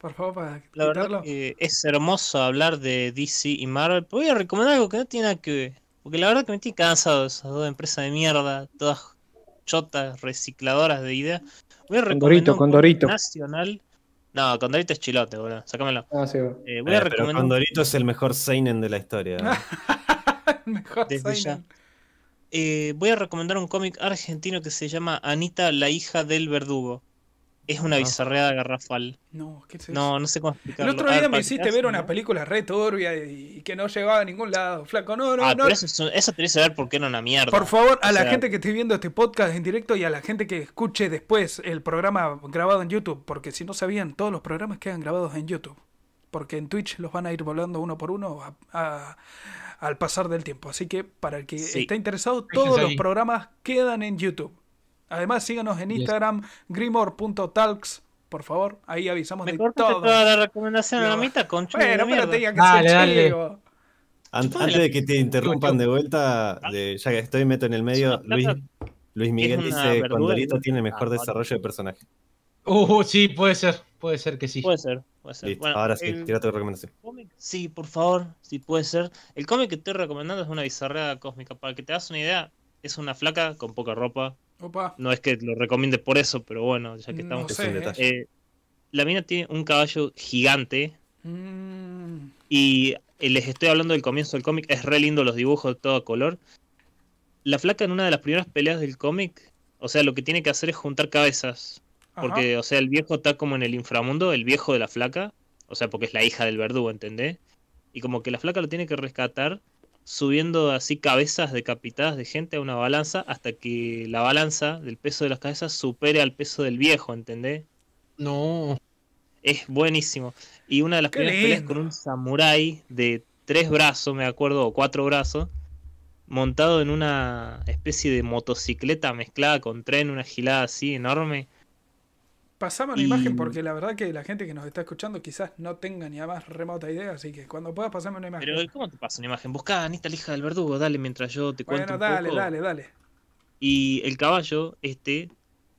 por favor, para La verdad que es hermoso hablar de DC y Marvel. pero Voy a recomendar algo que no tiene nada que ver. Porque la verdad que me estoy cansado de esas dos empresas de mierda, todas chotas, recicladoras de ideas. Voy a recomendar Condorito, un Condorito. nacional. No, Condorito es chilote, boludo. Sácamelo. Ah, sí, va. Eh, voy a Eh, pero recomendar un Condorito es el mejor Seinen de la historia. Mejor desde Seinen. ya. Eh, voy a recomendar un cómic argentino que se llama Anita, la hija del verdugo. Es una Ah. bizarreada garrafal. No, ¿qué es eso? No, no sé cómo El explicarlo. otro A día ver, me hiciste ver una ¿no? película re turbia y, y que no llegaba a ningún lado. Flaco, no, no, Ah, no. pero eso, eso tenés que saber por qué era una mierda. Por favor, a O la sea- gente que esté viendo este podcast en directo y a la gente que escuche después el programa grabado en YouTube, porque si no sabían, todos los programas quedan grabados en YouTube. Porque en Twitch los van a ir volando uno por uno a- a- al pasar del tiempo. Así que para el que Sí. esté interesado, todos los programas quedan en YouTube. Además, síganos en Yes. Instagram, grimor.talks, por favor. Ahí avisamos Me de todo. toda la recomendación a la mitad, conchudo Bueno, pero tenía que Dale, ser dale. Ant- antes de que te interrumpan de vuelta, de- ya que estoy meto en el medio, Luis, Miguel dice Condorito tiene mejor Ah, vale. desarrollo de personaje. Uh, sí, puede ser. Puede ser que sí. Puede ser, puede ser. Listo, Bueno, ahora sí, tira tu recomendación. cómic, sí, por favor, sí puede ser. El cómic que estoy recomendando es una bizarrada cósmica. Para que te das una idea, es una flaca con poca ropa. Opa. No es que lo recomiende por eso, pero bueno, ya que estamos. Sé. detalle. Eh, la mina tiene un caballo gigante Mm, y eh, les estoy hablando del comienzo del cómic. Es re lindo los dibujos de todo color. La flaca en una de las primeras peleas del cómic, o sea, lo que tiene que hacer es juntar cabezas. ajá. Porque, o sea, el viejo está como en el inframundo, el viejo de la flaca. O sea, porque es la hija del verdugo, ¿entendés? Y como que la flaca lo tiene que rescatar subiendo así cabezas decapitadas de gente a una balanza hasta que la balanza del peso de las cabezas supere al peso del viejo, ¿entendés? No. Es buenísimo. Y una de las Qué primeras peleas lindo. con un samurái de tres brazos, me acuerdo, o cuatro brazos, montado en una especie de motocicleta mezclada con tren, una gilada así enorme. Pasame una y- imagen porque la verdad que la gente que nos está escuchando quizás no tenga ni a más remota idea, así que cuando puedas pasarme una imagen. Pero, ¿cómo te pasa una imagen? Buscá a Anita, la hija del verdugo, dale mientras yo te cuento bueno, un dale, poco. dale, dale. Y el caballo, este,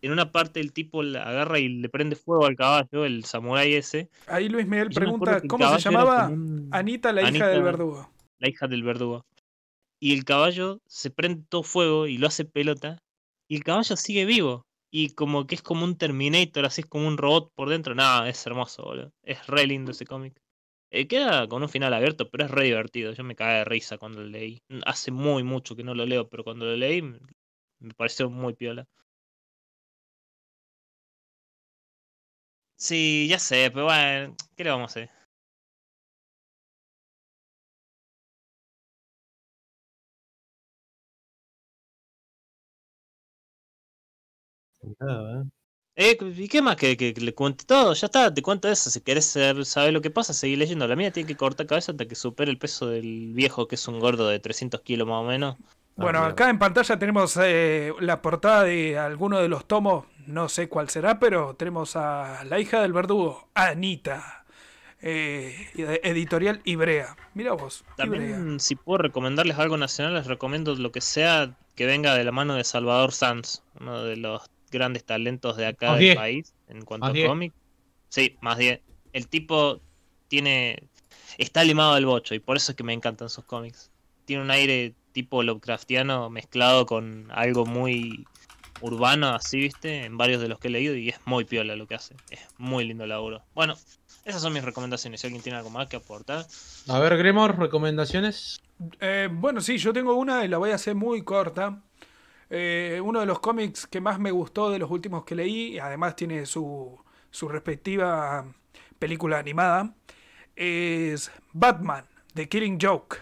en una parte el tipo la agarra y le prende fuego al caballo, el samurái ese. Ahí Luis Miguel me pregunta, ¿cómo se llamaba? un- Anita, la hija Anita. del verdugo. la hija del verdugo. Y el caballo se prende todo fuego y lo hace pelota. Y el caballo sigue vivo. Y como que es como un Terminator, así es como un robot por dentro. Nada, es hermoso, boludo. Es re lindo ese cómic. Eh, queda con un final abierto, pero es re divertido. Yo me cagué de risa cuando lo leí. Hace muy mucho que no lo leo, pero cuando lo leí me pareció muy piola. Sí, ya sé, pero bueno, ¿qué le vamos a hacer? Nada, ¿eh? Eh, ¿y qué más que, que- que le cuente todo? Ya está, te cuento eso. Si querés saber, saber lo que pasa, seguí leyendo. La mía tiene que cortar cabeza hasta que supere el peso del viejo, que es un gordo de 300 kilos más o menos. Bueno, Ah, acá en pantalla tenemos eh, la portada de alguno de los tomos, no sé cuál será, pero tenemos a la hija del verdugo, Anita, eh, editorial Ibrea. Mira vos, Ibrea. Si puedo recomendarles algo nacional, les recomiendo lo que sea que venga de la mano de Salvador Sanz, uno de los grandes talentos de acá Más del 10. país en cuanto Más a 10. cómic. Sí, más 10. El tipo tiene. Está limado del bocho y por eso es que me encantan sus cómics. Tiene un aire tipo Lovecraftiano mezclado con algo muy urbano, así, viste, en varios de los que he leído y es muy piola lo que hace. Es muy lindo laburo. Bueno, esas son mis recomendaciones. Si alguien tiene algo más que aportar. A ver, Gremor, recomendaciones. Eh, bueno, sí, yo tengo una y la voy a hacer muy corta. Eh, uno de los cómics que más me gustó de los últimos que leí, y además tiene su, su respectiva película animada, es Batman, The Killing Joke.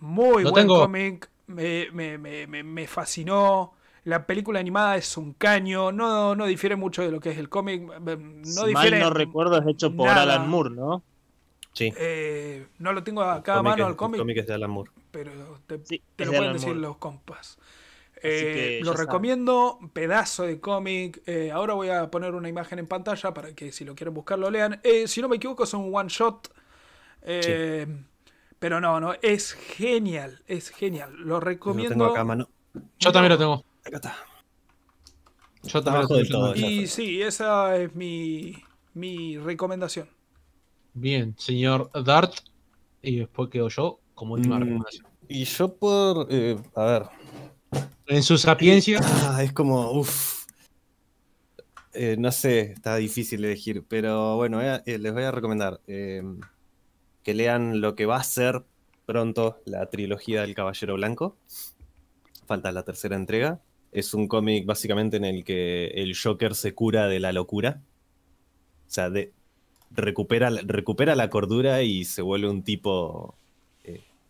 Muy Lo buen tengo. cómic, me, me- me- me- me fascinó. La película animada es un caño, no, no difiere mucho de lo que es el cómic. eh, No si difiere mal no recuerdo, es hecho por nada. Alan Moore, ¿no? Sí. eh, no lo tengo acá a Cómic mano al el cómic, cómic es de Alan Moore. pero te, Sí, te lo de pueden Alan decir Moore. los compas. Eh, que lo recomiendo, pedazo de cómic. eh, ahora voy a poner una imagen en pantalla para que si lo quieren buscar lo lean. Eh, si no me equivoco es un one shot. eh, Pero no, no, es genial, es genial. Lo Lo recomiendo. tengo acá a mano. Yo también lo tengo. Acá está. Yo también lo del tengo. todo. Y sí, esa es mi, mi recomendación. Bien, señor Dart. Y después quedo yo como última Mm. recomendación. Y yo por. eh, a ver. En su sapiencia. Ah, es como. Uff. no sé, está difícil elegir. Pero bueno, eh, eh, les voy a recomendar eh, que lean lo que va a ser pronto la trilogía del Caballero Blanco. Falta la tercera entrega. Es un cómic básicamente en el que el Joker se cura de la locura. O sea, recupera, recupera la cordura y se vuelve un tipo eh,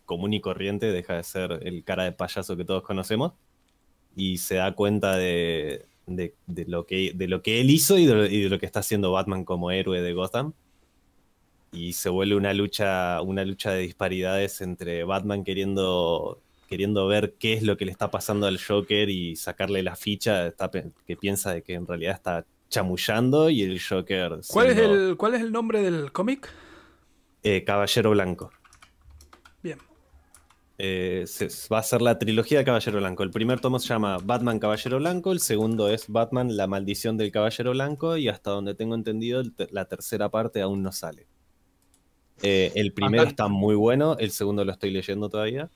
común y corriente, deja de ser el cara de payaso que todos conocemos y se da cuenta de, de- de lo, que, de lo que él hizo y de, lo- y de lo que está haciendo Batman como héroe de Gotham. Y se vuelve una lucha, una lucha de disparidades entre Batman queriendo queriendo ver qué es lo que le está pasando al Joker y sacarle la ficha, está que piensa de que en realidad está chamullando y el Joker ¿Cuál es, el, ¿Cuál es el nombre del cómic? eh, Caballero Blanco. Eh, se- va a ser la trilogía de Caballero Blanco. El primer tomo se llama Batman Caballero Blanco, el segundo es Batman La Maldición del Caballero Blanco y hasta donde tengo entendido la tercera parte aún no sale. Eh, el primero Acá- está muy bueno, el segundo lo estoy leyendo todavía. Acá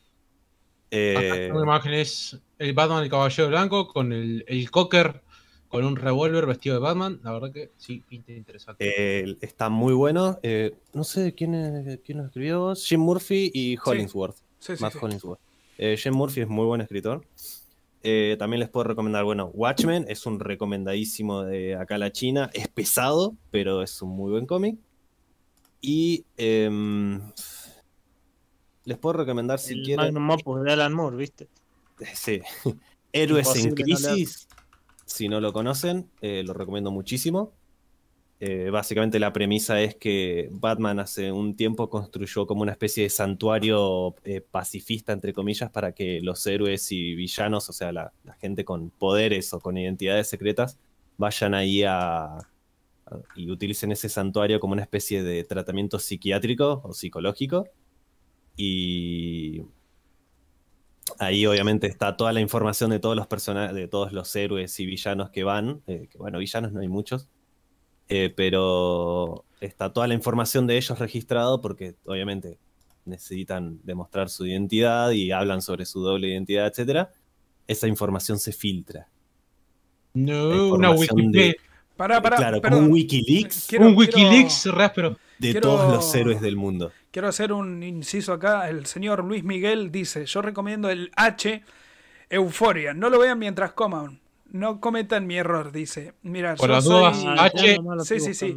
Eh, tengo imágenes el Batman el Caballero Blanco con el, el Cocker con un revólver vestido de Batman. La verdad que sí, pinta interesante. eh, está muy bueno. Eh, no sé quién, quién lo escribió, Jim Murphy y Hollingsworth. Sí, sí, Matt sí. Hollingsworth. Eh, Jim Murphy es muy buen escritor. Eh, también les puedo recomendar, bueno, Watchmen es un recomendadísimo de acá a la China. Es pesado, pero es un muy buen cómic. Y em, les puedo recomendar si el quieren. Magnum Opus de Alan Moore, ¿viste? Sí. Héroes en no. Crisis. si no lo conocen, eh, lo recomiendo muchísimo. Eh, básicamente la premisa es que Batman hace un tiempo construyó como una especie de santuario eh, pacifista, entre comillas, para que los héroes y villanos, o sea, la, gente con poderes o con identidades secretas, vayan ahí a, y utilicen ese santuario como una especie de tratamiento psiquiátrico o psicológico. Y ahí obviamente está toda la información de todos los personajes, de todos los héroes y villanos que van. eh, bueno, villanos no hay muchos. Eh, pero está toda la información de ellos registrado porque obviamente necesitan demostrar su identidad y hablan sobre su doble identidad, etcétera. Esa información se filtra. No, una información Wikipedia. Pará, pará, claro, perdón. como un Wikileaks Quiero- un quiero- Wikileaks áspero. de quiero- todos los héroes del mundo. Quiero hacer un inciso acá. El señor Luis Miguel dice: Yo recomiendo el H Euforia. No lo vean mientras coman. No cometan mi error, dice. Mira, Por yo las soy- dudas, Ah, H- Sí, sí, sí.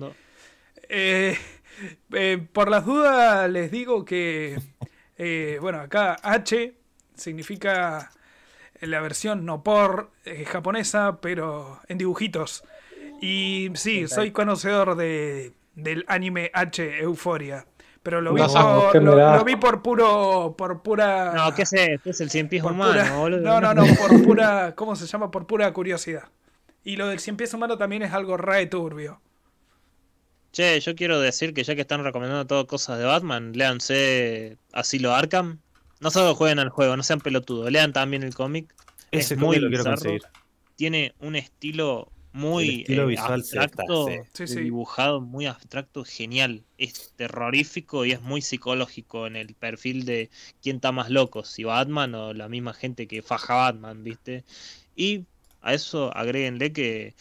Eh, eh, por las dudas les digo que, eh, bueno, acá H significa la versión no por eh, japonesa, pero en dibujitos. Y sí, soy conocedor de, del anime H Euforia. Pero lo vi, No, por, lo, vi por puro, por pura. No, ¿qué es esto? Es el cien pies humano, pura- boludo. no, no, no, por pura, ¿cómo se llama? Por pura curiosidad. Y lo del cien pies humano también es algo re turbio. Che, yo quiero decir que ya que están recomendando todo cosas de Batman, léanse Asilo Arkham. No solo jueguen al juego, no sean pelotudos, lean también el cómic. Ese es muy lo quiero conseguir. Tiene un estilo muy eh, visual abstracto, sí. Sí, de sí. dibujado muy abstracto, genial. Es terrorífico y es muy psicológico en el perfil de quién está más loco, si Batman o la misma gente que faja Batman, ¿viste? Y a eso agréguenle que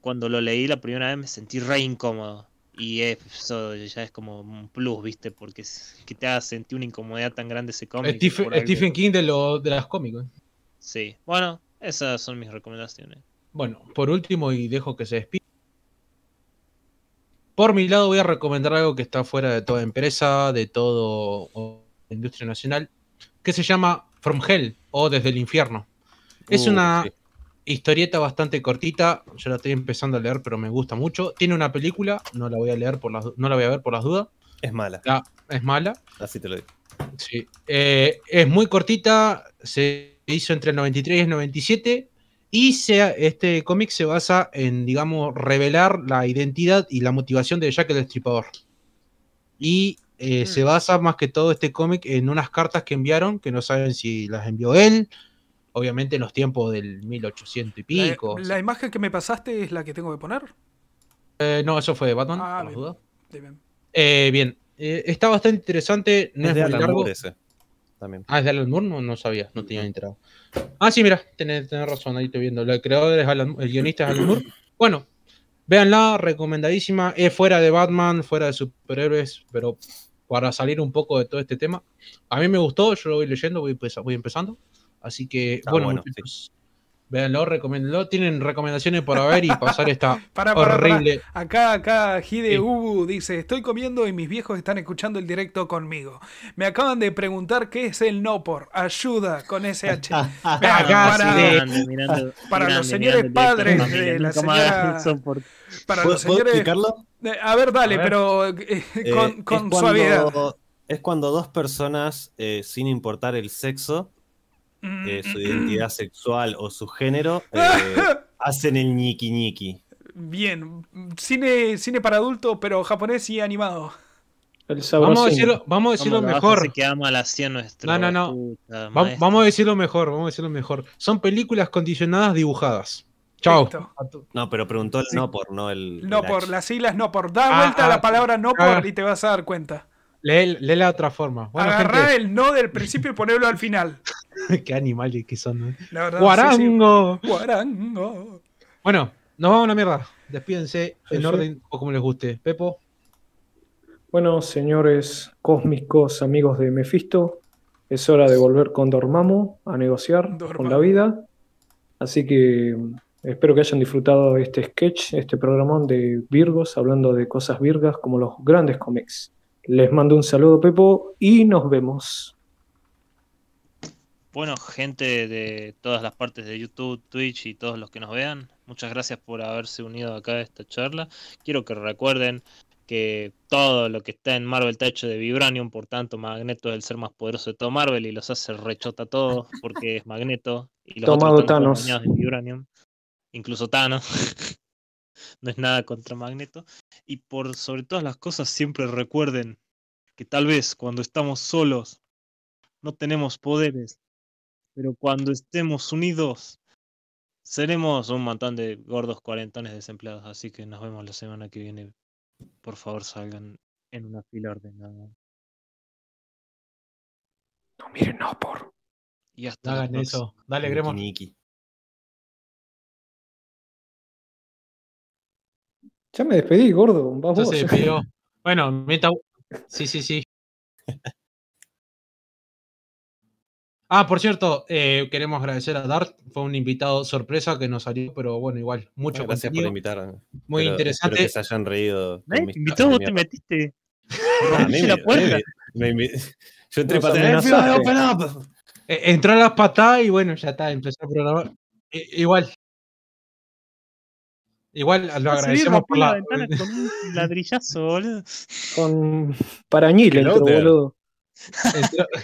cuando lo leí la primera vez me sentí re incómodo. Y eso ya es como un plus, ¿viste? Porque es- que te haga sentir una incomodidad tan grande ese cómic. Stephen King de, lo, de las cómicos. Sí, bueno, esas son mis recomendaciones. Bueno, por último, y dejo que se despida. Por mi lado, voy a recomendar algo que está fuera de toda empresa, de todo o, industria nacional, que se llama From Hell o Desde el Infierno. Es Uh, una sí. historieta bastante cortita, yo la estoy empezando a leer, pero me gusta mucho. Tiene una película, no la voy a leer por las, no la voy a ver por las dudas. Es mala, La- es mala. así te lo digo. Sí. Eh, es muy cortita, se hizo entre el 93 y el 97 y se, este cómic se basa en, digamos, revelar la identidad y la motivación de Jack el Destripador. Y eh, se basa más que todo este cómic en unas cartas que enviaron, que no saben si las envió él, obviamente en los tiempos del 1800 y La, pico. la imagen que me pasaste es la que tengo que poner. Eh, no, eso fue de Batman, Ah, por las bien. Bien. Eh, bien, eh, está bastante interesante, no es es, de muy largo. Ese. También. Ah, es de Alan Moore, no, no sabía, no tenía enterado. Ah, sí, mira, tenés, tenés razón, ahí estoy viendo. El creador es Alan, el guionista es Alan Moore. Bueno, véanla, recomendadísima. Es fuera de Batman, fuera de superhéroes, pero para salir un poco de todo este tema. A mí me gustó, yo lo voy leyendo, voy, voy empezando. Así que, bueno, bueno, véanlo, recomiéndenlo. Tienen recomendaciones por haber y pasar esta Para, para, horrible. Acá, acá, Hide Sí. Ubu dice: Estoy comiendo y mis viejos están escuchando el directo conmigo. Me acaban de preguntar qué es el no por. Ayuda con SH. Vean, Acá, para, sí. Grande, mirando- para grande, los señores padres de la señora- soport- para ¿Puedo, los puedo señores. explicarlo? Eh, A ver, dale, A ver. pero eh, Eh, con, es con cuando- suavidad. Es cuando dos personas, eh, sin importar el sexo, eh, su identidad sexual o su género, eh, hacen el ñiqui ñiqui. Bien, cine, cine para adulto, pero japonés y animado. Vamos a decirlo, vamos a decirlo mejor. que ama la nuestro. No, no, no. puta Va- vamos a decirlo mejor, vamos a decirlo mejor. Son películas condicionadas dibujadas. Chao. No, pero preguntó el no por, no el. No el por H. las siglas, no por. Da Ah, vuelta ah, la palabra no ah. por y te vas a dar cuenta. Lee, lee la otra forma. Bueno, Agarrá gente, el no del principio y ponelo al final. qué animales que son. ¿no? La verdad, ¡Guarango! sí, sí. Guarango. Bueno, nos vamos a la mierda. Despídense en sí. orden o como les guste. Pepo, Bueno, señores cósmicos, amigos de Mephisto, es hora de volver con Dormammu a negociar con la vida. Así que mm, espero que hayan disfrutado este sketch, este programón de Virgos, hablando de cosas virgas como los grandes cómics. Les mando un saludo, Pepo, y nos vemos. Bueno, gente de todas las partes de YouTube, Twitch y todos los que nos vean, muchas gracias por haberse unido acá a esta charla. Quiero que recuerden que todo lo que está en Marvel está hecho de Vibranium, por tanto Magneto es el ser más poderoso de todo Marvel y los hace rechota a todos porque es Magneto y los Tomado otros están Thanos. de Vibranium, incluso Thanos. no es nada contra Magneto. Y por sobre todas las cosas siempre recuerden que tal vez cuando estamos solos no tenemos poderes, pero cuando estemos unidos, seremos un montón de gordos cuarentones desempleados. Así que nos vemos la semana que viene. Por favor, salgan en una fila ordenada. No miren, no por. Y hasta hagan eso. Dale, Gremo. Ya me despedí, gordo. Vas Ya vos. se despidió. Bueno, meta. Sí, sí, sí. Ah, por cierto, eh, queremos agradecer a Dart. Fue un invitado sorpresa que nos salió, pero bueno, igual, mucho Bueno, gracias por invitarme. Muy interesante. Espero que se hayan reído. caras de vos te metiste. Ah, la me- puerta. me- me invi- Yo entré para tener amenazaste. open up. Eh, entró a las patadas y bueno, ya está, empezó a programar. I- igual. Igual lo agradecemos por la la. ventana con un ladrillazo, boludo. Con Parañil entró, boludo. entró-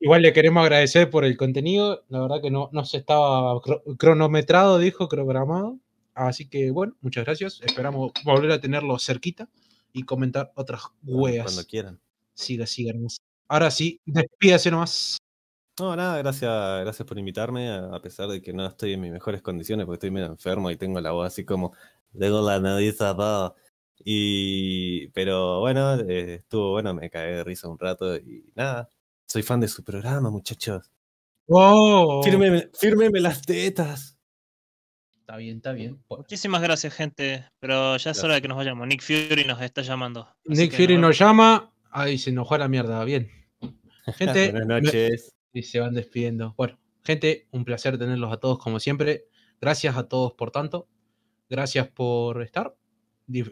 Igual le queremos agradecer por el contenido. La verdad que no, no se estaba cro- cronometrado, dijo, programado. Así que bueno, muchas gracias. Esperamos volver a tenerlo cerquita y comentar otras hueas. Cuando quieran. Siga, siga. hermoso. Ahora sí, despídase nomás. No, nada, gracias, gracias por invitarme, a pesar de que no estoy en mis mejores condiciones, porque estoy medio enfermo y tengo la voz así como, tengo la nariz tapada. Y, pero bueno, eh, estuvo bueno, me cagué de risa un rato y nada, soy fan de su programa, muchachos. ¡Oh! Fírmeme, fírmeme las tetas. Está bien, está bien. Bueno, Muchísimas gracias, gente. Pero ya es hora de que nos vayamos. Nick Fury nos está llamando. Nick Fury nos nos llama. Ahí se enojó a la mierda. Bien. Gente, Buenas me- noches. Y se van despidiendo. Bueno, gente, un placer tenerlos a todos como siempre. Gracias a todos por tanto. Gracias por estar.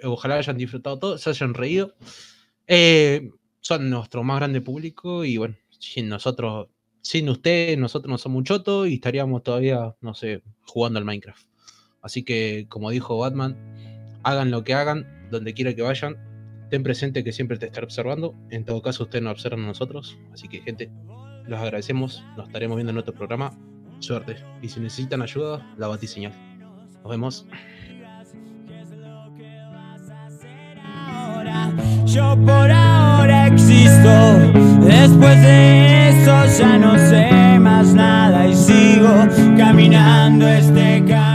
Ojalá hayan disfrutado todos, se hayan reído. Eh, son nuestro más grande público y bueno, sin nosotros, sin ustedes, nosotros no somos un choto y estaríamos todavía, no sé, jugando al Minecraft. Así que, como dijo Batman, hagan lo que hagan, donde quiera que vayan, ten presente que siempre te estaré observando. En todo caso, ustedes nos observan a nosotros. Así que, gente, los agradecemos. Nos estaremos viendo en otro programa. Suerte. Y si necesitan ayuda, la batiseñal. Nos vemos. Yo por ahora existo. Después de eso ya no sé más nada y sigo caminando este camino.